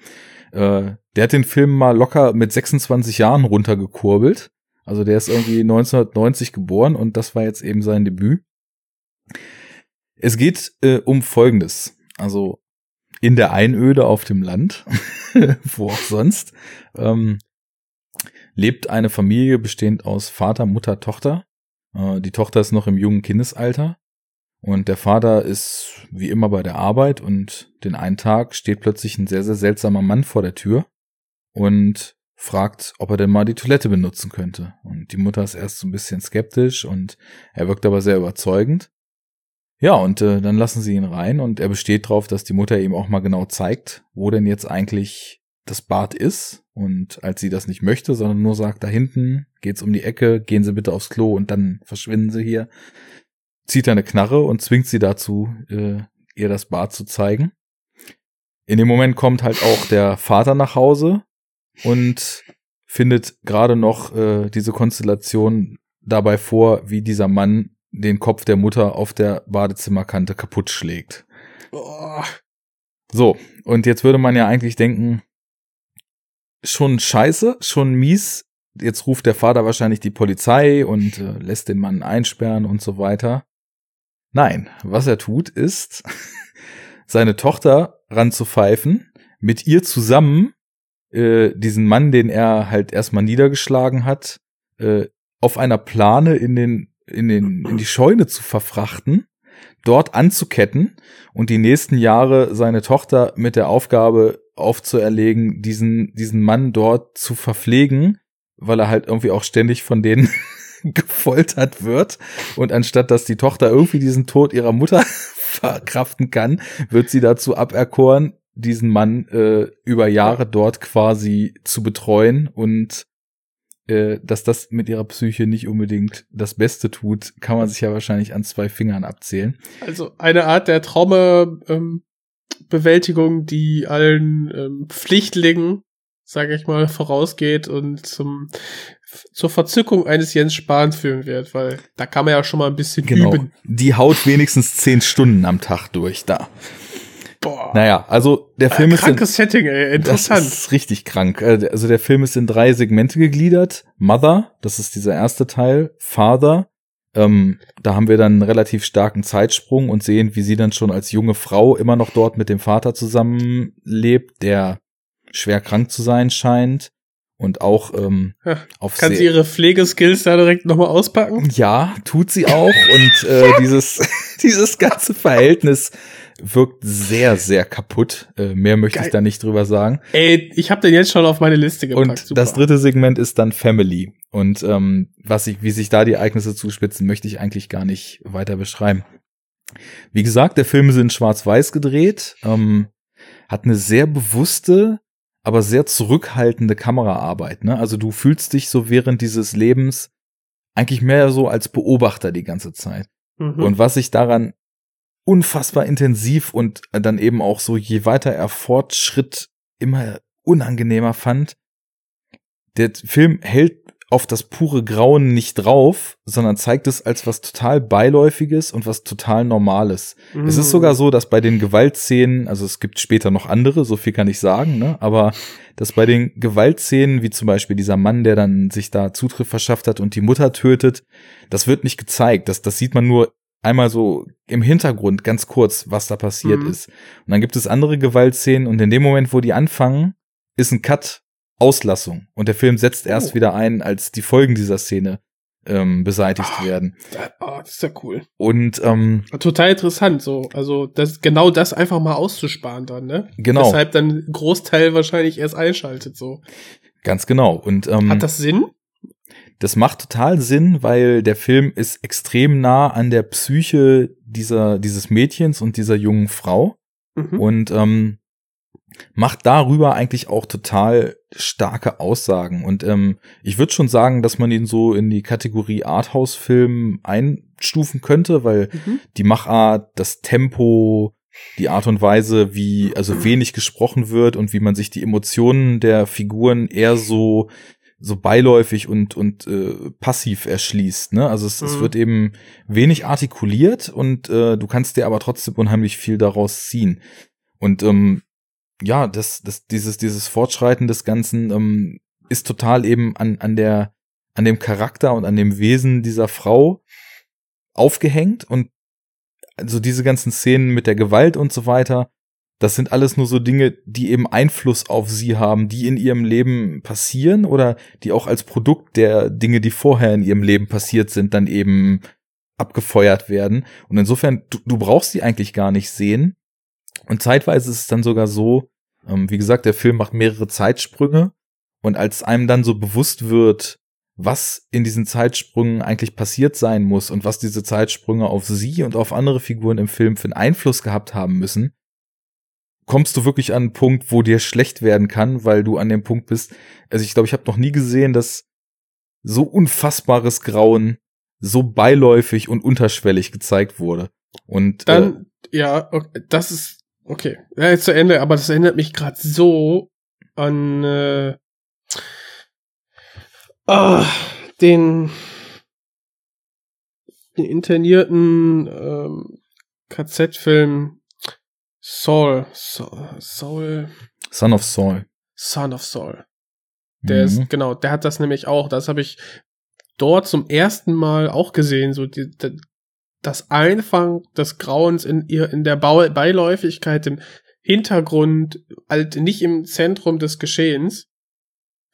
Äh, der hat den Film mal locker mit 26 Jahren runtergekurbelt. Also der ist irgendwie 1990 geboren und das war jetzt eben sein Debüt. Es geht äh, um Folgendes. Also in der Einöde auf dem Land, wo auch sonst, ähm, lebt eine Familie bestehend aus Vater, Mutter, Tochter. Äh, die Tochter ist noch im jungen Kindesalter und der Vater ist wie immer bei der Arbeit und den einen Tag steht plötzlich ein sehr, sehr seltsamer Mann vor der Tür und fragt, ob er denn mal die Toilette benutzen könnte. Und die Mutter ist erst so ein bisschen skeptisch und er wirkt aber sehr überzeugend. Ja, und äh, dann lassen sie ihn rein und er besteht darauf, dass die Mutter ihm auch mal genau zeigt, wo denn jetzt eigentlich das Bad ist. Und als sie das nicht möchte, sondern nur sagt, da hinten geht's um die Ecke, gehen Sie bitte aufs Klo und dann verschwinden Sie hier, zieht er eine Knarre und zwingt sie dazu, äh, ihr das Bad zu zeigen. In dem Moment kommt halt auch der Vater nach Hause und findet gerade noch äh, diese Konstellation dabei vor, wie dieser Mann den Kopf der Mutter auf der Badezimmerkante kaputt schlägt. Oh, So, und jetzt würde man ja eigentlich denken, schon scheiße, schon mies. Jetzt ruft der Vater wahrscheinlich die Polizei und äh, lässt den Mann einsperren und so weiter. Nein, was er tut, ist, seine Tochter ranzupfeifen, mit ihr zusammen äh, diesen Mann, den er halt erstmal niedergeschlagen hat, äh, auf einer Plane in den, in den, in die Scheune zu verfrachten, dort anzuketten und die nächsten Jahre seine Tochter mit der Aufgabe aufzuerlegen, diesen, diesen Mann dort zu verpflegen, weil er halt irgendwie auch ständig von denen gefoltert wird. Und anstatt dass die Tochter irgendwie diesen Tod ihrer Mutter verkraften kann, wird sie dazu aberkoren, diesen Mann äh, über Jahre dort quasi zu betreuen und äh, dass das mit ihrer Psyche nicht unbedingt das Beste tut, kann man sich ja wahrscheinlich an zwei Fingern abzählen. also eine Art der Traumabewältigung, ähm, die allen ähm, Pflichtlingen, sage ich mal, vorausgeht und zum zur Verzückung eines Jens Spahn führen wird, weil da kann man ja schon mal ein bisschen Genau. üben. Die haut wenigstens zehn Stunden am Tag durch da. Boah, Naja, also der äh, Film ist in, krankes Setting, ey, interessant. Das ist richtig krank. Äh, Also der Film ist in drei Segmente gegliedert. Mother, das ist dieser erste Teil. Father, ähm, da haben wir dann einen relativ starken Zeitsprung und sehen, wie sie dann schon als junge Frau immer noch dort mit dem Vater zusammenlebt, der schwer krank zu sein scheint und auch ähm, Ja, auf Kann sie ihre Pflegeskills da direkt nochmal auspacken? ja, tut sie auch. Und äh, dieses, dieses ganze Verhältnis wirkt sehr, sehr kaputt. Äh, mehr möchte Geil. ich da nicht drüber sagen. Ey, ich habe den jetzt schon auf meine Liste gepackt. Und Super. das dritte Segment ist dann Family. Und ähm, was ich, wie sich da die Ereignisse zuspitzen, möchte ich eigentlich gar nicht weiter beschreiben. Wie gesagt, der Film ist in Schwarz-Weiß gedreht, ähm, hat eine sehr bewusste, aber sehr zurückhaltende Kameraarbeit. Ne? Also du fühlst dich so während dieses Lebens eigentlich mehr so als Beobachter die ganze Zeit. Mhm. Und was ich daran unfassbar intensiv und dann eben auch so, je weiter er fortschritt, immer unangenehmer fand, der Film hält auf das pure Grauen nicht drauf, sondern zeigt es als was total Beiläufiges und was total Normales. Mhm. Es ist sogar so, dass bei den Gewaltszenen, also es gibt später noch andere, so viel kann ich sagen, ne? aber dass bei den Gewaltszenen, wie zum Beispiel dieser Mann, der dann sich da Zutritt verschafft hat und die Mutter tötet, das wird nicht gezeigt. Das, das sieht man nur einmal so im Hintergrund ganz kurz, was da passiert Mhm. ist. Und dann gibt es andere Gewaltszenen und in dem Moment, wo die anfangen, ist ein Cut, Auslassung. Und der Film setzt erst Oh. wieder ein, als die Folgen dieser Szene ähm, beseitigt Ah. werden. Oh, das ist ja cool. Und ähm, Total interessant, so. Also, das, genau das einfach mal auszusparen dann, ne? genau, Weshalb dann ein Großteil wahrscheinlich erst einschaltet, so. ganz genau. Und ähm, Hat das Sinn? Das macht total Sinn, weil der Film ist extrem nah an der Psyche dieser, dieses Mädchens und dieser jungen Frau Mhm. und ähm, macht darüber eigentlich auch total starke Aussagen. Und ähm, ich würde schon sagen, dass man ihn so in die Kategorie Arthouse-Film einstufen könnte, weil Mhm. die Machart, das Tempo, die Art und Weise, wie also wenig gesprochen wird und wie man sich die Emotionen der Figuren eher so so beiläufig und und äh, passiv erschließt. Ne? Also es, es Mhm. wird eben wenig artikuliert und äh, du kannst dir aber trotzdem unheimlich viel daraus ziehen. Und ähm, ja, das, das, dieses, dieses Fortschreiten des Ganzen ähm, ist total eben an, an der, an dem Charakter und an dem Wesen dieser Frau aufgehängt und also diese ganzen Szenen mit der Gewalt und so weiter, das sind alles nur so Dinge, die eben Einfluss auf sie haben, die in ihrem Leben passieren oder die auch als Produkt der Dinge, die vorher in ihrem Leben passiert sind, dann eben abgefeuert werden. Und insofern, du, du brauchst sie eigentlich gar nicht sehen. Und zeitweise ist es dann sogar so, ähm, wie gesagt, der Film macht mehrere Zeitsprünge. Und als einem dann so bewusst wird, was in diesen Zeitsprüngen eigentlich passiert sein muss und was diese Zeitsprünge auf sie und auf andere Figuren im Film für einen Einfluss gehabt haben müssen, kommst du wirklich an einen Punkt, wo dir schlecht werden kann, weil du an dem Punkt bist. Also ich glaube, ich habe noch nie gesehen, dass so unfassbares Grauen so beiläufig und unterschwellig gezeigt wurde. Und äh, Dann, ja, okay, das ist, okay. Ja, jetzt zu Ende, aber das erinnert mich gerade so an äh, ah, den, den internierten ähm, KZ-Film Saul, Saul, Saul, Son of Saul. Son of Saul. Der Mhm. ist, genau, der hat das nämlich auch. Das habe ich dort zum ersten Mal auch gesehen, so die, die, das Einfangen des Grauens in ihr, in der Beiläufigkeit, im Hintergrund, halt nicht im Zentrum des Geschehens,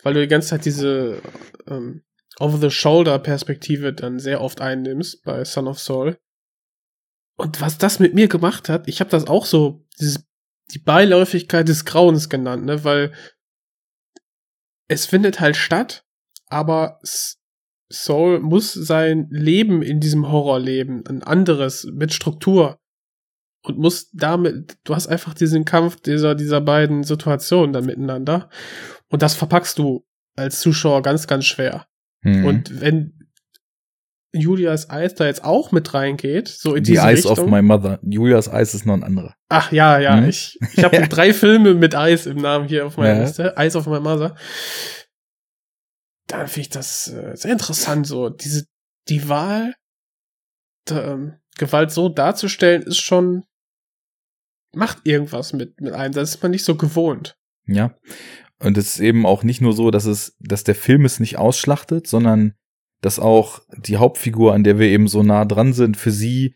weil du die ganze Zeit diese ähm, Over-the-Shoulder-Perspektive dann sehr oft einnimmst bei Son of Saul. Und was das mit mir gemacht hat, ich habe das auch so, dieses, die Beiläufigkeit des Grauens genannt, ne, weil es findet halt statt, aber S- Saul muss sein Leben in diesem Horror leben, ein anderes mit Struktur und muss damit, du hast einfach diesen Kampf dieser dieser beiden Situationen dann miteinander und das verpackst du als Zuschauer ganz ganz schwer. Mhm. Und wenn Julias Eis da jetzt auch mit reingeht, so in die diese Eyes Richtung. of My Mother. Julias Eis ist noch ein anderer. Ach ja, ja, Hm? ich, ich habe drei Filme mit Eis im Namen hier auf meiner Ja. Liste. Eis of My Mother. Da finde ich das äh, sehr interessant, so diese die Wahl, der, ähm, Gewalt so darzustellen, ist schon macht irgendwas mit mit einem. Das ist man nicht so gewohnt. Ja. Und es ist eben auch nicht nur so, dass es, dass der Film es nicht ausschlachtet, sondern dass auch die Hauptfigur, an der wir eben so nah dran sind, für sie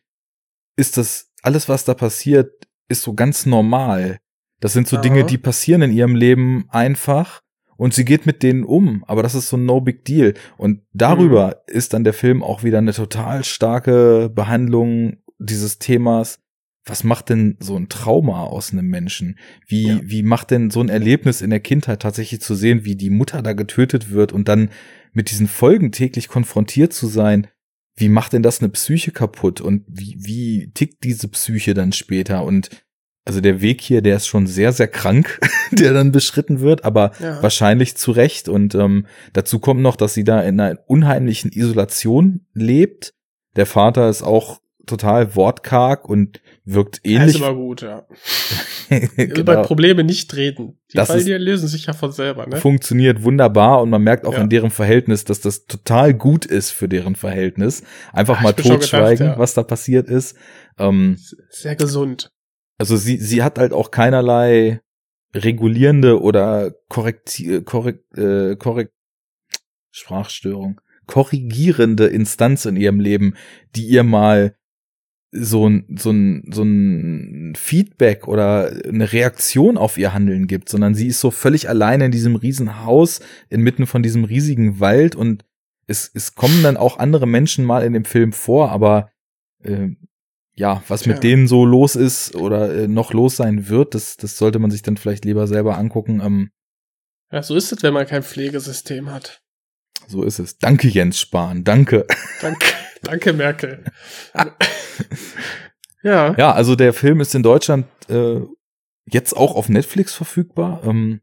ist das alles, was da passiert, ist so ganz normal. Das sind so Aha. Dinge, die passieren in ihrem Leben einfach und sie geht mit denen um, aber das ist so no big deal. Und darüber ist dann der Film auch wieder eine total starke Behandlung dieses Themas, was macht denn so ein Trauma aus einem Menschen? Wie, Ja. wie macht denn so ein Erlebnis in der Kindheit tatsächlich zu sehen, wie die Mutter da getötet wird und dann mit diesen Folgen täglich konfrontiert zu sein? Wie macht denn das eine Psyche kaputt und wie, wie tickt diese Psyche dann später? Und also der Weg hier, der ist schon sehr, sehr krank, der dann beschritten wird, aber Ja. wahrscheinlich zu Recht. Und ähm, dazu kommt noch, dass sie da in einer unheimlichen Isolation lebt. Der Vater ist auch total wortkarg und wirkt Ja, ist ähnlich. immer gut, ja. Also genau. Probleme nicht treten. Die Das Fall, ist- die lösen sich ja von selber, ne? Funktioniert wunderbar und man merkt auch Ja. in deren Verhältnis, dass das total gut ist für deren Verhältnis. Einfach Ah, mal totschweigen, gedacht, ja. was da passiert ist. Ähm, Sehr gesund. also sie, sie hat halt auch keinerlei regulierende oder korrekti korrekt, äh, korrekt, Sprachstörung, korrigierende Instanz in ihrem Leben, die ihr mal so ein, so ein, so ein Feedback oder eine Reaktion auf ihr Handeln gibt, sondern sie ist so völlig alleine in diesem riesen Haus, inmitten von diesem riesigen Wald und es, es kommen dann auch andere Menschen mal in dem Film vor, aber äh, ja, was mit denen so los ist oder äh, noch los sein wird, das, das sollte man sich dann vielleicht lieber selber angucken. Ähm, Ja, so ist es, wenn man kein Pflegesystem hat. So ist es. Danke, Jens Spahn. Danke. Danke, danke Merkel. ja, Ja, also der Film ist in Deutschland äh, jetzt auch auf Netflix verfügbar, ähm,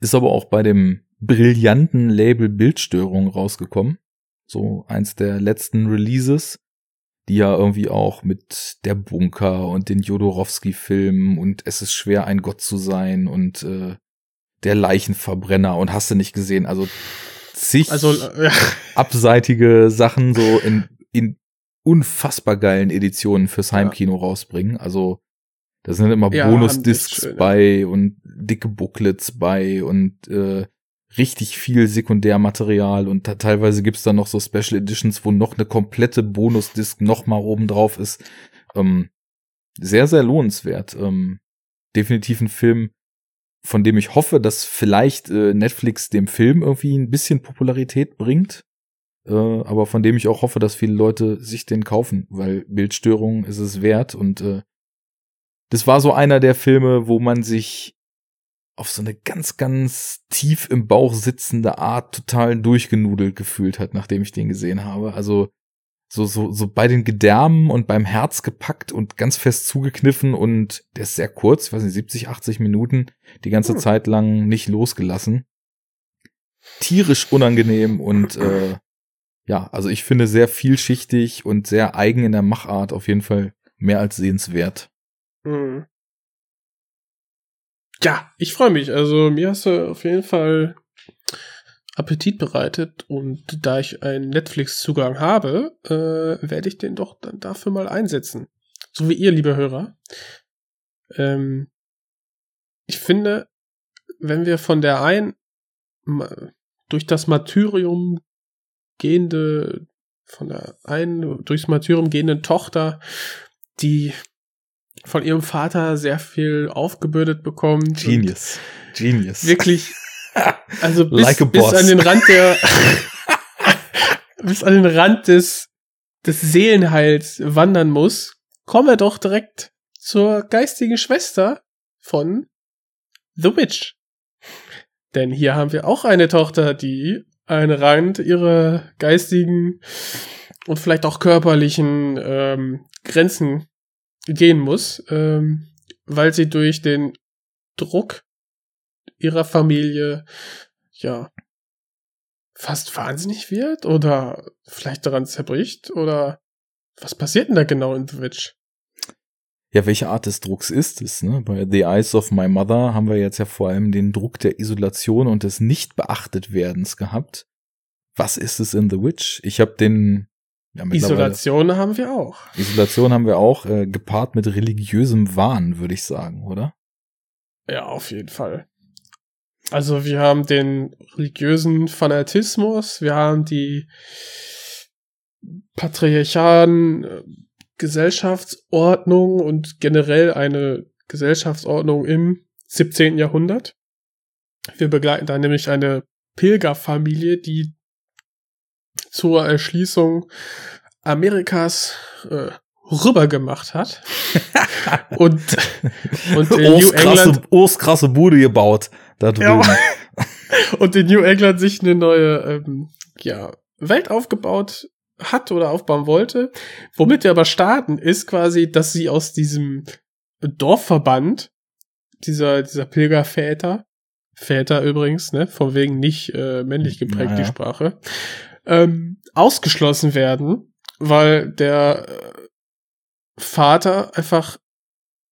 ist aber auch bei dem brillanten Label Bildstörung rausgekommen. So eins der letzten Releases, die ja irgendwie auch mit der Bunker und den Jodorowsky-Filmen und Es ist schwer, ein Gott zu sein und äh, der Leichenverbrenner und hast du nicht gesehen, also zig also äh, ja, abseitige Sachen so in, in unfassbar geilen Editionen fürs Heimkino rausbringen. Also da sind immer Ja, Bonusdiscs bei und dicke Booklets bei und äh, richtig viel Sekundärmaterial und teilweise gibt's dann noch so Special Editions, wo noch eine komplette Bonusdisc noch mal oben drauf ist. Ähm, sehr, sehr lohnenswert. Ähm, definitiv ein Film, von dem ich hoffe, dass vielleicht äh, Netflix dem Film irgendwie ein bisschen Popularität bringt. Äh, aber von dem ich auch hoffe, dass viele Leute sich den kaufen, weil Bildstörung ist es wert und äh, das war so einer der Filme, wo man sich auf so eine ganz, ganz tief im Bauch sitzende Art total durchgenudelt gefühlt hat, nachdem ich den gesehen habe. Also so, so, so bei den Gedärmen und beim Herz gepackt und ganz fest zugekniffen und der ist sehr kurz, ich weiß nicht, 70, 80 Minuten, die ganze Hm. Zeit lang nicht losgelassen. Tierisch unangenehm und äh, ja, also ich finde sehr vielschichtig und sehr eigen in der Machart, auf jeden Fall mehr als sehenswert. Mhm. Ja, ich freue mich. Also mir hast du auf jeden Fall Appetit bereitet und da ich einen Netflix-Zugang habe, äh, werde ich den doch dann dafür mal einsetzen. So wie ihr, liebe Hörer. Ähm, ich finde, wenn wir von der ein ma- durch das Martyrium gehende, von der einen durchs Martyrium gehenden Tochter, die von ihrem Vater sehr viel aufgebürdet bekommt. Genius. Genius. Wirklich, also bis, Like bis an den Rand der, bis an den Rand des, des Seelenheils wandern muss, kommen wir doch direkt zur geistigen Schwester von The Witch. Denn hier haben wir auch eine Tochter, die einen Rand ihrer geistigen und vielleicht auch körperlichen ähm, Grenzen gehen muss, ähm, weil sie durch den Druck ihrer Familie ja fast wahnsinnig wird oder vielleicht daran zerbricht oder was passiert denn da genau in The Witch? Ja, welche Art des Drucks ist es? Ne? Bei The Eyes of My Mother haben wir jetzt ja vor allem den Druck der Isolation und des Nicht-Beachtet-Werdens gehabt. Was ist es in The Witch? Ich habe den ja, Isolation haben wir auch. Isolation haben wir auch äh, gepaart mit religiösem Wahn, würde ich sagen, oder? Ja, auf jeden Fall. Also wir haben den religiösen Fanatismus, wir haben die patriarchalen äh, Gesellschaftsordnung und generell eine Gesellschaftsordnung im 17. Jahrhundert. Wir begleiten da nämlich eine Pilgerfamilie, die zur Erschließung Amerikas äh, rüber gemacht hat. und, und in New England. Krasse Bude gebaut. Da drüben. Ja. und in New England sich eine neue, ähm, ja, Welt aufgebaut hat oder aufbauen wollte. Womit wir aber starten, ist quasi, dass sie aus diesem Dorfverband dieser, dieser Pilgerväter, Väter übrigens, ne, von wegen nicht äh, männlich geprägt naja. die Sprache, ähm, ausgeschlossen werden, weil der äh, Vater einfach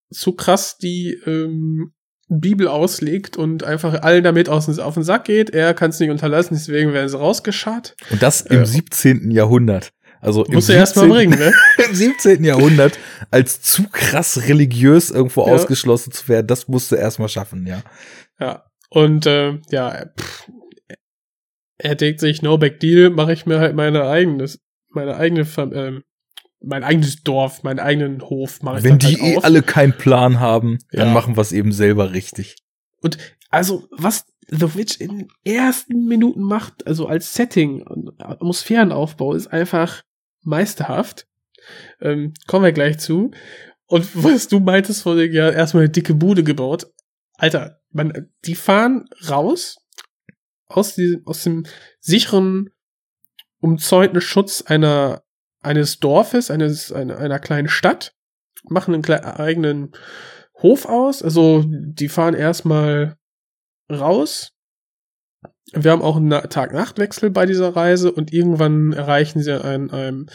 zu krass die ähm, Bibel auslegt und einfach allen damit aus, auf den Sack geht. Er kann es nicht unterlassen, deswegen werden sie rausgescharrt. Und das im äh, 17. Jahrhundert. Also im Muss er erstmal bringen, ne? Im 17. Jahrhundert als zu krass religiös irgendwo ja. ausgeschlossen zu werden, das musste er erstmal schaffen, ja. Ja. Und äh, ja, pff, er denkt sich, no big deal, mache ich mir halt meine eigenes, meine eigene ähm, mein eigenes Dorf, meinen eigenen Hof mache ich Wenn die halt eh alle keinen Plan haben, dann ja. machen wir es eben selber richtig. Und also, was The Witch in den ersten Minuten macht, also als Setting und Atmosphärenaufbau, ist einfach meisterhaft. Ähm, kommen wir gleich zu. Und was du meintest vor dem Jahr, erstmal eine dicke Bude gebaut. Alter, man, die fahren raus aus, diesem, aus dem sicheren, umzäunten Schutz einer eines Dorfes, eines, einer, kleinen Stadt, machen einen eigenen Hof aus. Also die fahren erstmal raus. Wir haben auch einen Tag-Nacht-Wechsel bei dieser Reise und irgendwann erreichen sie ein, ein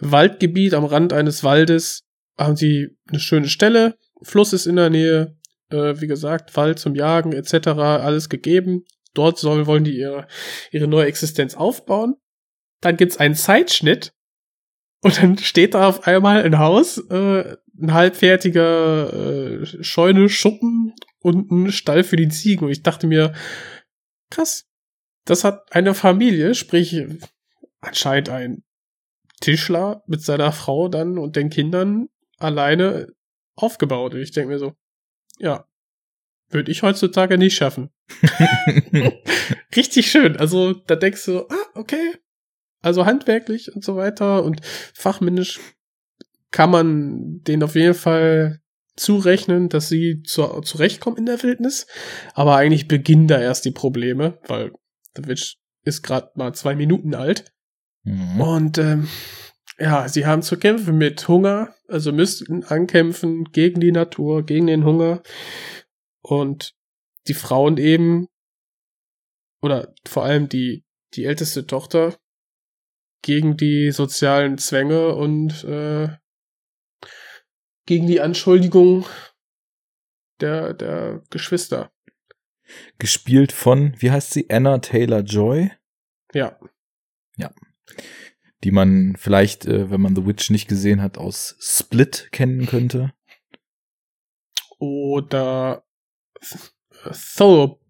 Waldgebiet am Rand eines Waldes, haben sie eine schöne Stelle, Fluss ist in der Nähe, äh, wie gesagt, Wald zum Jagen etc., alles gegeben. Dort sollen, wollen die ihre, ihre neue Existenz aufbauen. Dann gibt's einen Zeitschnitt, und dann steht da auf einmal ein Haus, äh, ein halbfertiger äh, Scheune, Schuppen und ein Stall für die Ziegen. Und ich dachte mir, krass, das hat eine Familie, sprich anscheinend ein Tischler mit seiner Frau dann und den Kindern alleine aufgebaut. Und ich denke mir so, ja, würde ich heutzutage nicht schaffen. Richtig schön. Also da denkst du, ah, okay, also handwerklich und so weiter und fachmännisch kann man den auf jeden Fall zurechnen, dass sie zu, zurechtkommen in der Wildnis. Aber eigentlich beginnen da erst die Probleme, weil The Witch ist gerade mal zwei Minuten alt. Mhm. Und ähm, ja, sie haben zu kämpfen mit Hunger, also müssten ankämpfen gegen die Natur, gegen den Hunger. Und die Frauen eben, oder vor allem die, die älteste Tochter, gegen die sozialen Zwänge und äh, gegen die Anschuldigung der, der Geschwister. Gespielt von, wie heißt sie, Anna Taylor Joy? Ja. Ja. Die man vielleicht, äh, wenn man The Witch nicht gesehen hat, aus Split kennen könnte. Oder Thorough,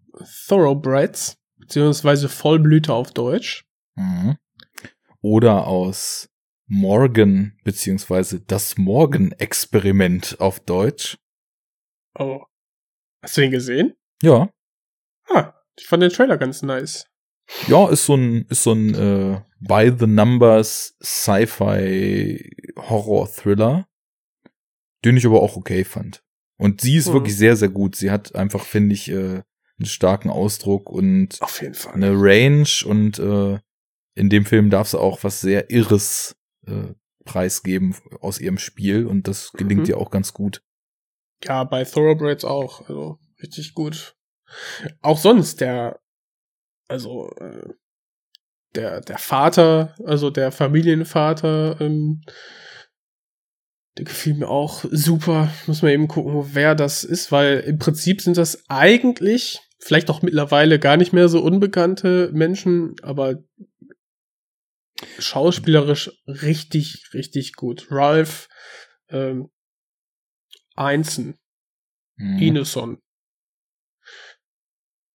Thoroughbreds, beziehungsweise Vollblüter auf Deutsch. Mhm oder aus Morgan beziehungsweise das Morgan-Experiment auf Deutsch. Oh. Hast du ihn gesehen? Ja. Ah, ich fand den Trailer ganz nice. Ja, ist so ein, ist so ein äh, by the numbers Sci-Fi Horror Thriller, den ich aber auch okay fand. Und sie ist hm. wirklich sehr, sehr gut. Sie hat einfach, finde ich, äh, einen starken Ausdruck und Auf jeden Fall. eine Range und äh, in dem Film darf sie auch was sehr Irres äh, preisgeben aus ihrem Spiel und das gelingt mhm. ihr auch ganz gut. Ja, bei Thoroughbreds auch, also richtig gut. Auch sonst der, also äh, der der Vater, also der Familienvater, ähm, der gefiel mir auch super. Muss mal eben gucken, wer das ist, weil im Prinzip sind das eigentlich vielleicht auch mittlerweile gar nicht mehr so unbekannte Menschen, aber schauspielerisch richtig, richtig gut. Ralph ähm, Einsen, mhm. Ineson.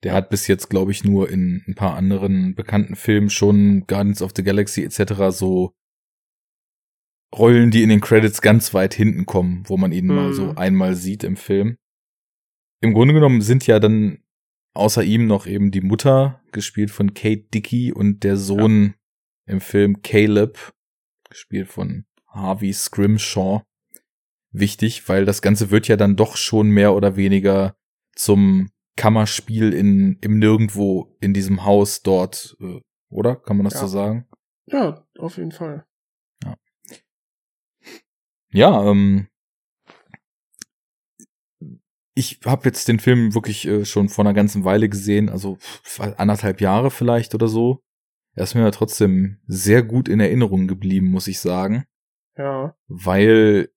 Der hat bis jetzt, glaube ich, nur in ein paar anderen bekannten Filmen schon Guardians of the Galaxy etc. so Rollen, die in den Credits ganz weit hinten kommen, wo man ihn mhm. mal so mhm. einmal sieht im Film. Im Grunde genommen sind ja dann außer ihm noch eben die Mutter, gespielt von Kate Dickey, und der Sohn im Film Caleb, gespielt von Harvey Scrimshaw wichtig, weil das Ganze wird ja dann doch schon mehr oder weniger zum Kammerspiel in, im Nirgendwo in diesem Haus dort, äh, oder? Kann man das Ja. so sagen? Ja, auf jeden Fall. Ja, ähm, ich habe jetzt den Film wirklich äh, schon vor einer ganzen Weile gesehen, also anderthalb Jahre vielleicht oder so. Er ist mir ja trotzdem sehr gut in Erinnerung geblieben, muss ich sagen, Ja. weil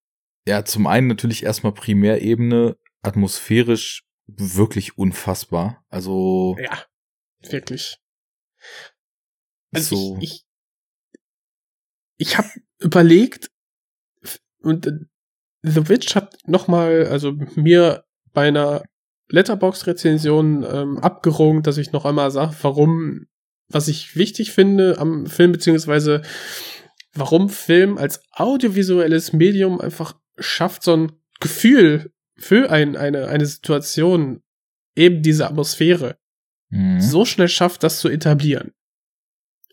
er zum einen natürlich erstmal Primärebene atmosphärisch wirklich unfassbar. Also Ja. Wirklich. Also so ich, ich, ich habe überlegt und äh, The Witch hat noch mal, also mir bei einer Letterbox-Rezension ähm, abgerungen, dass ich noch einmal sage, warum, was ich wichtig finde am Film, beziehungsweise warum Film als audiovisuelles Medium einfach schafft, so ein Gefühl für ein, eine, eine Situation, eben diese Atmosphäre mhm. so schnell schafft, das zu etablieren.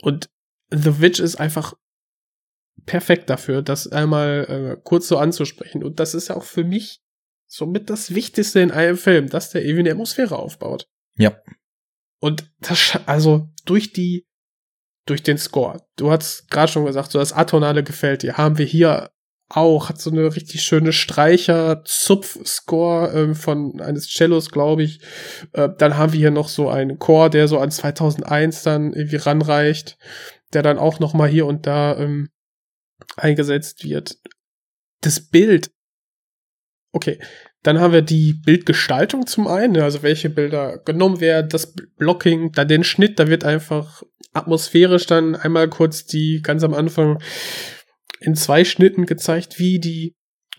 Und The Witch ist einfach perfekt dafür, das einmal äh, kurz so anzusprechen. Und das ist ja auch für mich somit das Wichtigste in einem Film, dass der irgendwie eine Atmosphäre aufbaut. Ja. Und das, also durch die, durch den Score. Du hast gerade schon gesagt, so das Atonale gefällt dir. Haben wir hier auch, hat so eine richtig schöne Streicher-Zupf-Score ähm, von eines Cellos, glaube ich. Äh, dann haben wir hier noch so einen Chor, der so an 2001 dann irgendwie ranreicht, der dann auch noch mal hier und da ähm, eingesetzt wird. Das Bild. Okay, dann haben wir die Bildgestaltung zum einen, also welche Bilder genommen werden, das Blocking, dann den Schnitt, da wird einfach atmosphärisch dann einmal kurz die ganz am Anfang in zwei Schnitten gezeigt, wie die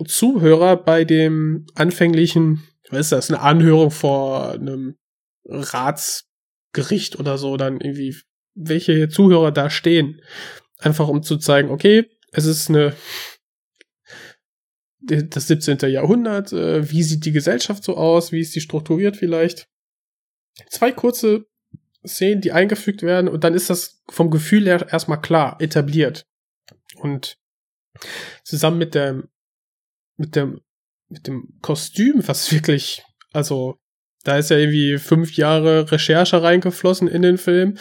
Zuhörer bei dem anfänglichen, was ist das, eine Anhörung vor einem Ratsgericht oder so, dann irgendwie, welche Zuhörer da stehen. Einfach um zu zeigen, okay, es ist eine das 17. Jahrhundert, äh, wie sieht die Gesellschaft so aus, wie ist die strukturiert vielleicht. Zwei kurze Szenen, die eingefügt werden und dann ist das vom Gefühl her erstmal klar, etabliert. Und zusammen mit dem, mit dem, mit dem Kostüm, was wirklich, also da ist ja irgendwie fünf Jahre Recherche reingeflossen in den Film,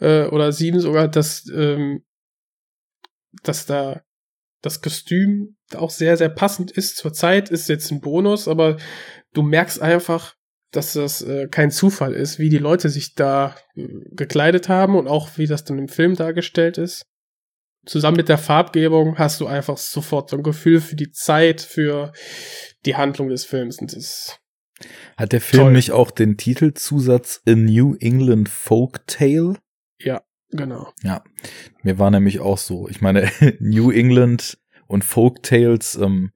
äh, oder sieben sogar, dass, ähm, dass da das Kostüm auch sehr, sehr passend ist. Zur Zeit ist jetzt ein Bonus, aber du merkst einfach, dass das äh, kein Zufall ist, wie die Leute sich da äh, gekleidet haben und auch wie das dann im Film dargestellt ist. Zusammen mit der Farbgebung hast du einfach sofort so ein Gefühl für die Zeit, für die Handlung des Films. Und das Hat der Film Toll. nicht auch den Titelzusatz A New England Folk Tale? genau. Ja, mir war nämlich auch so. Ich meine, New England und Folk Tales, ähm,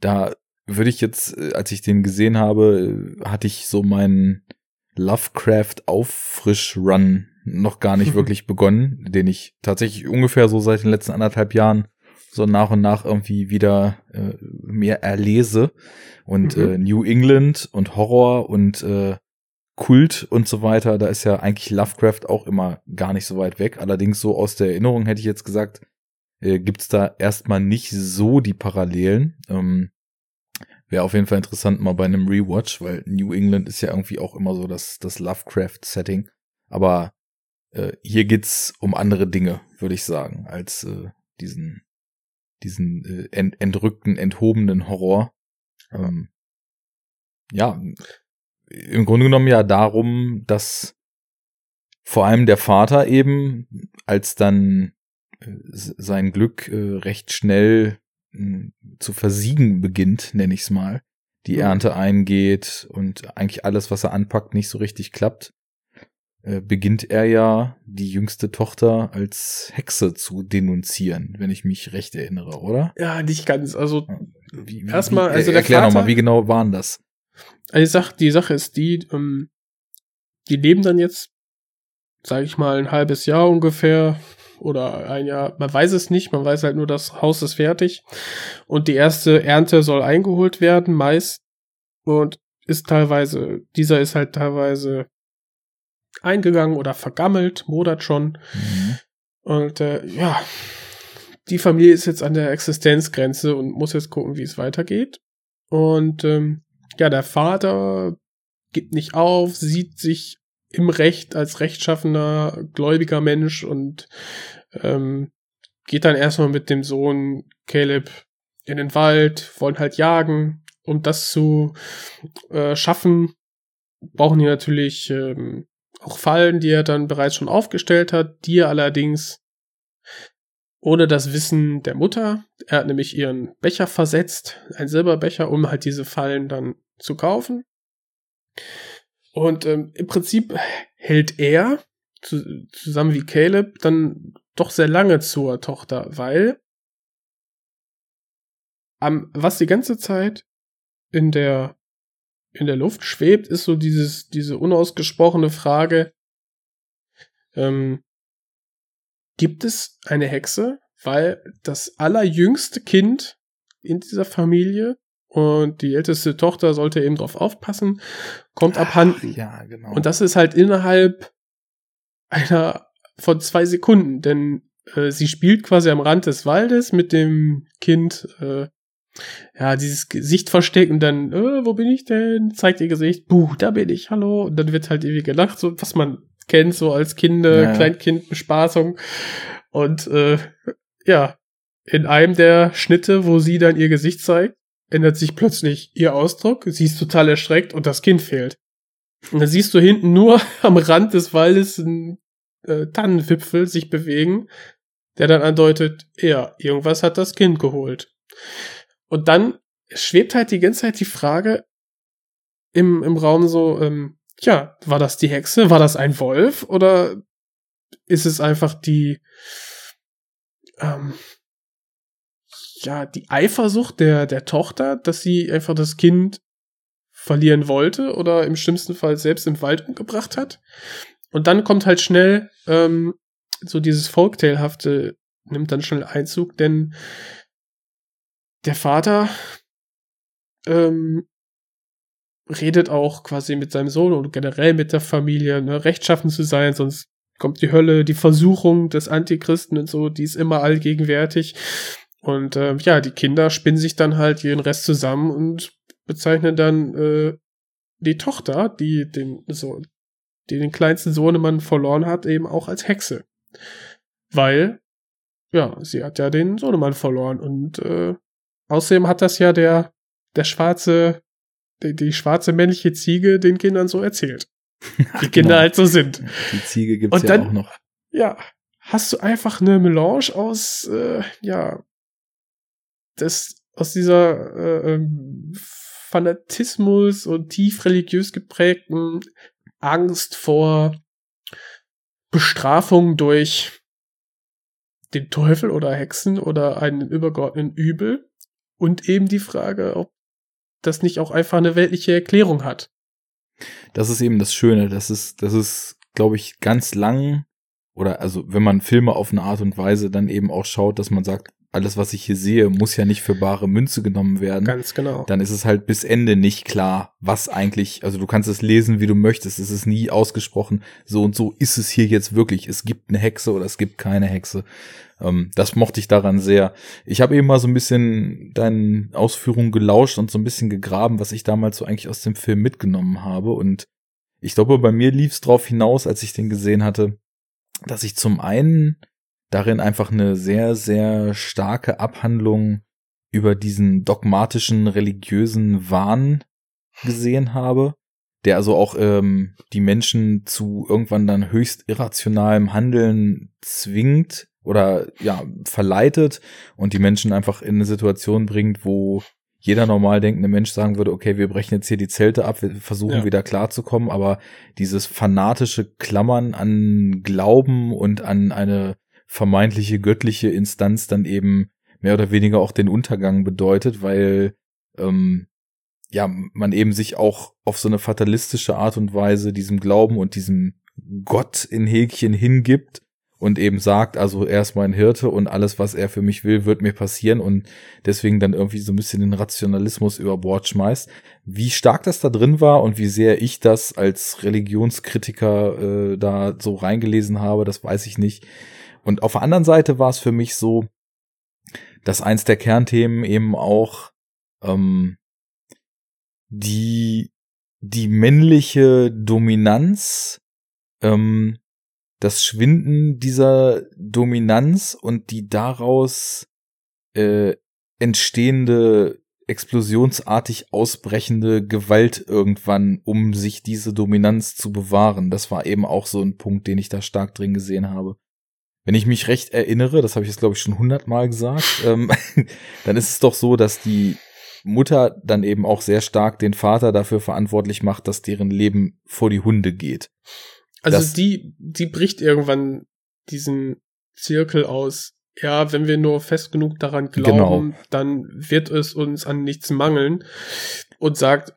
da würde ich jetzt, äh, als ich den gesehen habe, hatte ich so meinen Lovecraft Auffrisch-Run noch gar nicht wirklich begonnen, den ich tatsächlich ungefähr so seit den letzten anderthalb Jahren so nach und nach irgendwie wieder äh, mehr erlese. Und Mhm. äh, New England und Horror und äh, Kult und so weiter, da ist ja eigentlich Lovecraft auch immer gar nicht so weit weg. Allerdings so aus der Erinnerung hätte ich jetzt gesagt, äh, gibt's da erstmal nicht so die Parallelen. Ähm, Wäre auf jeden Fall interessant mal bei einem Rewatch, weil New England ist ja irgendwie auch immer so das, das Lovecraft-Setting. Aber äh, hier geht's um andere Dinge, würde ich sagen, als äh, diesen, diesen äh, ent entrückten, enthobenen Horror. Ähm, ja, im Grunde genommen ja darum, dass vor allem der Vater eben, als dann sein Glück äh, recht schnell mh, zu versiegen beginnt, nenne ich es mal, die Mhm. Ernte eingeht und eigentlich alles, was er anpackt, nicht so richtig klappt, äh, beginnt er ja die jüngste Tochter als Hexe zu denunzieren, wenn ich mich recht erinnere, oder? Ja, nicht ganz. Also Wie, wie, Erstmal, wie, also äh, der erklär nochmal, wie genau waren das? Also die Sache, die Sache ist die, ähm, die leben dann jetzt, sage ich mal, ein halbes Jahr ungefähr oder ein Jahr. Man weiß es nicht, man weiß halt nur, das Haus ist fertig und die erste Ernte soll eingeholt werden, Mais und ist teilweise, dieser ist halt teilweise eingegangen oder vergammelt, modert schon Mhm. und äh, ja, die Familie ist jetzt an der Existenzgrenze und muss jetzt gucken, wie es weitergeht. Und ähm, ja, der Vater gibt nicht auf, sieht sich im Recht als rechtschaffener, gläubiger Mensch und ähm, geht dann erstmal mit dem Sohn Caleb in den Wald, wollen halt jagen. Um das zu äh, schaffen, brauchen die natürlich ähm, auch Fallen, die er dann bereits schon aufgestellt hat, die er allerdings ohne das Wissen der Mutter, er hat nämlich ihren Becher versetzt, ein Silberbecher, um halt diese Fallen dann zu kaufen. Und ähm, im Prinzip hält er zu, zusammen wie Caleb dann doch sehr lange zur Tochter, weil am, was die ganze Zeit in der in der Luft schwebt, ist so dieses diese unausgesprochene Frage: ähm, Gibt es eine Hexe? Weil das allerjüngste Kind in dieser Familie und die älteste Tochter sollte eben drauf aufpassen, kommt Ach, abhanden. Ja, genau. Und das ist halt innerhalb einer von zwei Sekunden, denn äh, sie spielt quasi am Rand des Waldes mit dem Kind, äh, ja, dieses Gesicht verstecken, dann, äh, wo bin ich denn? Zeigt ihr Gesicht, buh, da bin ich, hallo. Und dann wird halt irgendwie gelacht, so was man kennt, so als Kinder, ja. Kleinkindbespaßung. Und äh, ja, in einem der Schnitte, wo sie dann ihr Gesicht zeigt, ändert sich plötzlich ihr Ausdruck, sie ist total erschreckt und das Kind fehlt. Und dann siehst du hinten nur am Rand des Waldes ein äh, Tannenwipfel sich bewegen, der dann andeutet, ja, irgendwas hat das Kind geholt. Und dann schwebt halt die ganze Zeit die Frage im, im Raum so, ähm, ja, war das die Hexe? War das ein Wolf? Oder ist es einfach die, ähm, ja, die Eifersucht der, der Tochter, dass sie einfach das Kind verlieren wollte oder im schlimmsten Fall selbst im Wald umgebracht hat. Und dann kommt halt schnell ähm, so dieses Folktale-hafte nimmt dann schnell Einzug, denn der Vater ähm, redet auch quasi mit seinem Sohn und generell mit der Familie, ne, rechtschaffen zu sein, sonst kommt die Hölle, die Versuchung des Antichristen und so, die ist immer allgegenwärtig. Und äh, ja, die Kinder spinnen sich dann halt ihren Rest zusammen und bezeichnen dann äh, die Tochter, die den, so, die den kleinsten Sohnemann verloren hat, eben auch als Hexe. Weil, ja, sie hat ja den Sohnemann verloren und äh, außerdem hat das ja der, der schwarze, die, die schwarze männliche Ziege den Kindern so erzählt. Die Kinder genau. halt so sind. Die Ziege gibt's und ja dann, auch noch. Ja, hast du einfach eine Melange aus, äh, ja, das aus dieser äh, ähm, Fanatismus und tief religiös geprägten Angst vor Bestrafung durch den Teufel oder Hexen oder einen übergeordneten Übel und eben die Frage, ob das nicht auch einfach eine weltliche Erklärung hat. Das ist eben das Schöne, das ist, das ist, glaube ich, ganz lang oder also wenn man Filme auf eine Art und Weise dann eben auch schaut, dass man sagt, alles, was ich hier sehe, muss ja nicht für bare Münze genommen werden. Ganz genau. Dann ist es halt bis Ende nicht klar, was eigentlich, also du kannst es lesen, wie du möchtest. Es ist nie ausgesprochen, so und so ist es hier jetzt wirklich. Es gibt eine Hexe oder es gibt keine Hexe. Ähm, das mochte ich daran sehr. Ich habe eben mal so ein bisschen deinen Ausführungen gelauscht und so ein bisschen gegraben, was ich damals so eigentlich aus dem Film mitgenommen habe. Und ich glaube, bei mir lief es drauf hinaus, als ich den gesehen hatte, dass ich zum einen darin einfach eine sehr, sehr starke Abhandlung über diesen dogmatischen religiösen Wahn gesehen habe, der also auch ähm, die Menschen zu irgendwann dann höchst irrationalem Handeln zwingt oder ja verleitet und die Menschen einfach in eine Situation bringt, wo jeder normal denkende Mensch sagen würde, okay, wir brechen jetzt hier die Zelte ab, wir versuchen ja. wieder klarzukommen, aber dieses fanatische Klammern an Glauben und an eine vermeintliche göttliche Instanz dann eben mehr oder weniger auch den Untergang bedeutet, weil ähm, ja man eben sich auch auf so eine fatalistische Art und Weise diesem Glauben und diesem Gott in Häkchen hingibt und eben sagt, also er ist mein Hirte und alles, was er für mich will, wird mir passieren und deswegen dann irgendwie so ein bisschen den Rationalismus über Bord schmeißt. Wie stark das da drin war und wie sehr ich das als Religionskritiker äh, da so reingelesen habe, das weiß ich nicht. Und auf der anderen Seite war es für mich so, dass eins der Kernthemen eben auch ähm, die die männliche Dominanz, ähm, das Schwinden dieser Dominanz und die daraus äh, entstehende explosionsartig ausbrechende Gewalt irgendwann, um sich diese Dominanz zu bewahren. Das war eben auch so ein Punkt, den ich da stark drin gesehen habe. Wenn ich mich recht erinnere, das habe ich jetzt glaube ich schon hundertmal gesagt, ähm, dann ist es doch so, dass die Mutter dann eben auch sehr stark den Vater dafür verantwortlich macht, dass deren Leben vor die Hunde geht. Also Das- die, die bricht irgendwann diesen Zirkel aus. Ja, wenn wir nur fest genug daran glauben, Genau. dann wird es uns an nichts mangeln. Und sagt,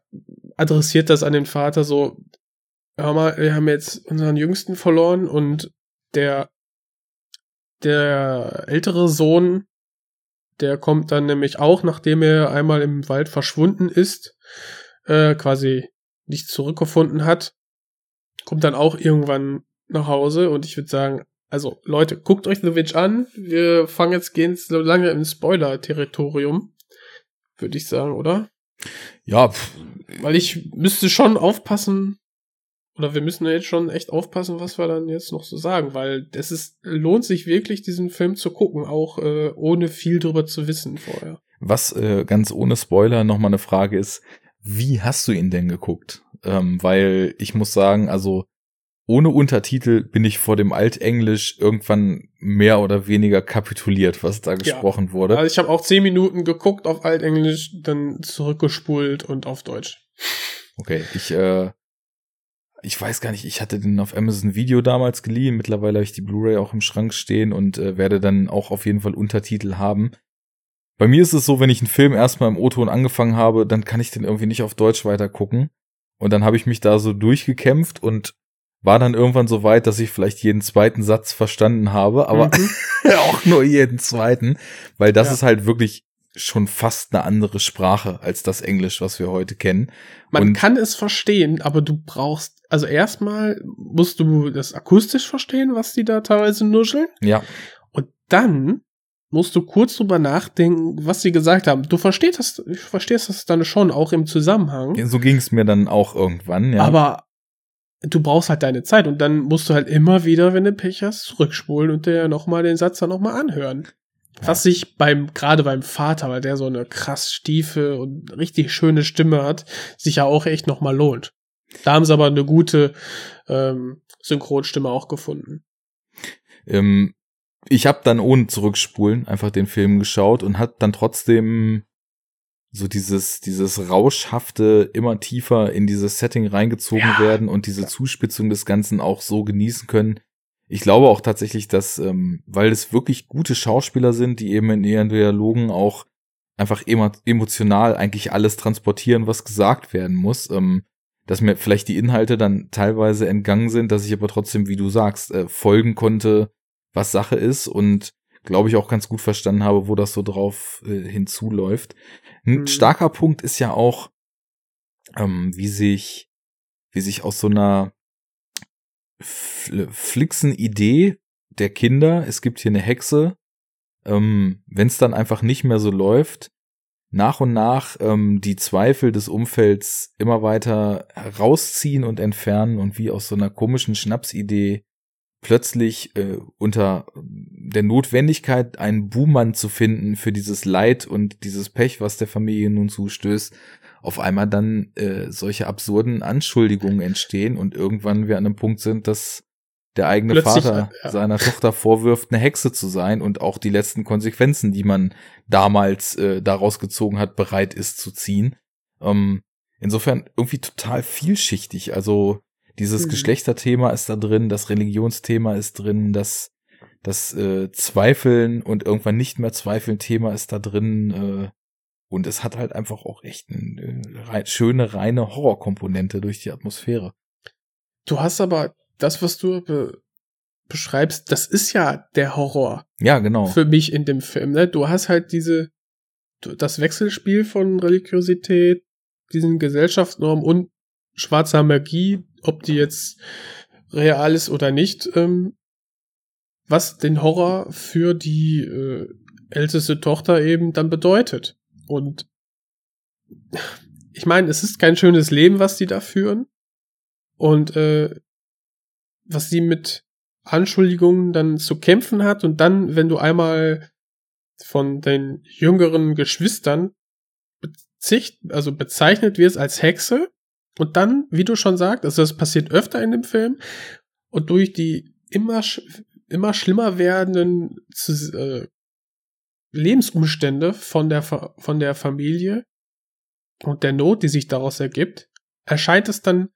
adressiert das an den Vater so, hör mal, wir haben jetzt unseren Jüngsten verloren und der, der ältere Sohn, der kommt dann nämlich auch, nachdem er einmal im Wald verschwunden ist, äh, quasi nicht zurückgefunden hat, kommt dann auch irgendwann nach Hause und ich würde sagen, also Leute, guckt euch The Witch an. Wir fangen jetzt gehen so lange im Spoiler-Territorium, würde ich sagen, oder? Ja, pff, Weil ich müsste schon aufpassen, oder wir müssen ja jetzt schon echt aufpassen, was wir dann jetzt noch so sagen, weil es ist, lohnt sich wirklich, diesen Film zu gucken, auch äh, ohne viel drüber zu wissen vorher. was äh, ganz ohne Spoiler nochmal eine Frage ist, wie hast du ihn denn geguckt? Ähm, weil ich muss sagen, also ohne Untertitel bin ich vor dem Altenglisch irgendwann mehr oder weniger kapituliert, was da gesprochen wurde. Also ich habe auch zehn Minuten geguckt auf Altenglisch, dann zurückgespult und auf Deutsch. Okay, ich, äh, ich weiß gar nicht, ich hatte den auf Amazon Video damals geliehen. Mittlerweile habe ich die Blu-ray auch im Schrank stehen und äh, werde dann auch auf jeden Fall Untertitel haben. Bei mir ist es so, wenn ich einen Film erstmal im O-Ton angefangen habe, dann kann ich den irgendwie nicht auf Deutsch weiter gucken. Und dann habe ich mich da so durchgekämpft und war dann irgendwann so weit, dass ich vielleicht jeden zweiten Satz verstanden habe, aber Mhm. auch nur jeden zweiten, weil das Ja. ist halt wirklich schon fast eine andere Sprache als das Englisch, was wir heute kennen. Man Und- kann es verstehen, aber du brauchst, also erstmal musst du das akustisch verstehen, was die da teilweise nuscheln. Ja, Und dann musst du kurz drüber nachdenken, was sie gesagt haben. Du verstehst das, du verstehst das dann schon auch im Zusammenhang. so ging es mir dann auch irgendwann, ja. Aber du brauchst halt deine Zeit und dann musst du halt immer wieder, wenn du Pech hast, zurückspulen und dir nochmal den Satz dann nochmal anhören. Was sich beim, gerade beim Vater, weil der so eine krass stiefe und richtig schöne Stimme hat, sich ja auch echt nochmal lohnt. Da haben sie aber eine gute ähm, Synchronstimme auch gefunden. ähm, ich habe dann ohne zurückspulen einfach den Film geschaut und hat dann trotzdem so dieses dieses rauschhafte immer tiefer in dieses Setting reingezogen Ja, werden und diese Zuspitzung des Ganzen auch so genießen können. Ich glaube auch tatsächlich, dass ähm, weil es wirklich gute Schauspieler sind, die eben in ihren Dialogen auch einfach emo emotional eigentlich alles transportieren, was gesagt werden muss. Ähm, dass mir vielleicht die Inhalte dann teilweise entgangen sind, dass ich aber trotzdem, wie du sagst, äh, folgen konnte, was Sache ist und glaube ich auch ganz gut verstanden habe, wo das so drauf äh, hinzuläuft. Ein Mhm. starker Punkt ist ja auch, ähm, wie sich, wie sich aus so einer fl- flixen Idee der Kinder, es gibt hier eine Hexe, ähm, wenn es dann einfach nicht mehr so läuft, nach und nach ähm, die Zweifel des Umfelds immer weiter herausziehen und entfernen und wie aus so einer komischen Schnapsidee plötzlich äh, unter der Notwendigkeit, einen Buhmann zu finden für dieses Leid und dieses Pech, was der Familie nun zustößt, auf einmal dann äh, solche absurden Anschuldigungen entstehen und irgendwann wir an einem Punkt sind, dass der eigene Plötzlich, Vater ja. seiner Tochter vorwirft, eine Hexe zu sein und auch die letzten Konsequenzen, die man damals äh, daraus gezogen hat, bereit ist zu ziehen. Ähm, insofern irgendwie total vielschichtig. Also dieses Mhm. Geschlechterthema ist da drin, das Religionsthema ist drin, das das äh, Zweifeln und irgendwann nicht mehr Zweifeln Thema ist da drin. Äh, und es hat halt einfach auch echt eine äh, rei schöne, reine Horrorkomponente durch die Atmosphäre. Du hast aber das, was du be beschreibst, das ist ja der Horror. Ja, genau. für mich in dem Film. Ne? Du hast halt diese, das Wechselspiel von Religiosität, diesen Gesellschaftsnormen und schwarzer Magie, ob die jetzt real ist oder nicht, ähm, was den Horror für die äh, älteste Tochter eben dann bedeutet. Und ich meine, es ist kein schönes Leben, was die da führen. Und äh, was sie mit Anschuldigungen dann zu kämpfen hat. Und dann, wenn du einmal von den jüngeren Geschwistern bezicht, also bezeichnet wirst als Hexe und dann, wie du schon sagst, also das passiert öfter in dem Film und durch die immer immer schlimmer werdenden äh, Lebensumstände von der von der Familie und der Not, die sich daraus ergibt, erscheint es dann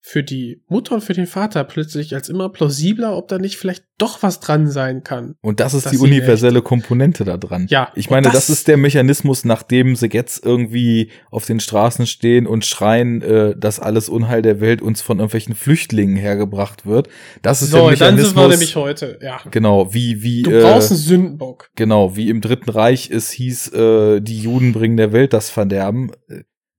für die Mutter und für den Vater plötzlich als immer plausibler, ob da nicht vielleicht doch was dran sein kann. Und das ist die universelle Komponente da dran. Ja. Ich meine, das, das, ist der Mechanismus, nachdem sie jetzt irgendwie auf den Straßen stehen und schreien, äh, dass alles Unheil der Welt uns von irgendwelchen Flüchtlingen hergebracht wird. Das ist so, der Mechanismus. Dann sind wir nämlich heute, ja. Genau, wie, wie. Du brauchst äh, einen Sündenbock. Genau, wie im Dritten Reich es hieß, äh, die Juden bringen der Welt das Verderben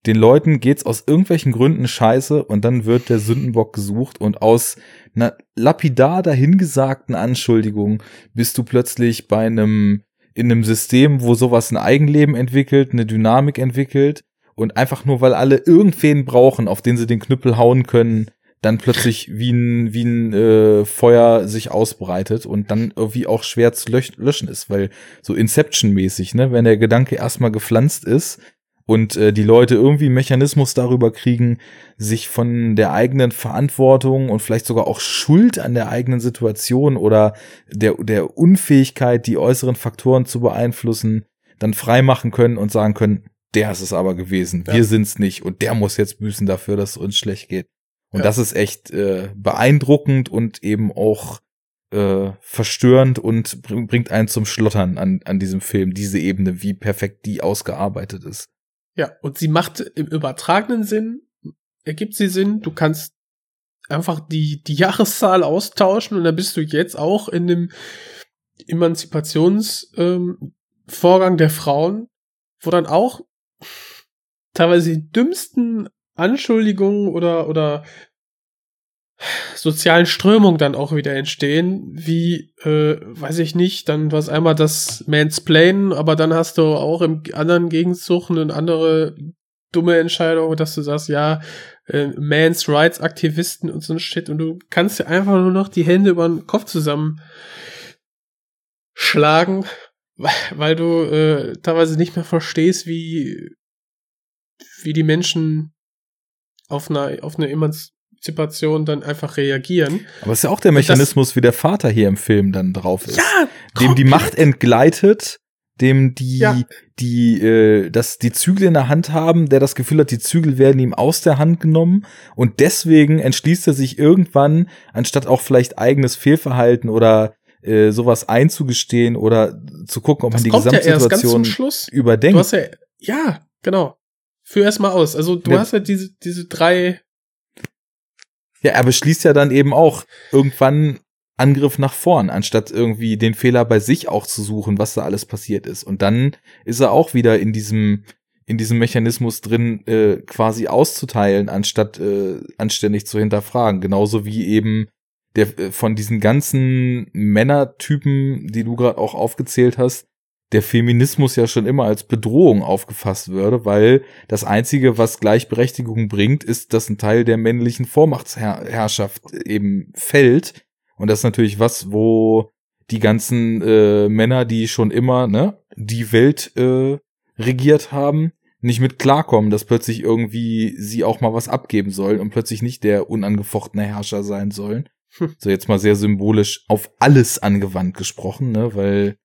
den Leuten geht's aus irgendwelchen Gründen scheiße und dann wird der Sündenbock gesucht und aus einer lapidar dahingesagten Anschuldigung bist du plötzlich bei einem in einem System, wo sowas ein Eigenleben entwickelt, eine Dynamik entwickelt und einfach nur weil alle irgendwen brauchen, auf den sie den Knüppel hauen können, dann plötzlich wie ein wie ein äh, Feuer sich ausbreitet und dann irgendwie auch schwer zu löschen ist, weil so Inception mäßig, ne, wenn der Gedanke erstmal gepflanzt ist, und äh, die Leute irgendwie einen Mechanismus darüber kriegen, sich von der eigenen Verantwortung und vielleicht sogar auch Schuld an der eigenen Situation oder der, der Unfähigkeit, die äußeren Faktoren zu beeinflussen, dann freimachen können und sagen können, der ist es aber gewesen, ja. wir sind's nicht und der muss jetzt büßen dafür, dass es uns schlecht geht. Und ja. das ist echt äh, beeindruckend und eben auch äh, verstörend und bringt einen zum Schlottern an, an diesem Film, diese Ebene, wie perfekt die ausgearbeitet ist. Ja, und sie macht im übertragenen Sinn, ergibt sie Sinn, du kannst einfach die, die Jahreszahl austauschen und dann bist du jetzt auch in dem Emanzipationsvorgang ähm, der Frauen, wo dann auch teilweise die dümmsten Anschuldigungen oder, oder sozialen Strömungen dann auch wieder entstehen, wie, äh, weiß ich nicht, dann was einmal das Mansplainen, aber dann hast du auch im anderen Gegenzug eine andere dumme Entscheidung, dass du sagst, ja, äh, Mans Rights Aktivisten und so ein Shit und du kannst dir einfach nur noch die Hände über den Kopf zusammen schlagen, weil, du äh, teilweise nicht mehr verstehst, wie wie die Menschen auf einer auf eine Emanz Emanzipation dann einfach reagieren. Aber es ist ja auch der Mechanismus, das, wie der Vater hier im Film dann drauf ist. Ja, dem die Macht entgleitet, dem die, ja. die, äh, dass die Zügel in der Hand haben, der das Gefühl hat, die Zügel werden ihm aus der Hand genommen und deswegen entschließt er sich irgendwann, anstatt auch vielleicht eigenes Fehlverhalten oder äh, sowas einzugestehen oder zu gucken, ob das man die Gesamtsituation ja überdenkt. Du hast ja, ja, genau. Führ erst mal aus. Also du hast ja diese, diese drei ja, er beschließt ja dann eben auch irgendwann Angriff nach vorn, anstatt irgendwie den Fehler bei sich auch zu suchen, was da alles passiert ist. Und dann ist er auch wieder in diesem in diesem Mechanismus drin, äh, quasi auszuteilen, anstatt äh, anständig zu hinterfragen. Genauso wie eben der äh, von diesen ganzen Männertypen, die du gerade auch aufgezählt hast, der Feminismus ja schon immer als Bedrohung aufgefasst würde, weil das Einzige, was Gleichberechtigung bringt, ist, dass ein Teil der männlichen Vormachtsherrschaft eben fällt. Und das ist natürlich was, wo die ganzen äh, Männer, die schon immer ne, die Welt äh, regiert haben, nicht mit klarkommen, dass plötzlich irgendwie sie auch mal was abgeben sollen und plötzlich nicht der unangefochtene Herrscher sein sollen. Hm. So jetzt mal sehr symbolisch auf alles angewandt gesprochen, ne, weil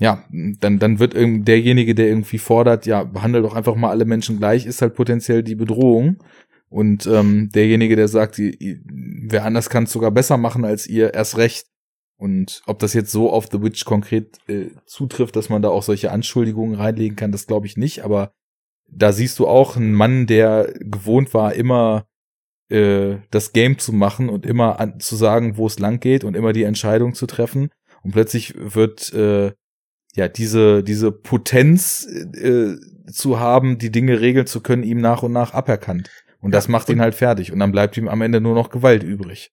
ja, dann, dann wird derjenige, der irgendwie fordert, ja, behandle doch einfach mal alle Menschen gleich, ist halt potenziell die Bedrohung. Und ähm, derjenige, der sagt, die, wer anders kann es sogar besser machen als ihr, erst recht. Und ob das jetzt so auf The Witch konkret äh, zutrifft, dass man da auch solche Anschuldigungen reinlegen kann, das glaube ich nicht. Aber da siehst du auch einen Mann, der gewohnt war, immer äh, das Game zu machen und immer an, zu sagen, wo es lang geht und immer die Entscheidung zu treffen. Und plötzlich wird äh, ja, diese, diese Potenz äh, zu haben, die Dinge regeln zu können, ihm nach und nach aberkannt. Und das macht ihn halt fertig. Und dann bleibt ihm am Ende nur noch Gewalt übrig.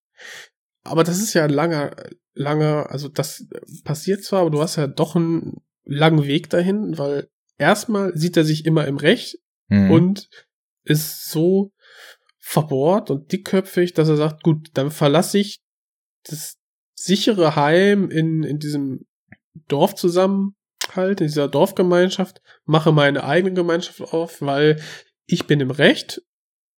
aber das ist ja ein langer, langer, also das passiert zwar, aber du hast ja doch einen langen Weg dahin, weil erstmal sieht er sich immer im Recht Mhm. und ist so verbohrt und dickköpfig, dass er sagt, gut, dann verlasse ich das sichere Heim in, in diesem Dorfzusammenhalt, in dieser Dorfgemeinschaft, mache meine eigene Gemeinschaft auf, weil ich bin im Recht.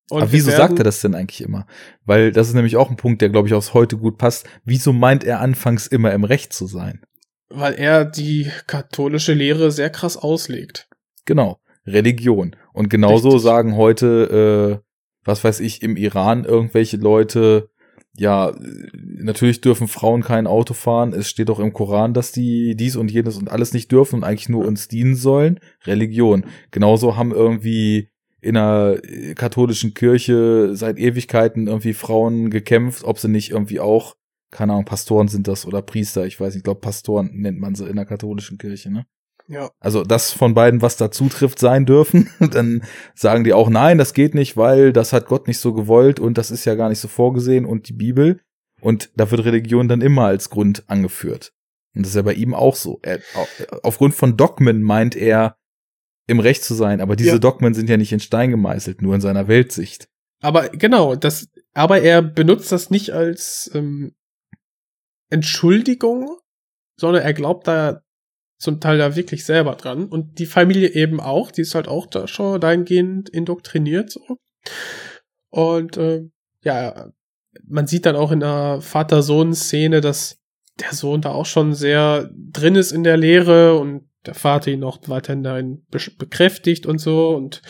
Und Aber wieso sagt er das denn eigentlich immer? Weil das ist nämlich auch ein Punkt, der, glaube ich, aufs heute gut passt. Wieso meint er anfangs immer im Recht zu sein? Weil er die katholische Lehre sehr krass auslegt. Genau, Religion. Und genauso Richtig. sagen heute, äh, was weiß ich, im Iran irgendwelche Leute, ja, natürlich dürfen Frauen kein Auto fahren. Es steht auch im Koran, dass die dies und jenes und alles nicht dürfen und eigentlich nur uns dienen sollen. Religion. Genauso haben irgendwie in der äh, katholischen Kirche seit Ewigkeiten irgendwie Frauen gekämpft, ob sie nicht irgendwie auch, keine Ahnung, Pastoren sind das oder Priester, ich weiß nicht, ich glaube Pastoren nennt man sie in der katholischen Kirche, ne? Ja. Also das von beiden, was da zutrifft, sein dürfen. Dann sagen die auch, nein, das geht nicht, weil das hat Gott nicht so gewollt und das ist ja gar nicht so vorgesehen und die Bibel. Und da wird Religion dann immer als Grund angeführt. Und das ist ja bei ihm auch so. Er, au- aufgrund von Dogmen meint er, im Recht zu sein, aber diese Ja. Dogmen sind ja nicht in Stein gemeißelt, nur in seiner Weltsicht. Aber genau, das, aber er benutzt das nicht als ähm, Entschuldigung, sondern er glaubt da zum Teil da wirklich selber dran. Und die Familie eben auch, die ist halt auch da schon dahingehend indoktriniert so. Und äh, ja, man sieht dann auch in der Vater-Sohn-Szene, dass der Sohn da auch schon sehr drin ist in der Lehre und der Vater ihn auch weiterhin darin be- bekräftigt und so und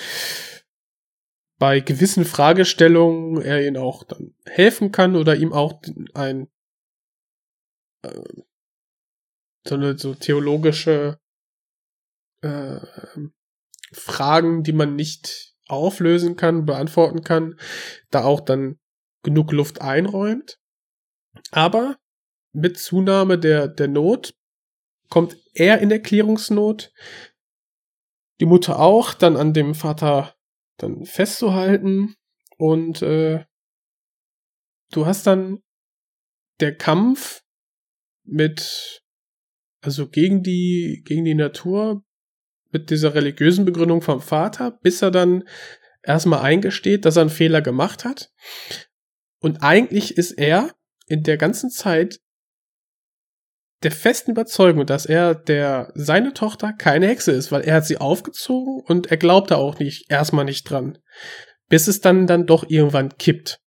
bei gewissen Fragestellungen er ihn auch dann helfen kann oder ihm auch ein äh, so eine so theologische äh, Fragen, die man nicht auflösen kann, beantworten kann, da auch dann genug Luft einräumt. Aber mit Zunahme der, der Not kommt er in Erklärungsnot, die Mutter auch, dann an dem Vater dann festzuhalten und äh, du hast dann der Kampf mit also gegen die gegen die Natur mit dieser religiösen Begründung vom Vater, bis er dann erstmal eingesteht, dass er einen Fehler gemacht hat. Und eigentlich ist er in der ganzen Zeit der festen Überzeugung, dass er der seine Tochter keine Hexe ist, weil er hat sie aufgezogen und er glaubt da auch nicht erstmal nicht dran, bis es dann dann doch irgendwann kippt.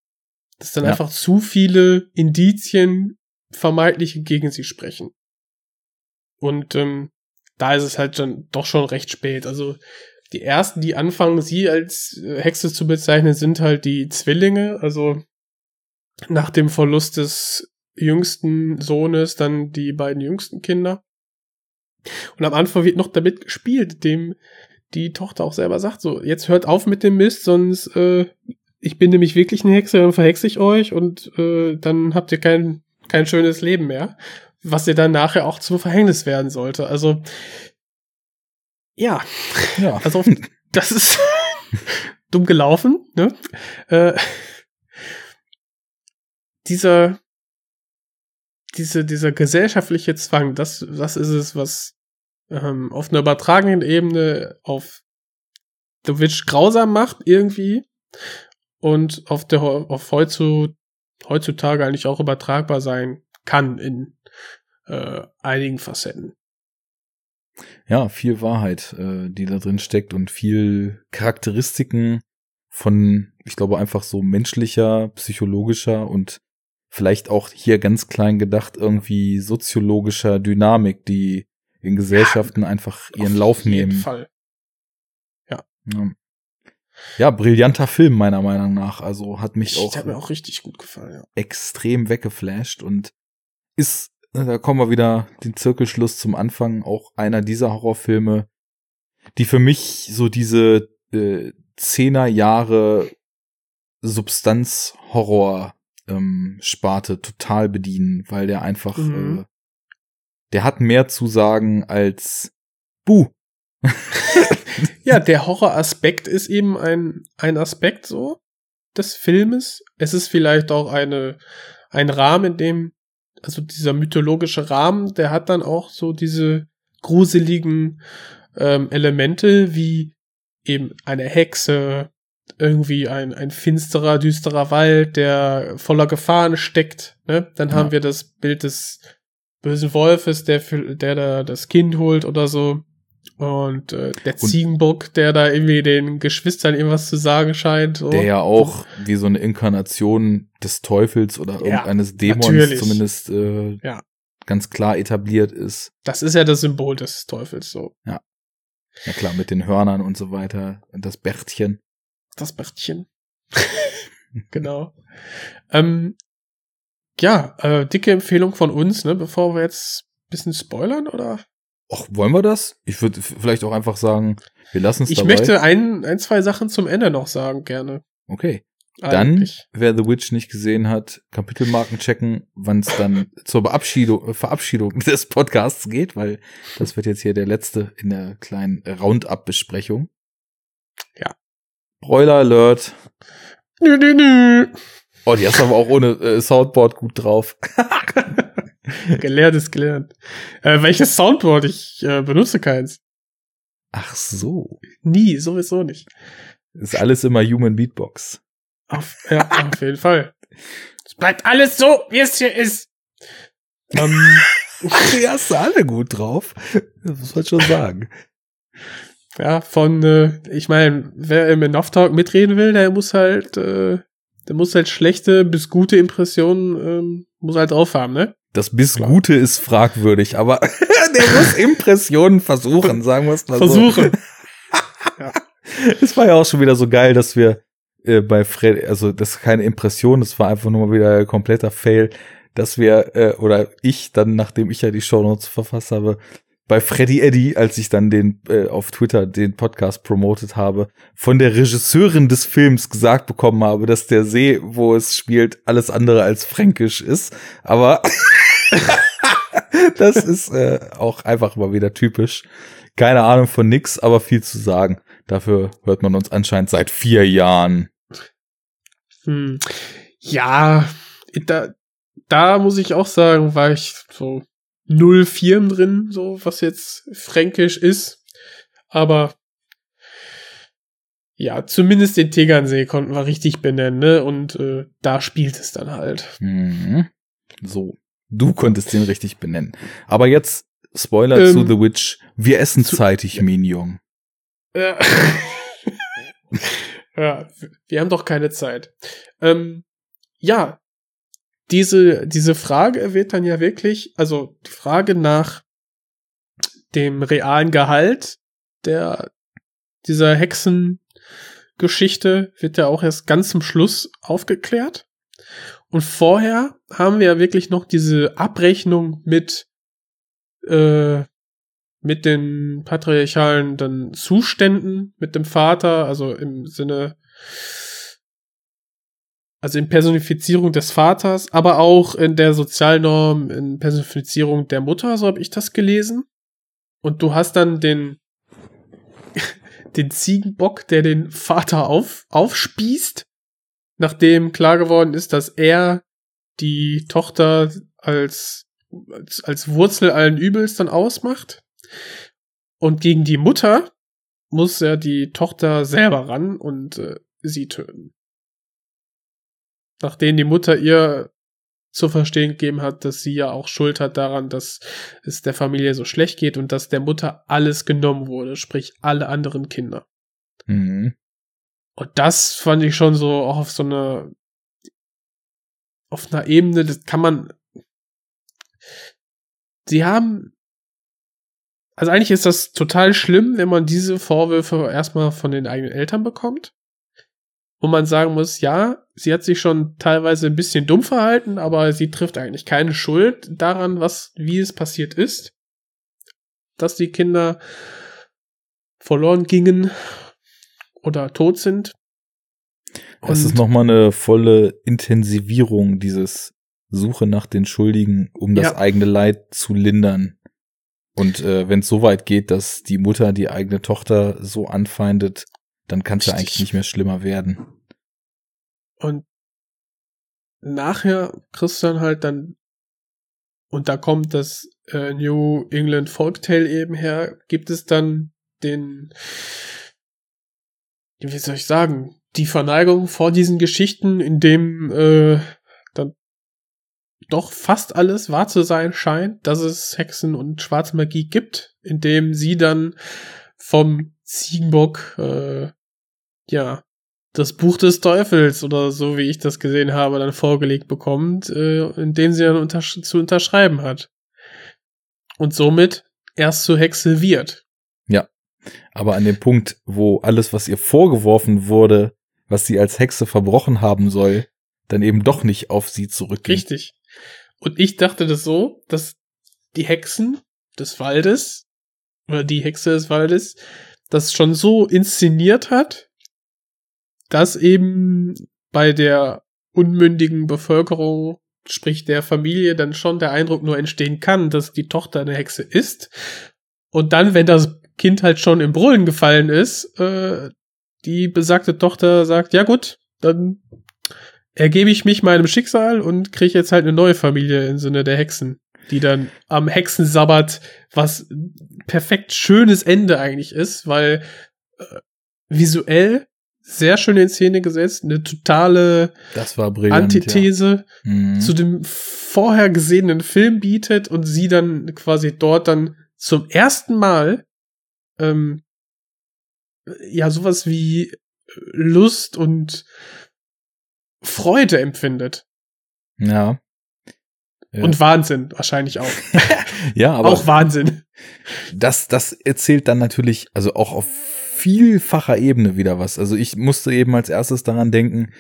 Dass dann Ja. einfach zu viele Indizien vermeintliche gegen sie sprechen. Und ähm, da ist es halt dann doch schon recht spät. Also die ersten, die anfangen, sie als äh, Hexe zu bezeichnen, sind halt die Zwillinge. Also nach dem Verlust des jüngsten Sohnes dann die beiden jüngsten Kinder. Und am Anfang wird noch damit gespielt, dem die Tochter auch selber sagt, so, jetzt hört auf mit dem Mist, sonst äh, ich bin nämlich wirklich eine Hexe, dann verhexe ich euch und äh, dann habt ihr kein, kein schönes Leben mehr, was ihr dann nachher auch zum Verhängnis werden sollte. Also ja, Ja. also das ist dumm gelaufen, ne? Äh, dieser, diese, dieser gesellschaftliche Zwang, das, das ist es, was ähm, auf einer übertragenen Ebene auf The Witch grausam macht, irgendwie. Und auf der auf heutzu, heutzutage eigentlich auch übertragbar sein kann in äh, einigen Facetten. ja, viel Wahrheit, äh, die da drin steckt und viel Charakteristiken von, ich glaube, einfach so menschlicher, psychologischer und vielleicht auch hier ganz klein gedacht irgendwie soziologischer Dynamik, die in Gesellschaften einfach ihren Auf Lauf jeden nehmen. Fall. Ja. ja, brillanter Film meiner Meinung nach. Also hat mich Ich, auch, hat mir auch richtig gut gefallen, ja. extrem weggeflasht und ist, da kommen wir wieder den Zirkelschluss zum Anfang, auch einer dieser Horrorfilme, die für mich so diese äh, Zehner Jahre Substanz-Horror ähm, Sparte total bedienen, weil der einfach, Mhm. äh, der hat mehr zu sagen als Buh. Ja, der Horroraspekt ist eben ein, ein Aspekt so des Filmes. Es ist vielleicht auch eine, ein Rahmen, in dem, also dieser mythologische Rahmen, der hat dann auch so diese gruseligen ähm, Elemente wie eben eine Hexe, irgendwie ein, ein finsterer, düsterer Wald, der voller Gefahren steckt. Ne? Dann ja. haben wir das Bild des bösen Wolfes, der, für, der da das Kind holt oder so. Und äh, der Ziegenbock, der da irgendwie den Geschwistern irgendwas zu sagen scheint. So. Der ja auch wie so eine Inkarnation des Teufels oder ja, irgendeines Dämons natürlich. zumindest äh, ja. ganz klar etabliert ist. Das ist ja das Symbol des Teufels so. Ja. Ja klar, mit den Hörnern und so weiter. Und das Bärtchen. Das Bärtchen. genau. Ähm, ja, äh, dicke Empfehlung von uns, ne, bevor wir jetzt bisschen spoilern, oder? Ach, wollen wir das? Ich würde vielleicht auch einfach sagen, wir lassen es Ich möchte ein, ein, zwei Sachen zum Ende noch sagen, gerne. Okay. Eigentlich. Dann, wer The Witch nicht gesehen hat, Kapitelmarken checken, wann es dann zur Verabschiedung, Verabschiedung des Podcasts geht, weil das wird jetzt hier der letzte in der kleinen Roundup-Besprechung. Ja. Broiler Alert. Nö, nö, nö. Oh, die hast du aber auch ohne äh, Soundboard gut drauf. gelernt ist gelernt. Äh, welches Soundboard? Ich äh, benutze keins. Ach so. Nie, sowieso nicht. Ist alles immer Human Beatbox. Auf, ja, auf jeden Fall. Es bleibt alles so, wie es hier ist. Ähm, die hast du alle gut drauf. Das muss man schon sagen. Ja, von, äh, ich meine, wer im Enough Talk mitreden will, der muss halt, äh, der muss halt schlechte bis gute Impressionen, ähm, muss halt drauf haben, ne? Das bis Klar. Gute ist fragwürdig, aber der muss Impressionen versuchen, sagen wir es mal versuchen. so. Versuchen. Es war ja auch schon wieder so geil, dass wir äh, bei Fred, also das ist keine Impression, das war einfach nur mal wieder ein kompletter Fail, dass wir, äh, oder ich dann, nachdem ich ja die Show Notes verfasst habe, bei Freddy Eddy, als ich dann den äh, auf Twitter den Podcast promotet habe, von der Regisseurin des Films gesagt bekommen habe, dass der See, wo es spielt, alles andere als fränkisch ist. Aber das ist äh, auch einfach mal wieder typisch. Keine Ahnung von nix, aber viel zu sagen. Dafür hört man uns anscheinend seit vier Jahren. Hm. Ja, da, da muss ich auch sagen, war ich so null Firmen drin, so was jetzt fränkisch ist. Aber ja, zumindest den Tegernsee konnten wir richtig benennen, ne? Und äh, da spielt es dann halt. Mhm. So, du konntest den richtig benennen. Aber jetzt Spoiler ähm, zu The Witch. Wir essen zeitig, Minion. Ja. ja, wir haben doch keine Zeit. Ähm, ja, diese, diese Frage wird dann ja wirklich, also die Frage nach dem realen Gehalt der, dieser Hexengeschichte wird ja auch erst ganz zum Schluss aufgeklärt. Und vorher haben wir ja wirklich noch diese Abrechnung mit, äh, mit den patriarchalen dann Zuständen, mit dem Vater, also im Sinne, also in Personifizierung des Vaters, aber auch in der Sozialnorm, in Personifizierung der Mutter, so habe ich das gelesen. Und du hast dann den, den Ziegenbock, der den Vater auf, aufspießt, nachdem klar geworden ist, dass er die Tochter als, als, als Wurzel allen Übels dann ausmacht. Und gegen die Mutter muss er die Tochter selber ran und äh, sie töten nachdem die Mutter ihr zu verstehen gegeben hat, dass sie ja auch Schuld hat daran, dass es der Familie so schlecht geht und dass der Mutter alles genommen wurde, sprich alle anderen Kinder. Mhm. Und das fand ich schon so auch auf so einer auf einer Ebene, das kann man sie haben also eigentlich ist das total schlimm, wenn man diese Vorwürfe erstmal von den eigenen Eltern bekommt wo man sagen muss, ja, sie hat sich schon teilweise ein bisschen dumm verhalten, aber sie trifft eigentlich keine Schuld daran, was, wie es passiert ist. Dass die Kinder verloren gingen oder tot sind. Und das ist nochmal eine volle Intensivierung dieses Suche nach den Schuldigen, um das ja. eigene Leid zu lindern. Und äh, wenn es so weit geht, dass die Mutter die eigene Tochter so anfeindet, dann kann es ja eigentlich nicht mehr schlimmer werden. Und nachher kriegst du dann halt dann, und da kommt das äh, New England Folktale eben her, gibt es dann den, wie soll ich sagen, die Verneigung vor diesen Geschichten, in dem äh, dann doch fast alles wahr zu sein scheint, dass es Hexen und schwarze Magie gibt, indem sie dann vom Ziegenbock äh, ja das Buch des Teufels oder so wie ich das gesehen habe, dann vorgelegt bekommt, äh, in dem sie dann untersch zu unterschreiben hat. Und somit erst zur Hexe wird. Ja. Aber an dem Punkt, wo alles, was ihr vorgeworfen wurde, was sie als Hexe verbrochen haben soll, dann eben doch nicht auf sie zurückgeht. Richtig. Und ich dachte das so, dass die Hexen des Waldes oder die Hexe des Waldes das schon so inszeniert hat, dass eben bei der unmündigen Bevölkerung, sprich der Familie, dann schon der Eindruck nur entstehen kann, dass die Tochter eine Hexe ist. Und dann, wenn das Kind halt schon im Brüllen gefallen ist, äh, die besagte Tochter sagt, ja gut, dann ergebe ich mich meinem Schicksal und kriege jetzt halt eine neue Familie im Sinne der Hexen, die dann am Hexensabbat, was perfekt schönes Ende eigentlich ist, weil äh, visuell sehr schön in Szene gesetzt, eine totale Antithese ja. mhm. zu dem vorher gesehenen Film bietet und sie dann quasi dort dann zum ersten Mal ähm, ja sowas wie Lust und Freude empfindet. Ja. Und Wahnsinn wahrscheinlich auch. ja, aber auch Wahnsinn. Das, das erzählt dann natürlich, also auch auf vielfacher Ebene wieder was. Also ich musste eben als erstes daran denken,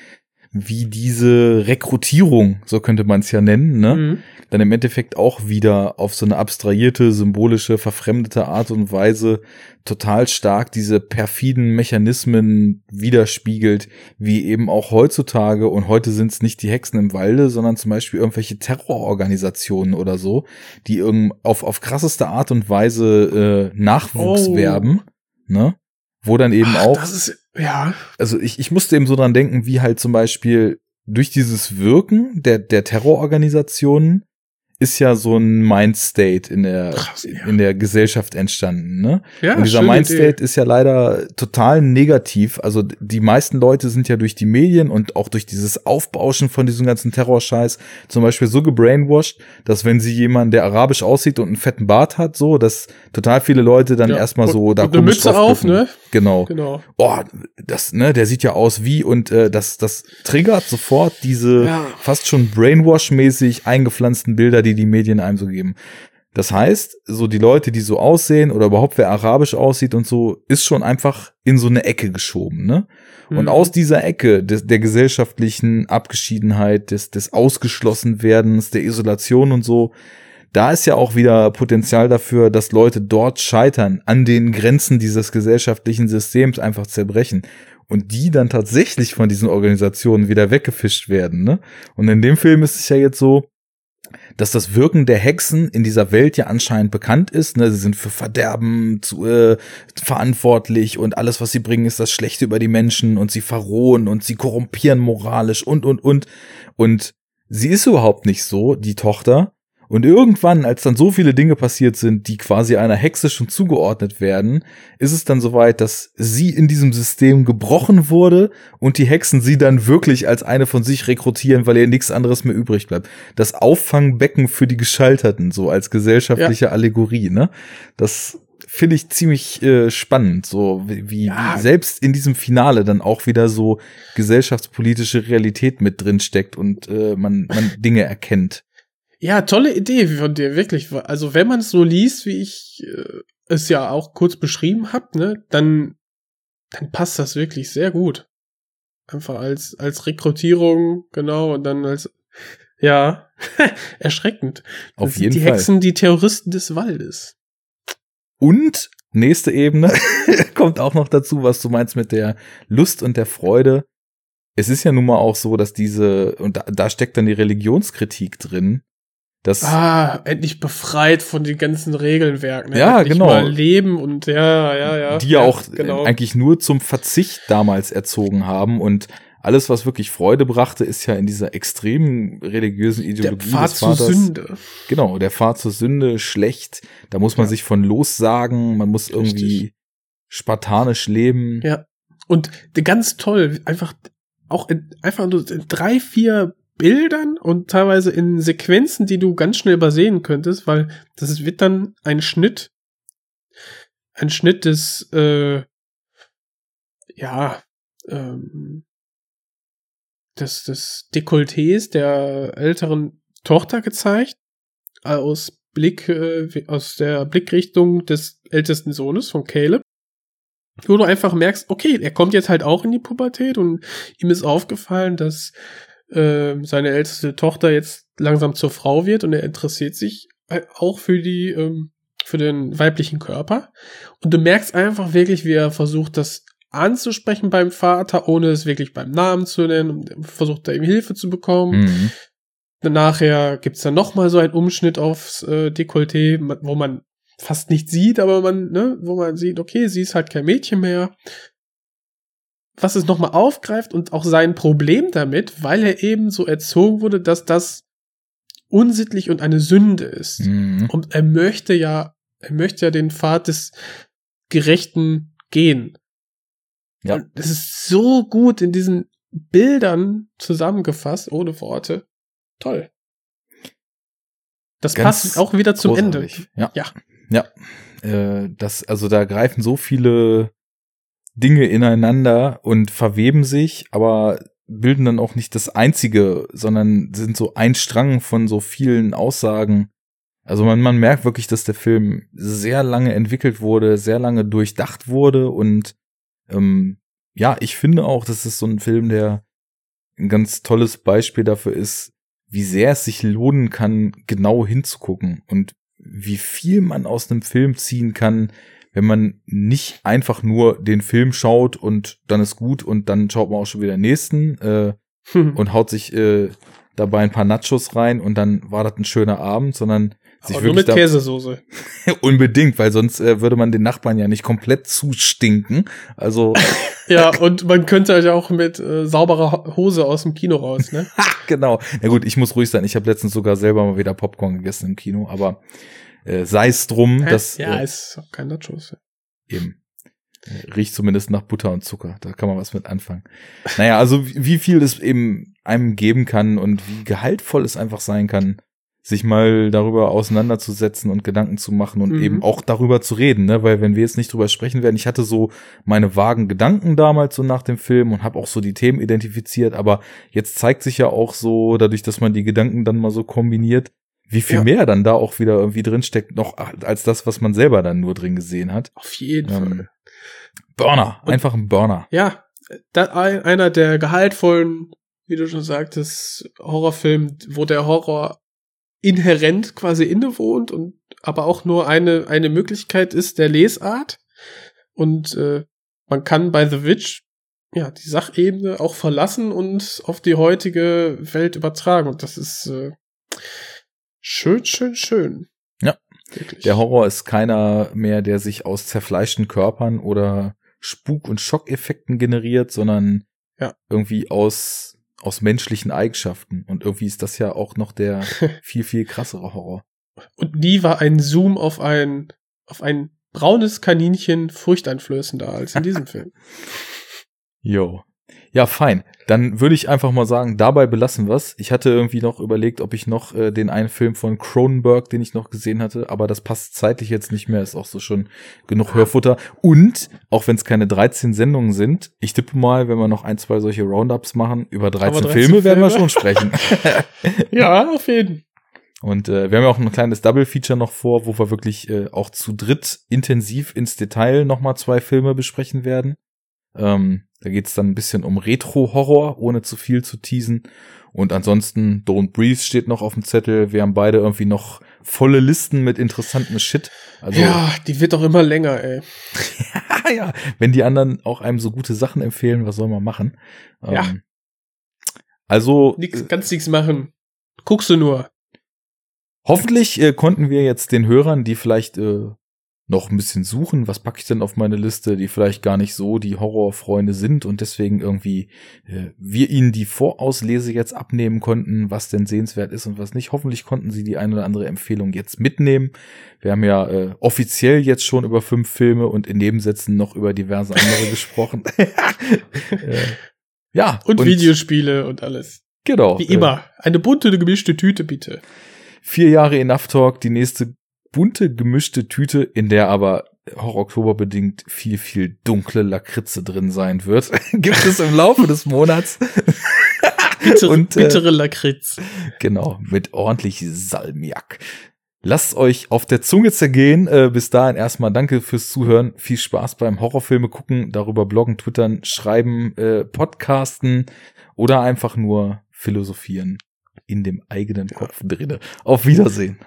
wie diese Rekrutierung, so könnte man es ja nennen, ne, mhm. dann im Endeffekt auch wieder auf so eine abstrahierte, symbolische, verfremdete Art und Weise total stark diese perfiden Mechanismen widerspiegelt, wie eben auch heutzutage, und heute sind es nicht die Hexen im Walde, sondern zum Beispiel irgendwelche Terrororganisationen oder so, die auf, auf krasseste Art und Weise äh, Nachwuchs oh. werben, ne? wo dann eben Ach, auch. Ja. Also ich, ich musste eben so dran denken, wie halt zum Beispiel durch dieses Wirken der, der Terrororganisationen ist ja so ein Mindstate in der Krass, ja. in der Gesellschaft entstanden, ne? Ja, und dieser Mindstate Idee. ist ja leider total negativ. Also die meisten Leute sind ja durch die Medien und auch durch dieses Aufbauschen von diesem ganzen Terrorscheiß zum Beispiel so gebrainwashed, dass wenn sie jemanden, der arabisch aussieht und einen fetten Bart hat, so, dass total viele Leute dann ja, erstmal so und, da und eine Mütze auf, ne? Genau. Genau. Oh, das, ne, der sieht ja aus wie und äh, das das triggert sofort diese ja. fast schon Brainwash-mäßig eingepflanzten Bilder, die die Medien einem so geben. Das heißt, so die Leute, die so aussehen oder überhaupt wer arabisch aussieht und so, ist schon einfach in so eine Ecke geschoben, ne? Mhm. Und aus dieser Ecke des, der gesellschaftlichen Abgeschiedenheit, des, des Ausgeschlossenwerdens, der Isolation und so, da ist ja auch wieder Potenzial dafür, dass Leute dort scheitern, an den Grenzen dieses gesellschaftlichen Systems einfach zerbrechen und die dann tatsächlich von diesen Organisationen wieder weggefischt werden, ne? Und in dem Film ist es ja jetzt so, dass das Wirken der Hexen in dieser Welt ja anscheinend bekannt ist. Ne? Sie sind für Verderben zu, äh, verantwortlich und alles, was sie bringen, ist das Schlechte über die Menschen und sie verrohen und sie korrumpieren moralisch und, und, und. Und sie ist überhaupt nicht so, die Tochter, und irgendwann, als dann so viele Dinge passiert sind, die quasi einer Hexe schon zugeordnet werden, ist es dann soweit, dass sie in diesem System gebrochen wurde und die Hexen sie dann wirklich als eine von sich rekrutieren, weil ihr nichts anderes mehr übrig bleibt. Das Auffangbecken für die Gescheiterten, so als gesellschaftliche ja. Allegorie, ne? Das finde ich ziemlich äh, spannend, so wie, wie, ja. selbst in diesem Finale dann auch wieder so gesellschaftspolitische Realität mit drin steckt und äh, man, man Dinge erkennt. Ja, tolle Idee von dir, wirklich. Also wenn man es so liest, wie ich äh, es ja auch kurz beschrieben habe, ne, dann, dann passt das wirklich sehr gut. Einfach als, als Rekrutierung, genau, und dann als, ja, erschreckend. Das Auf jeden die Fall. Die Hexen, die Terroristen des Waldes. Und nächste Ebene kommt auch noch dazu, was du meinst mit der Lust und der Freude. Es ist ja nun mal auch so, dass diese, und da, da steckt dann die Religionskritik drin, das ah, endlich befreit von den ganzen Regelwerken. Ne? Ja, endlich genau. Mal leben und ja, ja, ja. Die ja, auch genau. eigentlich nur zum Verzicht damals erzogen haben und alles, was wirklich Freude brachte, ist ja in dieser extremen religiösen Ideologie der Pfad des Vaters. zur Sünde. Genau, der Pfad zur Sünde, schlecht. Da muss man Ja. sich von lossagen, man muss irgendwie Richtig. spartanisch leben. Ja. Und ganz toll, einfach auch in, einfach nur in drei, vier Bildern und teilweise in Sequenzen, die du ganz schnell übersehen könntest, weil das wird dann ein Schnitt, ein Schnitt des, äh, ja, ähm, des, des Dekolletés der älteren Tochter gezeigt, aus Blick, äh, aus der Blickrichtung des ältesten Sohnes von Caleb wo du einfach merkst, okay, er kommt jetzt halt auch in die Pubertät und ihm ist aufgefallen, dass äh, seine älteste Tochter jetzt langsam zur Frau wird und er interessiert sich halt auch für die ähm, für den weiblichen Körper und du merkst einfach wirklich, wie er versucht, das anzusprechen beim Vater, ohne es wirklich beim Namen zu nennen und versucht da ihm Hilfe zu bekommen. Mhm. Nachher gibt's dann noch mal so einen Umschnitt aufs äh, Dekolleté, wo man fast nicht sieht, aber man, ne, wo man sieht, okay, sie ist halt kein Mädchen mehr. Was es noch mal aufgreift und auch sein Problem damit, weil er eben so erzogen wurde, dass das unsittlich und eine Sünde ist. Mhm. Und er möchte ja, er möchte ja den Pfad des Gerechten gehen. Ja. Und es ist so gut in diesen Bildern zusammengefasst, ohne Worte. Toll. Das Ganz passt auch wieder zum Ende. Großartig. Ja. Ja. Ja. Äh, das, also da greifen so viele Dinge ineinander und verweben sich, aber bilden dann auch nicht das einzige, sondern sind so ein Strang von so vielen Aussagen. Also man, man merkt wirklich, dass der Film sehr lange entwickelt wurde, sehr lange durchdacht wurde und ähm, ja, ich finde auch, das ist so ein Film, der ein ganz tolles Beispiel dafür ist, wie sehr es sich lohnen kann, genau hinzugucken und wie viel man aus einem Film ziehen kann, wenn man nicht einfach nur den Film schaut und dann ist gut und dann schaut man auch schon wieder den nächsten äh, Hm. und haut sich äh, dabei ein paar Nachos rein und dann war das ein schöner Abend, sondern sich Aber nur wirklich mit da Käsesoße. unbedingt, weil sonst äh, würde man den Nachbarn ja nicht komplett zustinken. Also Ja, und man könnte halt auch mit äh, sauberer Hose aus dem Kino raus, ne? genau. Na gut, ich muss ruhig sein. Ich habe letztens sogar selber mal wieder Popcorn gegessen im Kino, aber äh, sei es drum, dass ja, äh, ist auch kein Nachos. eben äh, riecht zumindest nach Butter und Zucker. Da kann man was mit anfangen. Naja, also wie, wie viel es eben einem geben kann und wie gehaltvoll es einfach sein kann, sich mal darüber auseinanderzusetzen und Gedanken zu machen und Mhm. eben auch darüber zu reden, ne? Weil wenn wir jetzt nicht drüber sprechen werden, ich hatte so meine vagen Gedanken damals so nach dem Film und habe auch so die Themen identifiziert, aber jetzt zeigt sich ja auch so, dadurch, dass man die Gedanken dann mal so kombiniert, wie viel Ja. mehr dann da auch wieder irgendwie drinsteckt, noch als das, was man selber dann nur drin gesehen hat. Auf jeden Ähm, Fall. Burner, einfach ein Burner. Ja, da, ein, einer der gehaltvollen, wie du schon sagtest, Horrorfilm, wo der Horror inhärent quasi innewohnt und aber auch nur eine, eine Möglichkeit ist der Lesart. Und äh, man kann bei The Witch ja die Sachebene auch verlassen und auf die heutige Welt übertragen. Und das ist äh, schön, schön, schön. Ja. Wirklich. Der Horror ist keiner mehr, der sich aus zerfleischten Körpern oder Spuk- und Schockeffekten generiert, sondern Ja. irgendwie aus, aus menschlichen Eigenschaften. Und irgendwie ist das ja auch noch der viel, viel krassere Horror. Und nie war ein Zoom auf ein, auf ein braunes Kaninchen furchteinflößender als in diesem Film. Jo. Ja, fein. Dann würde ich einfach mal sagen, dabei belassen wir's. Ich hatte irgendwie noch überlegt, ob ich noch äh, den einen Film von Cronenberg, den ich noch gesehen hatte, aber das passt zeitlich jetzt nicht mehr, ist auch so schon genug Hörfutter. Und, auch wenn es keine 13 Sendungen sind, ich tippe mal, wenn wir noch ein, zwei solche Roundups machen, über 13, 13 Filme werden wir Filme. schon sprechen. ja, auf jeden. Und äh, wir haben ja auch ein kleines Double-Feature noch vor, wo wir wirklich äh, auch zu dritt intensiv ins Detail nochmal zwei Filme besprechen werden. Ähm, da geht's dann ein bisschen um Retro-Horror, ohne zu viel zu teasen. Und ansonsten Don't Breathe steht noch auf dem Zettel. Wir haben beide irgendwie noch volle Listen mit interessantem Shit. Also ja, die wird doch immer länger, ey. ja, wenn die anderen auch einem so gute Sachen empfehlen, was soll man machen? Ja. Ähm, also Nix, kannst nichts machen. Guckst du nur. Hoffentlich äh, konnten wir jetzt den Hörern, die vielleicht äh, noch ein bisschen suchen, was packe ich denn auf meine Liste, die vielleicht gar nicht so die Horrorfreunde sind und deswegen irgendwie äh, wir ihnen die Vorauslese jetzt abnehmen konnten, was denn sehenswert ist und was nicht. Hoffentlich konnten sie die eine oder andere Empfehlung jetzt mitnehmen. Wir haben ja äh, offiziell jetzt schon über fünf Filme und in Nebensätzen noch über diverse andere gesprochen. äh, ja. Und, und, Videospiele und alles. Genau. Wie immer. Äh, Eine bunte, gemischte Tüte, bitte. Vier Jahre Enough Talk, die nächste bunte, gemischte Tüte, in der aber Horror-Oktober bedingt viel, viel dunkle Lakritze drin sein wird. Gibt es im Laufe des Monats. bittere, Und, äh, bittere Lakritz. Genau, mit ordentlich Salmiak. Lasst euch auf der Zunge zergehen. Äh, bis dahin erstmal danke fürs Zuhören. Viel Spaß beim Horrorfilme gucken, darüber bloggen, twittern, schreiben, äh, podcasten oder einfach nur philosophieren in dem eigenen Kopf drinne. Auf Wiedersehen.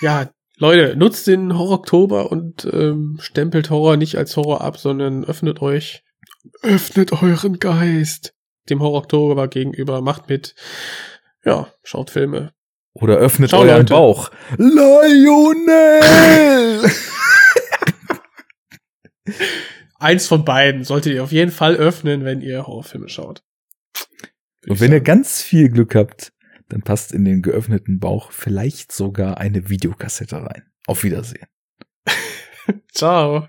Ja, Leute, nutzt den Horror-Oktober und ähm, stempelt Horror nicht als Horror ab, sondern öffnet euch, öffnet euren Geist dem Horror-Oktober gegenüber, macht mit. Ja, schaut Filme. Oder öffnet Ciao, euren Leute. Bauch. Lionel! Eins von beiden solltet ihr auf jeden Fall öffnen, wenn ihr Horrorfilme schaut. Und wenn ihr ganz viel Glück habt, dann passt in den geöffneten Bauch vielleicht sogar eine Videokassette rein. Auf Wiedersehen. Ciao.